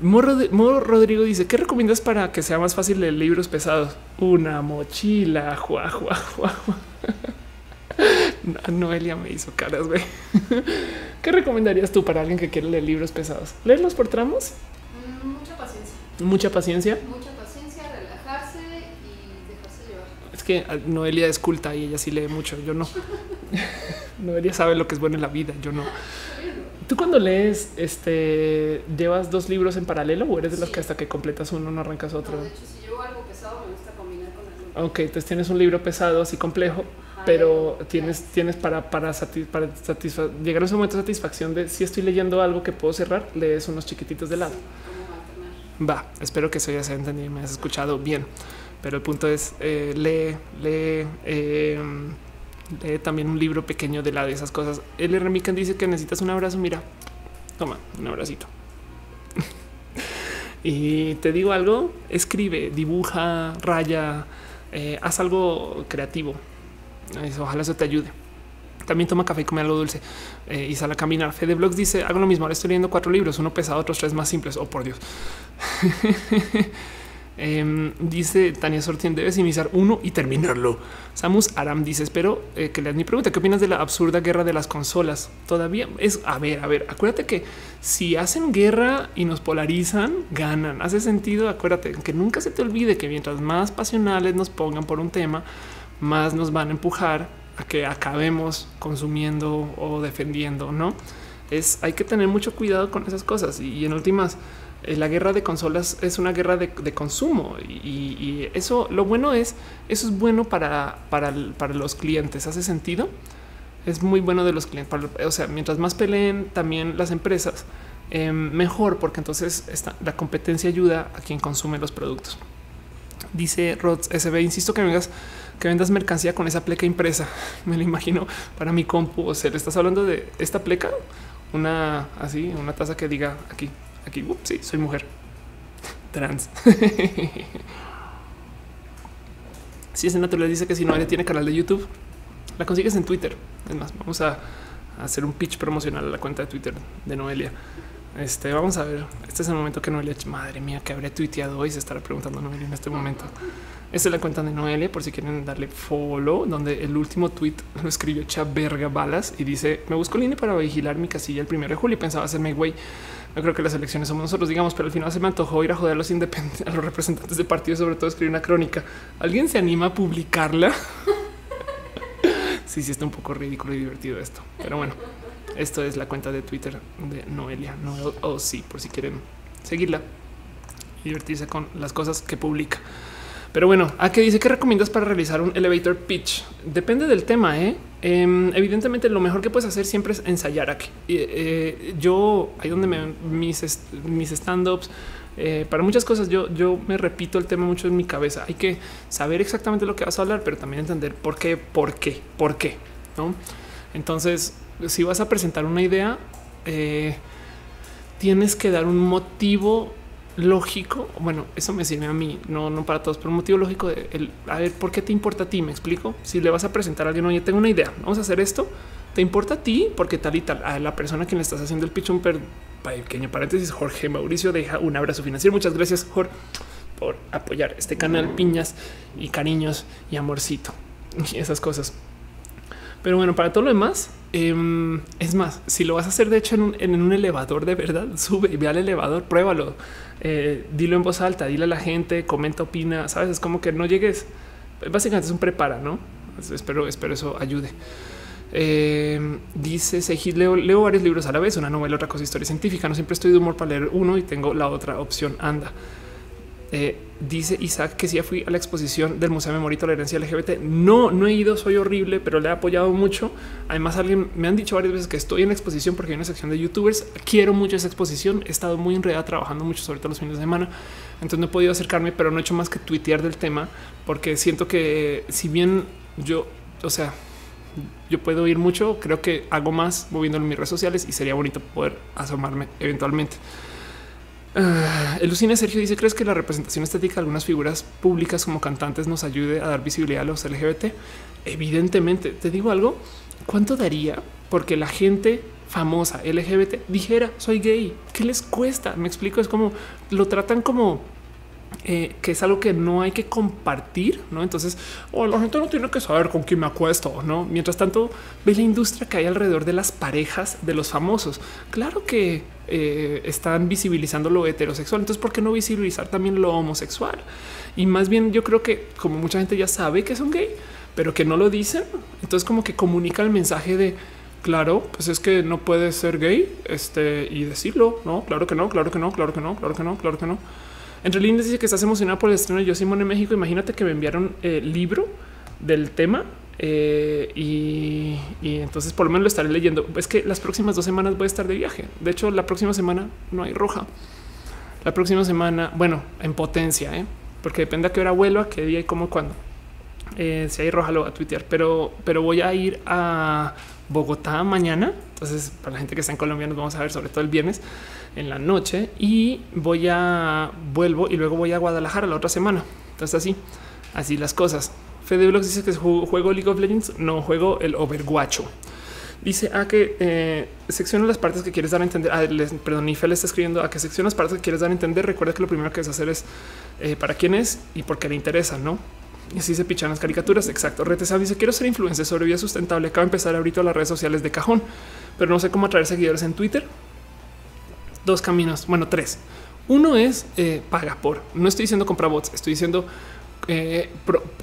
Moro, Rodrigo dice: ¿Qué recomiendas para que sea más fácil leer libros pesados? Una mochila. Jua, jua, jua, [LAUGHS] Noelia me hizo caras, güey. [LAUGHS] ¿Qué recomendarías tú para alguien que quiere leer libros pesados? ¿Leerlos por tramos? Mm, mucha paciencia. Mucha paciencia. Mucha paciencia, relajarse y dejarse llevar. Es que ah, Noelia es culta y ella sí lee mucho. Yo no. [LAUGHS] Noelia sabe lo que es bueno en la vida. Yo no. Tú cuando lees, este, llevas dos libros en paralelo o eres de los que hasta que completas uno no arrancas otro. No, de hecho, si llevo algo pesado, me gusta combinar con algo. Ok, entonces tienes un libro pesado, así complejo, pero tienes, tienes para, para, para llegar a ese momento de satisfacción de si estoy leyendo algo que puedo cerrar, lees unos chiquititos de lado. Va, espero que eso ya se haya entendido y me has escuchado bien. Pero el punto es, eh, lee, lee. Eh, también un libro pequeño de la de esas cosas. El Remican dice que necesitas un abrazo. Mira, toma un abracito. [LAUGHS] y te digo algo: escribe, dibuja, raya, eh, haz algo creativo. Ojalá eso te ayude. También toma café y come algo dulce eh, y sale a caminar. Fede Blogs dice: Hago lo mismo. Ahora estoy leyendo cuatro libros, uno pesado, otros tres más simples. Oh, por Dios. [LAUGHS] Em, dice Tania Sortien, debes iniciar uno y terminarlo. Samus Aram dice, espero eh, que le mi pregunta. ¿Qué opinas de la absurda guerra de las consolas? Todavía es, a ver, a ver, acuérdate que si hacen guerra y nos polarizan, ganan. Hace sentido, acuérdate que nunca se te olvide que mientras más pasionales nos pongan por un tema, más nos van a empujar a que acabemos consumiendo o defendiendo, ¿no? Es, hay que tener mucho cuidado con esas cosas y en últimas eh, la guerra de consolas es una guerra de, consumo y, eso lo bueno es eso es bueno para, para, los clientes. Hace sentido. Es muy bueno de los clientes. o sea, mientras más peleen también las empresas, em, mejor, porque entonces la competencia ayuda a quien consume los productos. Dice Rods SB, insisto que vengas, que vendas mercancía con esa pleca impresa. [LAUGHS] Me lo imagino para mi compu. O sea, le estás hablando de esta pleca, una así, una taza que diga aquí Aquí, sí, soy mujer [LAUGHS] trans. [LAUGHS] si es natural, dice que si no tiene canal de YouTube, la consigues en Twitter. Es más, vamos a, hacer un pitch promocional a la cuenta de Twitter de Noelia. Este vamos a ver. Este es el momento que Noelia, madre mía, que habré tuiteado hoy. Se estará preguntando Noelia en este momento. Esta es la cuenta de Noelia por si quieren darle follow, donde el último tweet lo escribió Chaverga Balas y dice: Me busco línea para vigilar mi casilla el primero de julio y pensaba hacerme güey. No creo que las elecciones somos nosotros, digamos, pero al final se me antojó ir a joder a los independientes, a los representantes de partidos, sobre todo escribir una crónica. ¿Alguien se anima a publicarla? [LAUGHS] sí, sí, está un poco ridículo y divertido esto. Pero bueno, esto es la cuenta de Twitter de Noelia, Noel o sí, por si quieren seguirla y divertirse con las cosas que publica. Pero bueno, ¿a qué dice que recomiendas para realizar un elevator pitch? Depende del tema. ¿eh? Em, evidentemente, lo mejor que puedes hacer siempre es ensayar aquí. Eh, yo ahí donde me mis, mis stand ups. Eh, para muchas cosas yo, yo me repito el tema mucho en mi cabeza. Hay que saber exactamente lo que vas a hablar, pero también entender por qué, por qué, por qué. ¿no? Entonces, si vas a presentar una idea, eh, tienes que dar un motivo lógico. Bueno, eso me sirve a mí, no, no para todos, pero un motivo lógico de el, a ver por qué te importa a ti. Me explico. Si le vas a presentar a alguien, oye, tengo una idea, vamos a hacer esto. Te importa a ti porque tal y tal a la persona a quien le estás haciendo el pitch, un pequeño paréntesis. Jorge Mauricio deja un abrazo financiero. Muchas gracias, Jorge, por apoyar este canal, piñas y cariños y amorcito y esas cosas. Pero bueno, para todo lo demás, em, es más, si lo vas a hacer de hecho en un, elevador de verdad, [LAUGHS] sube y ve al elevador, pruébalo eh, dilo en voz alta, dile a la gente, comenta, opina, sabes, es como que no llegues. Básicamente es un prepara, no? Espero, espero eso ayude. Eh, dice Sejid, leo, leo varios libros a la vez, una novela, otra cosa, historia científica. No siempre estoy de humor para leer uno y tengo la otra opción. Anda. Eh, dice Isaac que si ya fui a la exposición del Museo de Memoria y Tolerancia LGBT. No, no he ido, soy horrible, pero le he apoyado mucho. Además, alguien me han dicho varias veces que estoy en la exposición porque hay una sección de youtubers. Quiero mucho esa exposición. He estado muy enredada trabajando mucho, sobre todo los fines de semana. Entonces no he podido acercarme, pero no he hecho más que tuitear del tema porque siento que si bien yo, o sea, yo puedo ir mucho, creo que hago más moviéndolo en mis redes sociales y sería bonito poder asomarme eventualmente. Uh, el Lucine Sergio dice: ¿Crees que la representación estética de algunas figuras públicas como cantantes nos ayude a dar visibilidad a los LGBT? Evidentemente, te digo algo. ¿Cuánto daría porque la gente famosa LGBT dijera soy gay? ¿Qué les cuesta? Me explico. Es como lo tratan como eh, que es algo que no hay que compartir, ¿no? Entonces, oh, la gente no tiene que saber con quién me acuesto, ¿no? Mientras tanto, ve la industria que hay alrededor de las parejas de los famosos. Claro que eh, están visibilizando lo heterosexual, entonces, ¿por qué no visibilizar también lo homosexual? Y más bien, yo creo que como mucha gente ya sabe que son gay, pero que no lo dicen, entonces como que comunica el mensaje de claro, pues es que no puedes ser gay este, y decirlo, no, claro que no, claro que no, claro que no, claro que no, claro que no. Entre líneas dice que estás emocionada por el estreno de Yo Simón en México. Imagínate que me enviaron el eh, libro del tema eh, y, entonces por lo menos lo estaré leyendo. Es que las próximas dos semanas voy a estar de viaje. De hecho, la próxima semana no hay roja. La próxima semana, bueno, en potencia, ¿eh? porque depende a qué hora vuelo, qué día y cómo, cuándo. si hay roja lo voy a tuitear, pero, pero voy a ir a Bogotá mañana. Entonces, para la gente que está en Colombia, nos vamos a ver sobre todo el viernes en la noche y voy a vuelvo y luego voy a Guadalajara la otra semana. Entonces, así, así las cosas. Fede Blogs dice que juego League of Legends, no juego el Overwatch. Dice a ah, que eh, secciona las partes que quieres dar a entender. Ah, perdón, Ife le está escribiendo a que secciona las partes que quieres dar a entender. Recuerda que lo primero que debes hacer es eh, para quién es y por qué le interesa, no? Y así se pichan las caricaturas. Exacto. Retesab dice: Quiero ser influencer sobre vida sustentable. Acabo de empezar ahorita las redes sociales de cajón, pero no sé cómo atraer seguidores en Twitter. Dos caminos, bueno, tres. Uno es eh, paga por. No estoy diciendo compra bots, estoy diciendo eh,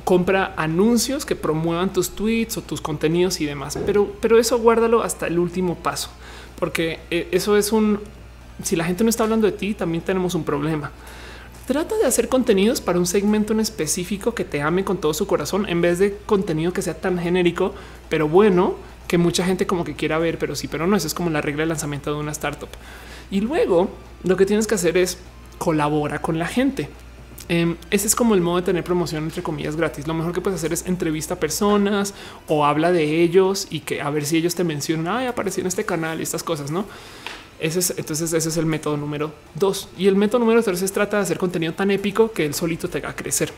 compra anuncios que promuevan tus tweets o tus contenidos y demás. Pero, pero eso guárdalo hasta el último paso, porque eh, eso es un. Si la gente no está hablando de ti, también tenemos un problema. Trata de hacer contenidos para un segmento en específico que te ame con todo su corazón en vez de contenido que sea tan genérico, pero bueno, que mucha gente como que quiera ver, pero sí, pero no. Eso es como la regla de lanzamiento de una startup. Y luego lo que tienes que hacer es colabora con la gente. Em, ese es como el modo de tener promoción entre comillas gratis. Lo mejor que puedes hacer es entrevista a personas o habla de ellos y que a ver si ellos te mencionan, ay, apareció en este canal y estas cosas, no? Ese es, entonces ese es el método número dos. Y el método número tres es trata de hacer contenido tan épico que él solito te haga crecer.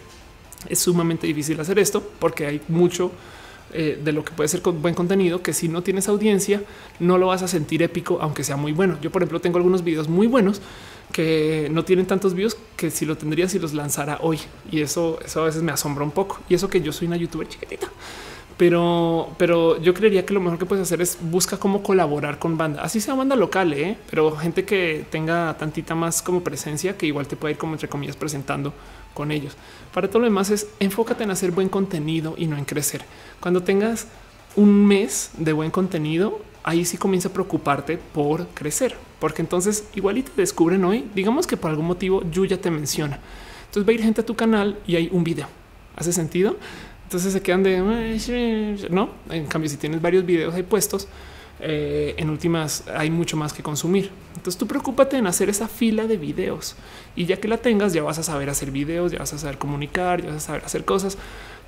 Es sumamente difícil hacer esto porque hay mucho eh, de lo que puede ser con buen contenido que si no tienes audiencia no lo vas a sentir épico aunque sea muy bueno. Yo por ejemplo tengo algunos videos muy buenos que no tienen tantos views que si lo tendría si los lanzara hoy y eso, eso a veces me asombra un poco y eso que yo soy una youtuber chiquitita pero, pero yo creería que lo mejor que puedes hacer es busca cómo colaborar con banda, así sea banda local, ¿eh? pero gente que tenga tantita más como presencia que igual te puede ir como entre comillas presentando con ellos. Para todo lo demás es enfócate en hacer buen contenido y no en crecer. Cuando tengas un mes de buen contenido, ahí sí comienza a preocuparte por crecer, porque entonces igual y te descubren hoy, digamos que por algún motivo Yuya te menciona. Entonces va a ir gente a tu canal y hay un video. ¿Hace sentido? Entonces se quedan de no. En cambio, si tienes varios videos ahí puestos, eh, en últimas hay mucho más que consumir. Entonces tú preocúpate en hacer esa fila de videos y ya que la tengas, ya vas a saber hacer videos, ya vas a saber comunicar, ya vas a saber hacer cosas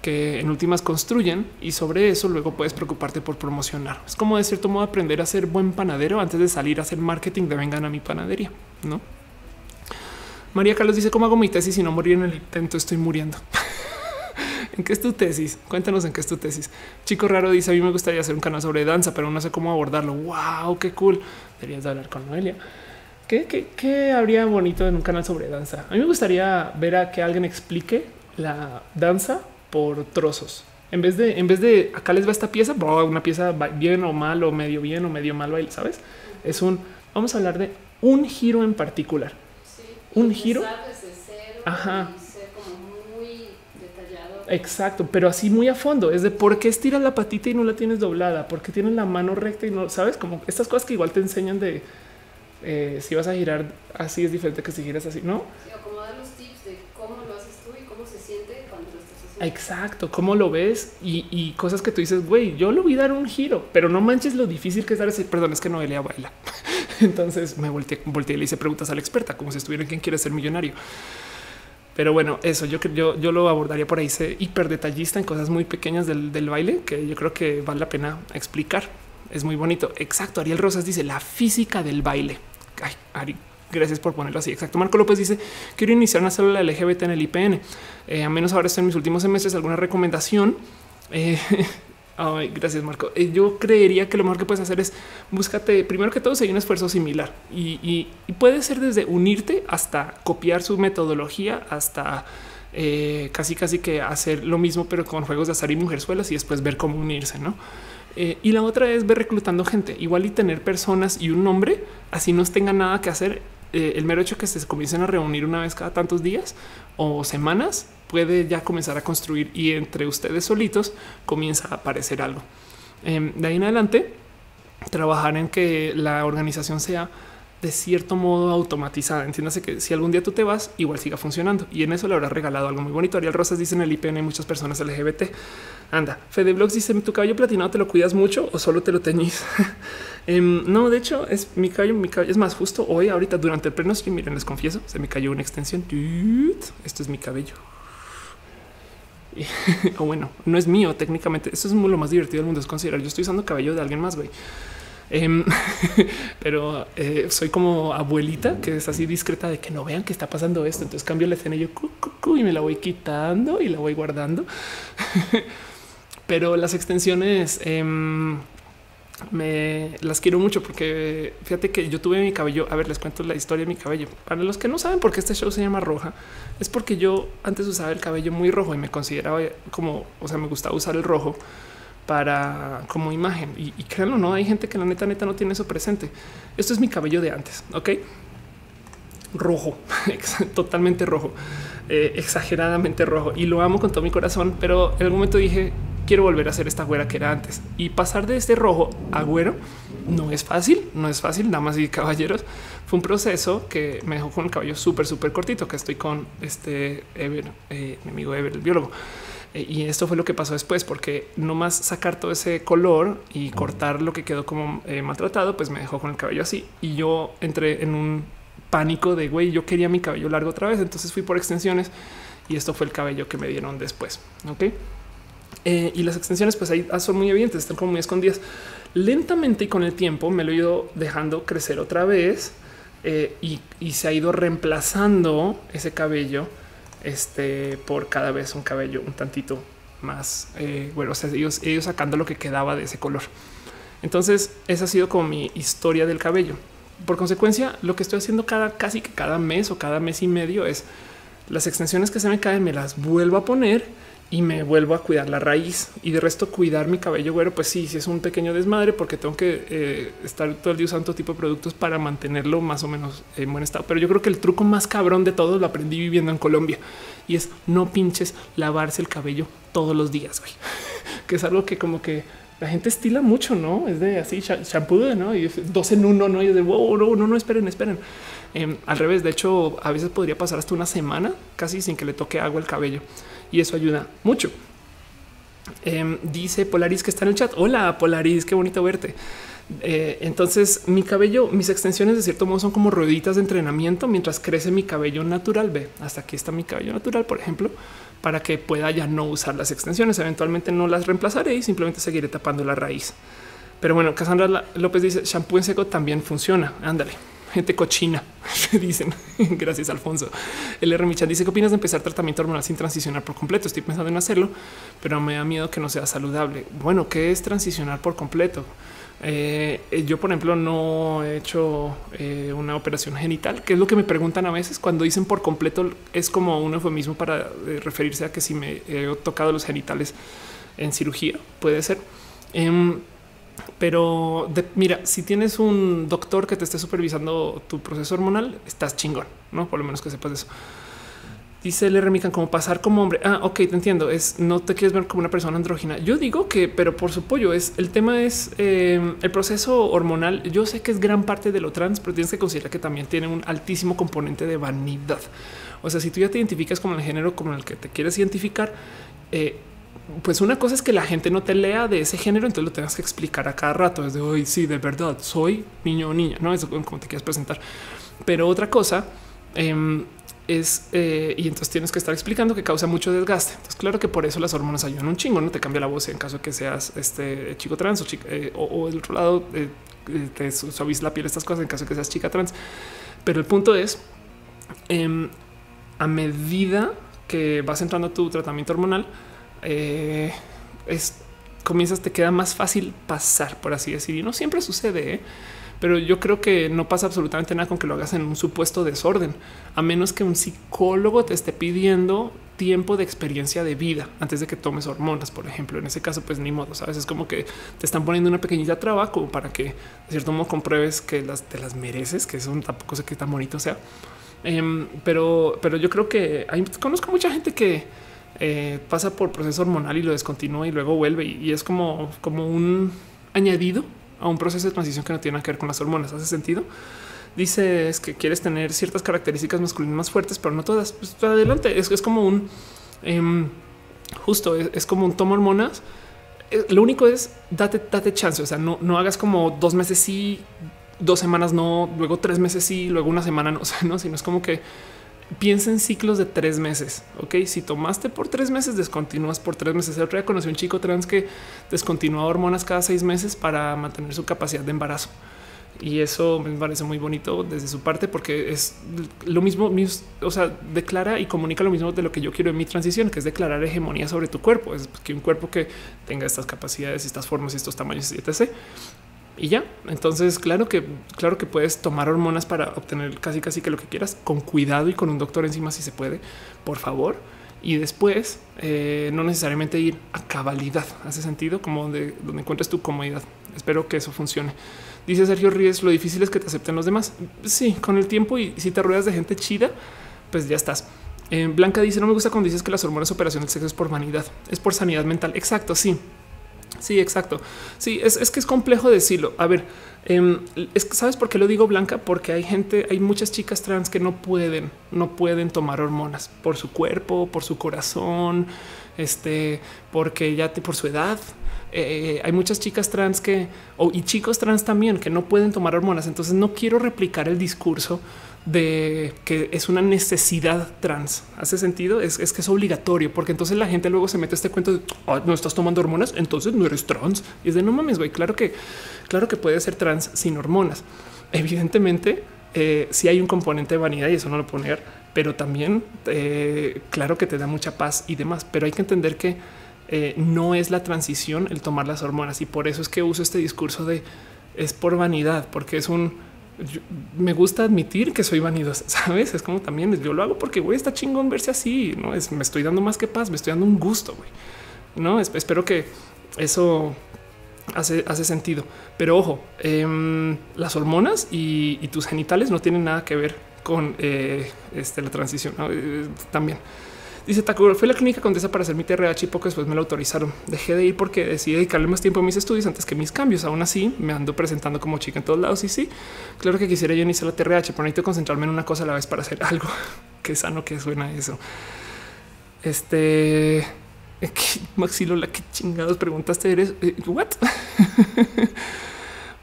que en últimas construyen y sobre eso luego puedes preocuparte por promocionar. Es como de cierto modo aprender a ser buen panadero antes de salir a hacer marketing de vengan a mi panadería, no? María Carlos dice cómo hago mi tesis y no morir en el intento, estoy muriendo. [LAUGHS] ¿En qué es tu tesis? Cuéntanos en qué es tu tesis. Chico Raro dice, a mí me gustaría hacer un canal sobre danza, pero no sé cómo abordarlo. ¡Wow! ¡Qué cool! Deberías de hablar con Noelia. ¿Qué, qué, habría bonito en un canal sobre danza? A mí me gustaría ver a que alguien explique la danza por trozos. En vez de, en vez de acá les va esta pieza, una pieza bien o mal o medio bien o medio mal, ¿sabes? Es un, vamos a hablar de un giro en particular. un giro. Ajá. Exacto, pero así muy a fondo. Es de por qué estiras la patita y no la tienes doblada, por qué tienes la mano recta y no sabes como estas cosas que igual te enseñan de eh, si vas a girar así es diferente que si giras así, no? Sí, o como dar los tips de Exacto, cómo lo ves y, cosas que tú dices, güey, yo lo vi dar un giro, pero no manches lo difícil que es dar ese. Perdón, es que Noelia baila. [LAUGHS] Entonces me volteé, volteé y le hice preguntas a la experta, como si estuviera en quien quiere ser millonario. Pero bueno, eso yo, yo, yo lo abordaría por ahí, hice hiper detallista en cosas muy pequeñas del, del baile que yo creo que vale la pena explicar. Es muy bonito. Exacto. Ariel Rosas dice la física del baile. Ari, Gracias por ponerlo así. Exacto. Marco López dice quiero iniciar una célula LGBT en el IPN. Eh, a menos ahora estoy en mis últimos semestres. Alguna recomendación? Eh, [LAUGHS] gracias, Marco. Eh, yo creería que lo mejor que puedes hacer es búscate primero que todo si un esfuerzo similar y, puede ser desde unirte hasta copiar su metodología hasta casi casi que hacer lo mismo, pero con juegos de azar y mujerzuelas y después ver cómo unirse, no? y la otra es ver reclutando gente igual y tener personas y un nombre así no tengan nada que hacer eh, el mero hecho que se comiencen a reunir una vez cada tantos días o semanas puede ya comenzar a construir y entre ustedes solitos comienza a aparecer algo. Em, de ahí en adelante, trabajar en que la organización sea de cierto modo automatizada. Entiéndase que si algún día tú te vas, igual siga funcionando y en eso le habrá regalado algo muy bonito. Ariel Rosas dice en el IPN hay muchas personas LGBT. Anda, Fede Blogs dice tu cabello platinado te lo cuidas mucho o solo te lo teñís. [LAUGHS] Em, no, de hecho es mi cabello, mi cabello es más justo hoy, ahorita durante el pleno stream. Miren, les confieso, se me cayó una extensión. Esto es mi cabello. [LAUGHS] o bueno, no es mío técnicamente. Esto es lo más divertido del mundo. Es considerar yo estoy usando cabello de alguien más. Güey. Em, [LAUGHS] pero eh, soy como abuelita que es así discreta de que no vean que está pasando esto. Entonces cambio la escena y yo y me la voy quitando y la voy guardando. [LAUGHS] pero las extensiones em, me las quiero mucho porque fíjate que yo tuve mi cabello. A ver, les cuento la historia de mi cabello. Para los que no saben por qué este show se llama roja, es porque yo antes usaba el cabello muy rojo y me consideraba como, o sea, me gustaba usar el rojo para como imagen. Y, y créanlo, no hay gente que la neta, neta no tiene eso presente. Esto es mi cabello de antes, ok? Rojo, [LAUGHS] totalmente rojo, eh, exageradamente rojo y lo amo con todo mi corazón. Pero en algún momento dije, quiero volver a hacer esta güera que era antes y pasar de este rojo a güero no es fácil, no es fácil, damas y caballeros. Fue un proceso que me dejó con el cabello súper, súper cortito, que estoy con este Ever, eh, mi amigo Ever, el biólogo. Eh, y esto fue lo que pasó después, porque no más sacar todo ese color y cortar lo que quedó como eh, maltratado, pues me dejó con el cabello así. Y yo entré en un pánico de güey, yo quería mi cabello largo otra vez. Entonces fui por extensiones y esto fue el cabello que me dieron después. Ok. Eh, y las extensiones, pues ahí son muy evidentes, están como muy escondidas. Lentamente y con el tiempo me lo he ido dejando crecer otra vez y, y se ha ido reemplazando ese cabello este, por cada vez un cabello un tantito más eh, bueno, o sea, ellos, ellos sacando lo que quedaba de ese color. Entonces, esa ha sido como mi historia del cabello. Por consecuencia, lo que estoy haciendo cada casi que cada mes o cada mes y medio es las extensiones que se me caen, me las vuelvo a poner y me vuelvo a cuidar la raíz y de resto cuidar mi cabello güero. Pues sí, sí es un pequeño desmadre porque tengo que eh, estar todo el día usando todo tipo de productos para mantenerlo más o menos en buen estado. Pero yo creo que el truco más cabrón de todos lo aprendí viviendo en Colombia y es no pinches lavarse el cabello todos los días, [LAUGHS] que es algo que como que la gente estila mucho, no es de así shampoo, no y dos en uno, no y es de wow, no, no, no esperen, esperen. Em, al revés, de hecho, a veces podría pasar hasta una semana casi sin que le toque agua el cabello y eso ayuda mucho. Em, dice Polaris que está en el chat. Hola Polaris, qué bonito verte. Eh, entonces mi cabello, mis extensiones de cierto modo son como rueditas de entrenamiento mientras crece mi cabello natural. Ve, hasta aquí está mi cabello natural, por ejemplo, para que pueda ya no usar las extensiones. Eventualmente no las reemplazaré y simplemente seguiré tapando la raíz. Pero bueno, Cassandra López dice shampoo en seco también funciona. Ándale gente cochina, [LAUGHS] dicen. [LAUGHS] Gracias, Alfonso. El R. Michan dice: ¿Qué opinas de empezar tratamiento hormonal sin transicionar por completo? Estoy pensando en hacerlo, pero me da miedo que no sea saludable. Bueno, ¿qué es transicionar por completo? Eh, yo, por ejemplo, no he hecho eh, una operación genital, que es lo que me preguntan a veces cuando dicen por completo. Es como un eufemismo para eh, referirse a que si me he tocado los genitales en cirugía, puede ser. Pero mira, si tienes un doctor que te esté supervisando tu proceso hormonal, estás chingón, no? Por lo menos que sepas eso. Dice le remican como pasar como hombre. Ah, ok, te entiendo. Es no te quieres ver como una persona andrógina. Yo digo que, pero por su pollo es el tema es em, el proceso hormonal. Yo sé que es gran parte de lo trans, pero tienes que considerar que también tiene un altísimo componente de vanidad. O sea, si tú ya te identificas como el género como el que te quieres identificar, eh, pues una cosa es que la gente no te lea de ese género, entonces lo tengas que explicar a cada rato. Desde hoy, sí, de verdad, soy niño o niña, no es como te quieras presentar. Pero otra cosa em, es, eh, y entonces tienes que estar explicando que causa mucho desgaste. Entonces, claro que por eso las hormonas ayudan un chingo, no te cambia la voz en caso de que seas este chico trans o, eh, o, el otro lado eh, te suaviza la piel, estas cosas en caso de que seas chica trans. Pero el punto es, em, a medida que vas entrando a tu tratamiento hormonal, eh, es comienzas, te queda más fácil pasar, por así decir. Y no siempre sucede, ¿eh? pero yo creo que no pasa absolutamente nada con que lo hagas en un supuesto desorden, a menos que un psicólogo te esté pidiendo tiempo de experiencia de vida antes de que tomes hormonas, por ejemplo. En ese caso, pues ni modo, sabes, es como que te están poniendo una pequeñita traba como para que de cierto modo compruebes que las, te las mereces, que eso tampoco sé qué tan bonito sea. Em, pero, pero yo creo que conozco mucha gente que eh, pasa por proceso hormonal y lo descontinúa y luego vuelve y, es como, como un añadido a un proceso de transición que no tiene que ver con las hormonas. ¿Hace sentido? Dices que quieres tener ciertas características masculinas más fuertes, pero no todas. Pues adelante. Es, es como un em, justo, es, como un tomo hormonas. Eh, lo único es date, date chance. O sea, no, no hagas como dos meses sí, dos semanas no, luego tres meses sí, luego una semana no. [LAUGHS] O sea, no, sino es como que piensa en ciclos de tres meses. Ok, si tomaste por tres meses, descontinúas por tres meses. El otro día conocí un chico trans que descontinúa hormonas cada seis meses para mantener su capacidad de embarazo. Y eso me parece muy bonito desde su parte porque es lo mismo, o sea, declara y comunica lo mismo de lo que yo quiero en mi transición, que es declarar hegemonía sobre tu cuerpo. Es que un cuerpo que tenga estas capacidades, estas formas, estos tamaños, etc y ya. Entonces, claro que, claro que puedes tomar hormonas para obtener casi casi que lo que quieras con cuidado y con un doctor encima si se puede, por favor. Y después eh, no necesariamente ir a cabalidad. Hace sentido como donde, donde encuentres tu comodidad. Espero que eso funcione. Dice Sergio Ríez, lo difícil es que te acepten los demás. Sí, con el tiempo y si te ruedas de gente chida, pues ya estás. Eh, Blanca dice, no me gusta cuando dices que las hormonas operación del sexo es por vanidad, es por sanidad mental. Exacto, sí. Sí, exacto. Sí, es, que es complejo decirlo. A ver, em, sabes por qué lo digo blanca? Porque hay gente, hay muchas chicas trans que no pueden, no pueden tomar hormonas por su cuerpo, por su corazón, este, porque ya por su edad. Eh, hay muchas chicas trans que y chicos trans también que no pueden tomar hormonas. Entonces no quiero replicar el discurso de que es una necesidad trans. Hace sentido, es, que es obligatorio, porque entonces la gente luego se mete este cuento de no estás tomando hormonas, entonces no eres trans. Y es de no mames, güey. Claro que, claro que puede ser trans sin hormonas. Evidentemente, eh, si hay un componente de vanidad y eso no lo poner, pero también eh, claro que te da mucha paz y demás. Pero hay que entender que eh, no es la transición el tomar las hormonas y por eso es que uso este discurso de es por vanidad, porque es un me gusta admitir que soy vanidosa, [LAUGHS] sabes? Es como también yo lo hago porque güey, está chingón verse así. No es me estoy dando más que paz, me estoy dando un gusto. No espero que eso hace, hace sentido, pero ojo, em, las hormonas y, tus genitales no tienen nada que ver con eh, este, la transición eh, también. Dice Taco, fue la clínica condesa para hacer mi TRH y poco después me lo autorizaron. Dejé de ir porque decidí dedicarle más tiempo a mis estudios antes que mis cambios. Aún así, me ando presentando como chica en todos lados. Y sí, claro que quisiera yo iniciar la TRH, pero necesito concentrarme en una cosa a la vez para hacer algo. [LAUGHS] Qué sano que suena eso. Este [LAUGHS] Maxilo, la que chingados preguntaste eres. Eh, what? [LAUGHS]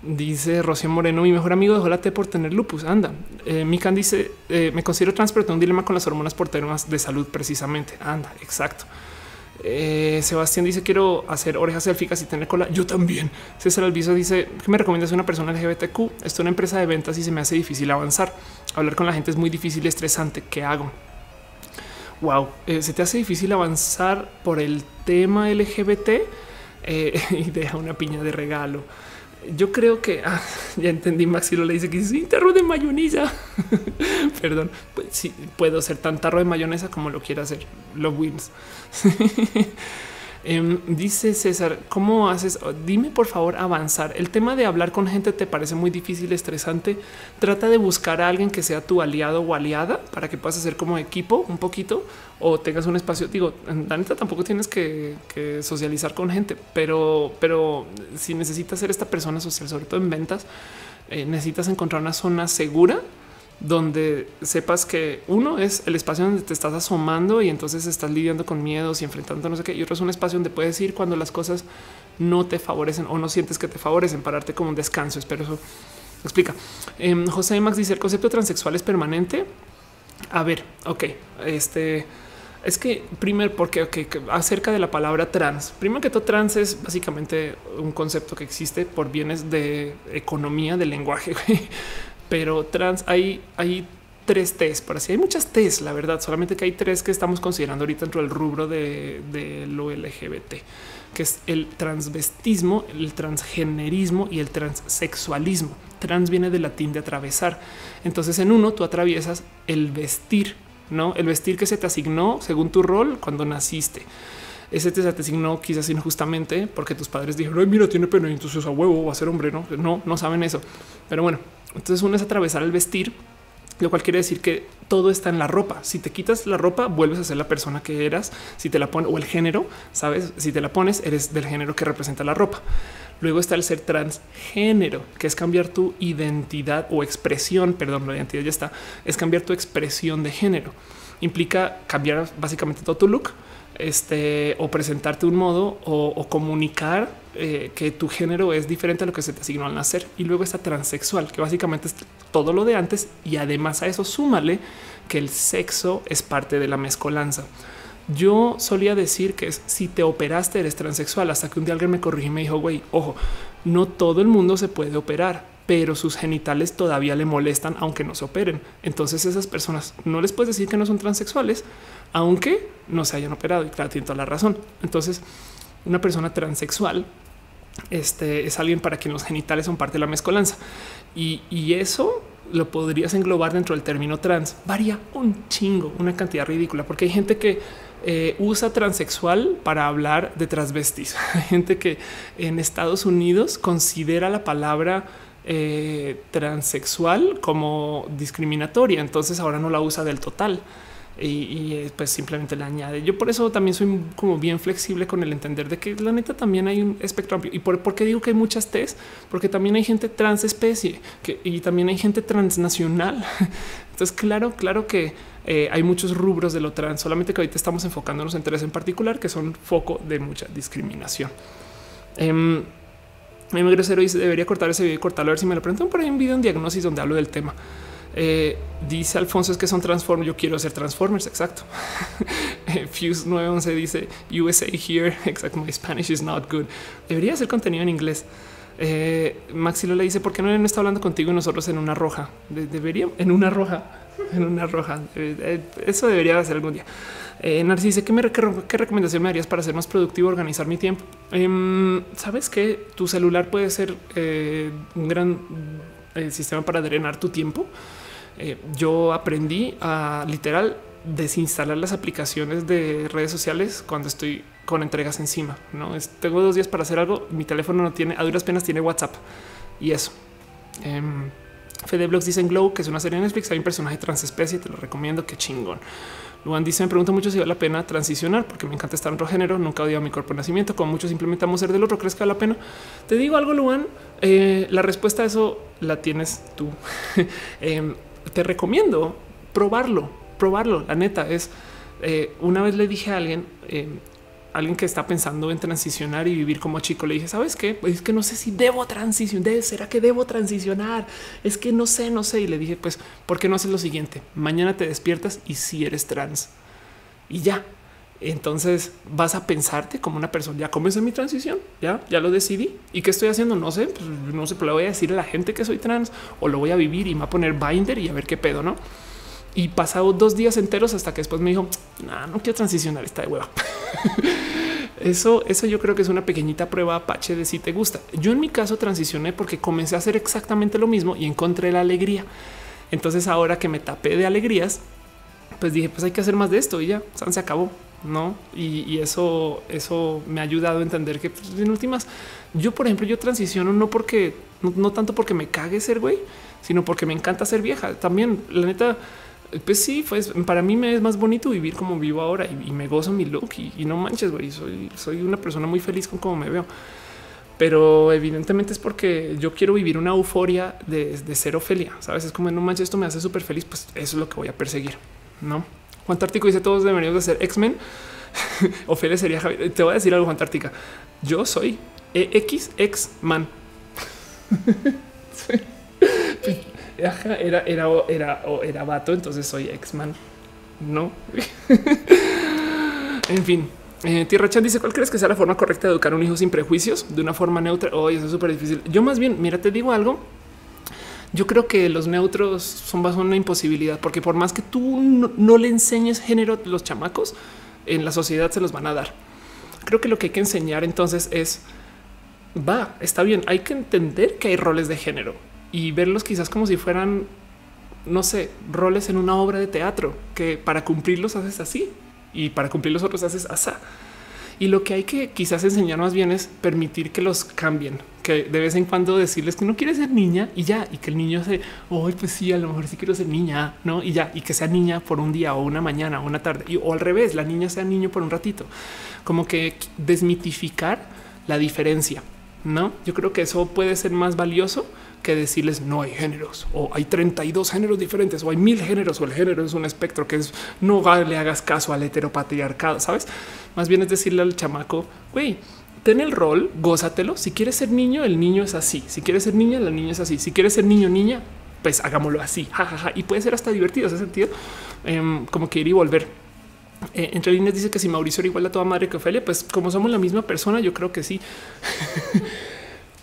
Dice Rocío Moreno, mi mejor amigo dejó la T por tener lupus. Anda. Eh, Mikan dice, eh, me considero trans, pero tengo un dilema con las hormonas por temas de salud precisamente. Anda, exacto. Eh, Sebastián dice, quiero hacer orejas élficas y tener cola. Yo también. César Alviso dice, ¿qué me recomiendas una persona LGBTQ? Esto es una empresa de ventas y se me hace difícil avanzar. Hablar con la gente es muy difícil y estresante. ¿Qué hago? Wow, se te hace difícil avanzar por el tema LGBT y [LAUGHS] deja una piña de regalo yo creo que ah, ya entendí. Maxi lo le dice que es un tarro de mayonesa. [LAUGHS] Perdón, pues sí, puedo ser tan tarro de mayonesa como lo quiera hacer. Lo wins. [LAUGHS] Em, dice César, ¿cómo haces? Oh, dime por favor avanzar. El tema de hablar con gente te parece muy difícil, estresante. Trata de buscar a alguien que sea tu aliado o aliada para que puedas hacer como equipo un poquito o tengas un espacio. Digo, la neta tampoco tienes que, socializar con gente, pero, pero si necesitas ser esta persona social, sobre todo en ventas, eh, necesitas encontrar una zona segura donde sepas que uno es el espacio donde te estás asomando y entonces estás lidiando con miedos y enfrentando no sé qué. Y otro es un espacio donde puedes ir cuando las cosas no te favorecen o no sientes que te favorecen, pararte como un descanso. Espero eso explica. Em, José Max dice el concepto transexual es permanente. A ver, ok, este es que primero, porque acerca de la palabra trans, primero que todo, trans es básicamente un concepto que existe por bienes de economía del lenguaje, pero trans hay, hay tres T's, por así hay muchas T's, la verdad, solamente que hay tres que estamos considerando ahorita dentro del rubro de, de lo LGBT, que es el transvestismo, el transgenerismo y el transexualismo. Trans viene del latín de atravesar. Entonces, en uno tú atraviesas el vestir no el vestir que se te asignó según tu rol cuando naciste. Ese te, asignó quizás injustamente porque tus padres dijeron, Ay, mira, tiene pena y entonces a huevo va a ser hombre. No, no, no saben eso. Pero bueno, entonces uno es atravesar el vestir, lo cual quiere decir que todo está en la ropa. Si te quitas la ropa, vuelves a ser la persona que eras. Si te la pones o el género, sabes, si te la pones, eres del género que representa la ropa. Luego está el ser transgénero, que es cambiar tu identidad o expresión, perdón, la identidad ya está, es cambiar tu expresión de género. Implica cambiar básicamente todo tu look, este, o presentarte un modo o, comunicar eh, que tu género es diferente a lo que se te asignó al nacer. Y luego está transexual, que básicamente es todo lo de antes. Y además a eso súmale que el sexo es parte de la mezcolanza. Yo solía decir que si te operaste eres transexual hasta que un día alguien me corrigió y me dijo, güey, ojo, no todo el mundo se puede operar, pero sus genitales todavía le molestan aunque no se operen. Entonces esas personas no les puedes decir que no son transexuales, aunque no se hayan operado. Y claro, tiene toda la razón. Entonces una persona transexual este, es alguien para quien los genitales son parte de la mezcolanza. Y, eso lo podrías englobar dentro del término trans. Varía un chingo, una cantidad ridícula, porque hay gente que eh, usa transexual para hablar de transvestis. [LAUGHS] Hay gente que en Estados Unidos considera la palabra eh, transexual como discriminatoria, entonces ahora no la usa del total y, eh, pues simplemente le añade. Yo por eso también soy como bien flexible con el entender de que la neta también hay un espectro amplio. ¿Y por, qué digo que hay muchas T's? Porque también hay gente transespecie que, y también hay gente transnacional. [LAUGHS] Entonces, claro, claro que eh, hay muchos rubros de lo trans, solamente que ahorita estamos enfocándonos en tres en particular que son foco de mucha discriminación. Eh, mi grosero dice debería cortar ese video y cortarlo a ver si me lo preguntan por ahí un video en diagnosis donde hablo del tema. Eh, dice Alfonso es que son Transformers. Yo quiero hacer Transformers. Exacto. [LAUGHS] Fuse 911 dice USA here. [LAUGHS] Exacto. My Spanish is not good. Debería hacer contenido en inglés. Eh, Maxilo le dice por qué no está hablando contigo y nosotros en una roja. debería en una roja, [LAUGHS] en una roja. Eh, eh, eso debería hacer algún día. Eh, Narcise, ¿qué, me, qué, recomendación me harías para ser más productivo, organizar mi tiempo? Em, Sabes que tu celular puede ser un gran sistema para drenar tu tiempo. Eh, yo aprendí a literal desinstalar las aplicaciones de redes sociales cuando estoy con entregas encima. No tengo dos días para hacer algo. Mi teléfono no tiene, a duras penas tiene WhatsApp y eso. Eh, Fede Blogs dice en Glow que es una serie de Netflix. Hay un personaje transespecie. Te lo recomiendo. Qué chingón. Luan dice: Me pregunta mucho si vale la pena transicionar porque me encanta estar en otro género. Nunca odio a mi cuerpo de nacimiento. Como muchos implementamos ser del otro, ¿crees que vale la pena? Te digo algo, Luan. Eh, la respuesta a eso la tienes tú. [LAUGHS] eh, te recomiendo probarlo, probarlo. La neta es eh, una vez le dije a alguien, eh, alguien que está pensando en transicionar y vivir como chico, le dije, sabes qué? Pues es que no sé si debo transicionar. ¿Será que debo transicionar? Es que no sé, no sé. Y le dije, pues, ¿por qué no haces lo siguiente? Mañana te despiertas y si eres trans y ya. Entonces vas a pensarte como una persona. Ya comencé mi transición, ya, ya lo decidí. ¿Y qué estoy haciendo? No sé, pues, no sé, pero le voy a decir a la gente que soy trans o lo voy a vivir y me va a poner binder y a ver qué pedo, no? Y pasado dos días enteros hasta que después me dijo, no, no quiero transicionar, esta de hueva. [LAUGHS] eso, eso yo creo que es una pequeñita prueba apache de si te gusta. Yo en mi caso transicioné porque comencé a hacer exactamente lo mismo y encontré la alegría. Entonces ahora que me tapé de alegrías, pues dije, pues hay que hacer más de esto y ya, se acabó no? Y, eso, eso me ha ayudado a entender que pues, en últimas, yo, por ejemplo, yo transiciono no porque no, tanto porque me cague ser güey, sino porque me encanta ser vieja. También, la neta, pues sí, pues para mí me es más bonito vivir como vivo ahora y, me gozo mi look y, no manches, güey. Soy, soy una persona muy feliz con cómo me veo. pero evidentemente es porque yo quiero vivir una euforia de, ser Ofelia. Sabes, es como no manches, esto me hace súper feliz. Pues eso es lo que voy a perseguir. No Juan Tártico dice todos deberíamos de ser X-Men. [LAUGHS] Ofelia sería Javier. Te voy a decir algo, Juan Tártica. Yo soy EX X-Man. [LAUGHS] era, era, era, era vato, entonces soy X-Man. No. [LAUGHS] en fin. Eh, Tierra Chan dice: ¿Cuál crees que sea la forma correcta de educar a un hijo sin prejuicios? De una forma neutra. Hoy eso es súper difícil. Yo, más bien, mira, te digo algo. Yo creo que los neutros son una imposibilidad, porque por más que tú no, le enseñes género a los chamacos, en la sociedad se los van a dar. Creo que lo que hay que enseñar entonces es va, está bien, hay que entender que hay roles de género y verlos quizás como si fueran, no sé, roles en una obra de teatro, que para cumplirlos haces así y para cumplir los otros haces asá. Y lo que hay que quizás enseñar más bien es permitir que los cambien, que de vez en cuando decirles que no quiere ser niña y ya, y que el niño se, hoy pues sí, a lo mejor sí quiero ser niña, no? Y ya, y que sea niña por un día o una mañana o una tarde, y, o al revés, la niña sea niño por un ratito, como que desmitificar la diferencia, no? Yo creo que eso puede ser más valioso que decirles no hay géneros o hay 32 géneros diferentes o hay mil géneros o el género es un espectro que es no le hagas caso al heteropatriarcado, sabes? Más bien es decirle al chamaco, güey, ten el rol, gózatelo. Si quieres ser niño, el niño es así. Si quieres ser niña, la niña es así. Si quieres ser niño, niña, pues hagámoslo así. Ja, Y puede ser hasta divertido ese sentido, em, como que ir y volver. Eh, entre líneas dice que si Mauricio era igual a toda madre que Ofelia, pues como somos la misma persona, yo creo que sí. [LAUGHS]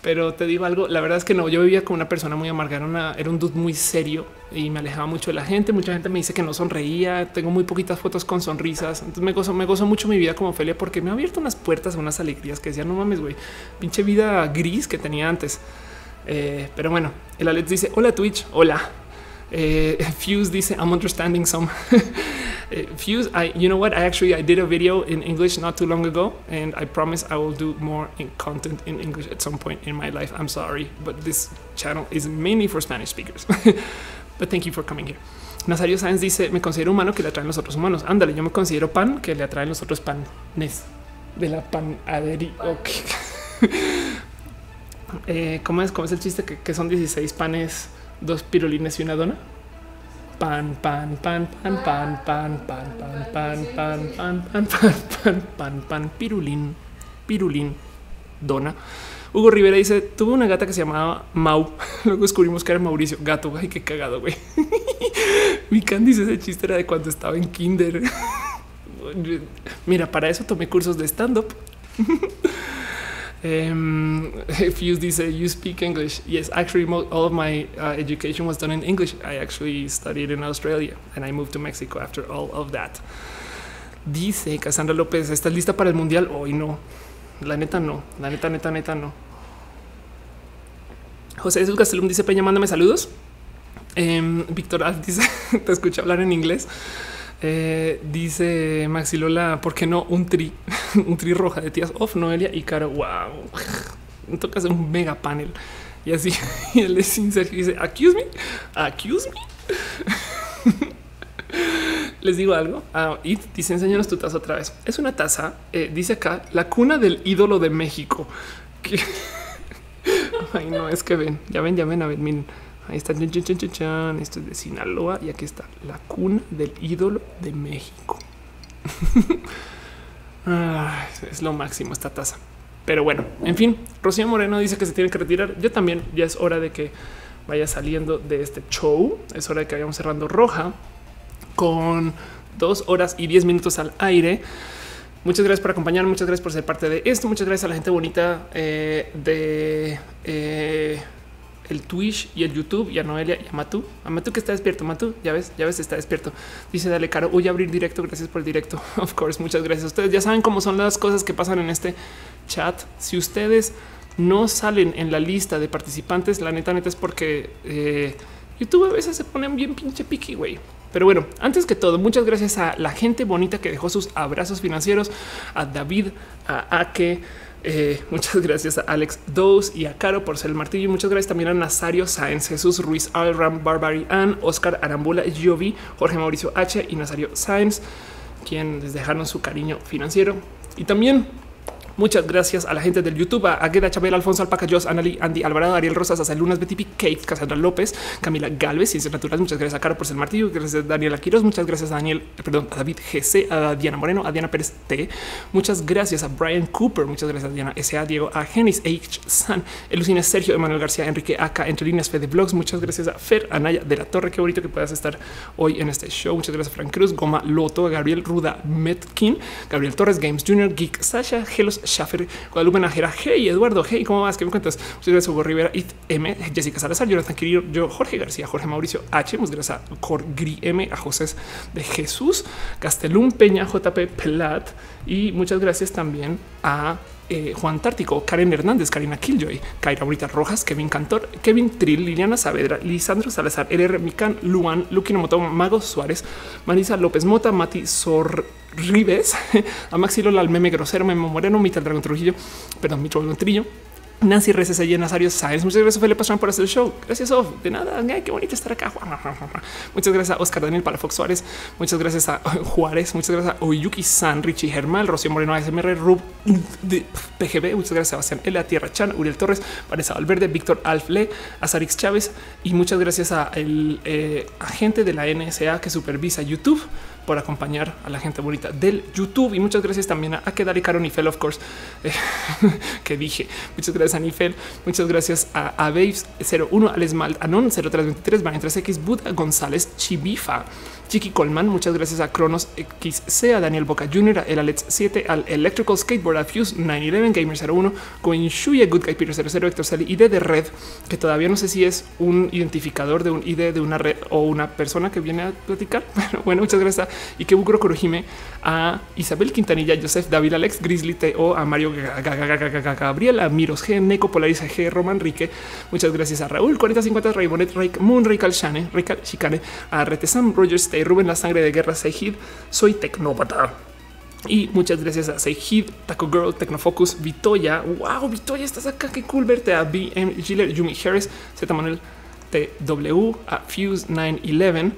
Pero te digo algo, la verdad es que no, yo vivía con una persona muy amargada, era, un dude muy serio y me alejaba mucho de la gente. Mucha gente me dice que no sonreía, tengo muy poquitas fotos con sonrisas. Entonces me gozo, me gozo mucho mi vida como Ophelia porque me ha abierto unas puertas, unas alegrías que decía, no mames, güey, pinche vida gris que tenía antes. Eh, pero bueno, el Alex dice, hola Twitch, hola. Uh, [LAUGHS] Fuse dice, I'm understanding some. Uh, [LAUGHS] Fuse, I, you know what? I actually I did a video in English not too long ago, and I promise I will do more in content in English at some point in my life. I'm sorry, but this channel is mainly for Spanish speakers. [LAUGHS] but thank you for coming here. Nazario Sáenz dice: Me considero humano que le atraen los otros humanos. Ándale, yo me considero pan que le atraen los otros panes de la panadería. Eh, ¿cómo, es, ¿Cómo es el chiste que son 16 panes? Dos pirulines y una dona. Pan, pan, pan, pan, pan, pan, pan, pan, pan, pan, pan, pan, pan, pan, pan, pan, pirulín, pirulín, dona. Hugo Rivera dice: Tuve una gata que se llamaba Mau. Luego descubrimos que era Mauricio. Gato, ay, qué cagado, güey. Mi Candice, ese chiste era de cuando estaba en Kinder. Mira, para eso tomé cursos de stand up. [LAUGHS] Um, Fuse dice, you speak English. Yes, actually, all of my uh, education was done in English. I actually studied in Australia and I moved to Mexico after all of that. Dice Cassandra López, ¿estás lista para el mundial? Hoy no. La neta no. La neta, neta, neta no. José Jesús Gastelum dice, Peña, mándame saludos. Um, Víctor dice, [LAUGHS] te escucho hablar en inglés. Eh, dice Maxi Lola, ¿por qué no un tri? [LAUGHS] un tri roja de tías off, Noelia y Caro. Wow, tocas un mega panel y así. [LAUGHS] Y él es sincero dice, accuse me, accuse me. [LAUGHS] Les digo algo ah, y dice, enséñanos tu taza otra vez. Es una taza, eh, dice acá, la cuna del ídolo de México. Ay, no, es que ven, ya ven, ya ven, a ver, miren. Ahí está. Esto es de Sinaloa y aquí está la cuna del ídolo de México. [LAUGHS] es lo máximo esta taza. Pero bueno, en fin, Rocío Moreno dice que se tiene que retirar. Yo también ya es hora de que vaya saliendo de este show. Es hora de que vayamos cerrando roja con dos horas y diez minutos al aire. Muchas gracias por acompañarme, muchas gracias por ser parte de esto, muchas gracias a la gente bonita eh, de eh, el Twitch y el YouTube y a Noelia y a Matú. A Matú que está despierto. Matú, ya ves, ya ves, está despierto. Dice, dale caro, voy a abrir directo. Gracias por el directo. [LAUGHS] Of course, muchas gracias. Ustedes ya saben cómo son las cosas que pasan en este chat. Si ustedes no salen en la lista de participantes, la neta, neta es porque eh, YouTube a veces se ponen bien pinche piqui, güey. Pero bueno, antes que todo, muchas gracias a la gente bonita que dejó sus abrazos financieros, a David, a Ake, eh, muchas gracias a Alex Dose y a Caro por ser el martillo. Muchas gracias también a Nazario Sáenz, Jesús Ruiz, Alram, Barbary Ann, Oscar Arambula, Jovi, Jorge Mauricio H y Nazario Sáenz, quien les dejaron su cariño financiero. Y también Muchas gracias a la gente del YouTube, a Agueda, Chabel, Alfonso Alpaca, Jos, Anali, Andy Alvarado, Ariel Rosas, Hasta Lunas, Betty P, Kate, Cassandra López, Camila Galvez, Ciencias Naturales. Muchas gracias a Caro por ser martillo. Gracias a Daniel Aquiros. Muchas gracias a Daniel, eh, perdón, a David GC, a Diana Moreno, a Diana Pérez T. Muchas gracias a Brian Cooper. Muchas gracias a Diana S.A. Diego, a Genis H. San, Elucine Sergio, Emanuel García, Enrique Acá, Entre Líneas, Fede Blogs. Muchas gracias a Fer Anaya de la Torre. Qué bonito que puedas estar hoy en este show. Muchas gracias a Frank Cruz, Goma Loto, a Gabriel Ruda Metkin, Gabriel Torres Games Jr., Geek, Sasha, Gelos Schaffer, Guadalupe Najera, Hey Eduardo, Hey, ¿cómo vas? ¿Qué me cuentas? Muchas gracias Hugo Rivera, It M, Jessica Salazar, Jonathan Quirillo, yo, Jorge García, Jorge Mauricio H, muchas gracias a Corgri M, a José de Jesús, Castelún Peña, JP Pelat y muchas gracias también a eh, Juan Tártico, Karen Hernández, Karina Killjoy, Kaira Brita Rojas, Kevin Cantor, Kevin Trill, Liliana Saavedra, Lisandro Salazar, RR Mican, Luan, Lukinomoto, Mago Suárez, Marisa López Mota, Mati Sor Rives, a [LAUGHS] Maxilo Lalmeme Grosero, Memo Moreno, Mita Dragón Trujillo, perdón, Mitro Trillo, Nancy RCC, Nazario Sáenz. Muchas gracias, Felipe Pastrán, por hacer el show. Gracias, Of. De nada. Ay, qué bonito estar acá. [LAUGHS] Muchas gracias a Oscar Daniel para Fox Suárez. Muchas gracias a [LAUGHS] Juárez. Muchas gracias a Oyuki San, Richie Germán, Rocío Moreno, ASMR, Rub de PGB. Muchas gracias a Sebastián L, Tierra Chan, Uriel Torres, Vanessa Valverde, Víctor Alfle, Azarix Chávez. Y muchas gracias a el eh, agente de la NSA que supervisa YouTube por acompañar a la gente bonita del YouTube. Y muchas gracias también a, a Kedari Caro Nifel, of course, eh, [LAUGHS] que dije. Muchas gracias a Nifel. Muchas gracias a, a Babes 01, al Anon 0323, Van 3X, Buda González, Chibifa. Chiqui Colman, muchas gracias a Cronos XC, a Daniel Boca Jr., a El Alex 7, al Electrical Skateboard, a Fuse 911, Gamer 01, Coin Shuya, Good Guy Peter 00, Héctor Sally, ID de red, que todavía no sé si es un identificador de un ID de una red o una persona que viene a platicar. [LAUGHS] Bueno, bueno muchas gracias a Ikebukuro Kurojime, a Isabel Quintanilla, Joseph David, Alex Grizzly, T.O., a Mario Gabriel, a Miros G, Neko Polariza G, Roman Rique, muchas gracias a Raúl 4050, Raybonet, Rake Moon, Rikal Shane, Rikal Shikane, a Retesam, Rogers, Rubén La Sangre de Guerra, Seijid, soy Tecnópata. Y muchas gracias a Seijid, Taco Girl, Tecnofocus, Vitoya. Wow, Vitoya, estás acá. Qué cool verte. A BM Giller, Yumi Harris, Z Manuel TW, a Fuse 911.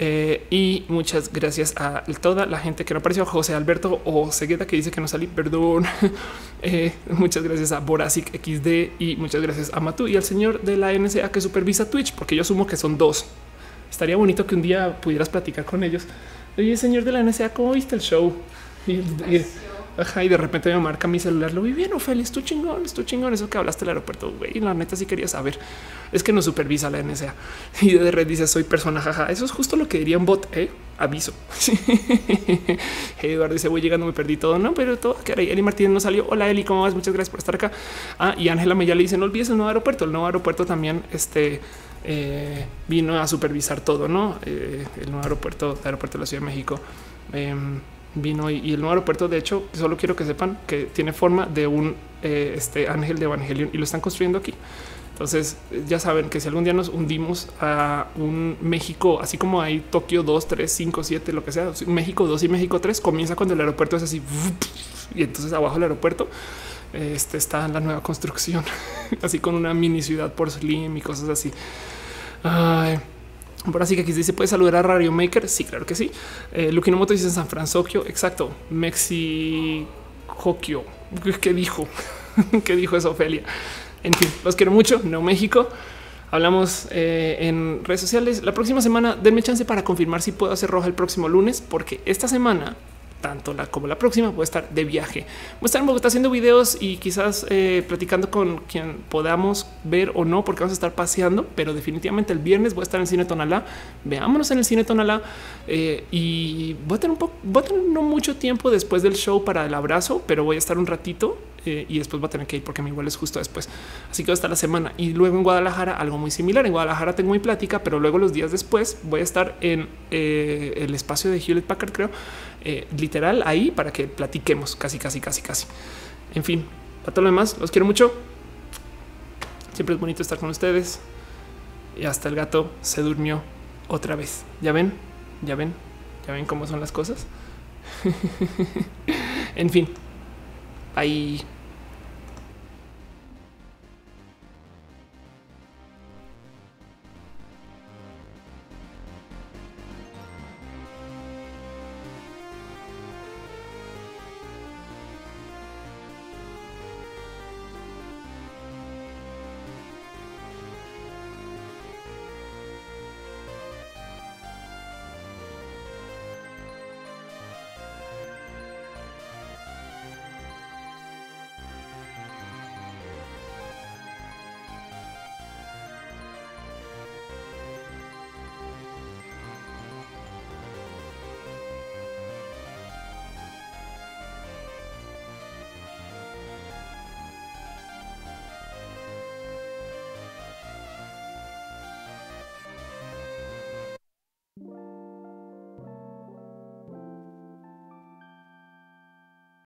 Eh, y muchas gracias a toda la gente que no apareció, José Alberto o Segueda que dice que no salí, perdón. [LAUGHS] Eh, muchas gracias a Borasic XD y muchas gracias a Matu y al señor de la NSA que supervisa Twitch, porque yo asumo que son dos. Estaría bonito que un día pudieras platicar con ellos. Oye, señor de la NSA, ¿cómo viste el show? Y, y, ajá, y de repente me marca mi celular. Lo vi bien, Ophelia, estoy chingón, estoy chingón. Eso que hablaste del aeropuerto, güey. La neta sí quería saber. Es que no supervisa la NSA. [LAUGHS] Y de red dice soy persona, jaja. Eso es justo lo que diría un bot, ¿eh? Aviso. [LAUGHS] Eduardo dice voy llegando, me perdí todo, no, pero todo que Eli Martínez no salió. Hola Eli, ¿cómo vas? Muchas gracias por estar acá. Ah, y Ángela Mella le dice no olvides el nuevo aeropuerto. El nuevo aeropuerto también, este eh, vino a supervisar todo, no? Eh, el nuevo aeropuerto, el aeropuerto de la Ciudad de México eh, vino y, y, el nuevo aeropuerto, de hecho, solo quiero que sepan que tiene forma de un eh, este ángel de Evangelion y lo están construyendo aquí. Entonces ya saben que si algún día nos hundimos a un México, así como hay Tokio 2, 3, 5, 7, lo que sea, México 2 y México 3, comienza cuando el aeropuerto es así y entonces abajo del aeropuerto este está en la nueva construcción, [LAUGHS] así con una mini ciudad por Slim y cosas así. Ay, por así que aquí dice: ¿Puede saludar a Radio Maker? Sí, claro que sí. Eh, Lukinomoto dice San Francisco. Exacto. Mexicokio. ¿Qué dijo? [LAUGHS] ¿Qué dijo eso, Ofelia? En fin, los quiero mucho. No México. Hablamos eh, en redes sociales. La próxima semana, denme chance para confirmar si puedo hacer roja el próximo lunes, porque esta semana tanto la como la próxima voy a estar de viaje. Voy a estar en Bogotá haciendo videos y quizás eh, platicando con quien podamos ver o no, porque vamos a estar paseando, pero definitivamente el viernes voy a estar en el cine Tonalá. Veámonos en el cine Tonalá eh, y voy a tener un poco, voy a tener no mucho tiempo después del show para el abrazo, pero voy a estar un ratito eh, y después voy a tener que ir porque mi igual es justo después. Así que va a estar la semana y luego en Guadalajara algo muy similar. En Guadalajara tengo mi plática, pero luego los días después voy a estar en eh, el espacio de Hewlett Packard, creo, eh, literal ahí para que platiquemos casi, casi, casi, casi. En fin, para todo lo demás, los quiero mucho. Siempre es bonito estar con ustedes y hasta el gato se durmió otra vez. Ya ven, ya ven, ya ven cómo son las cosas. [LAUGHS] en fin, ahí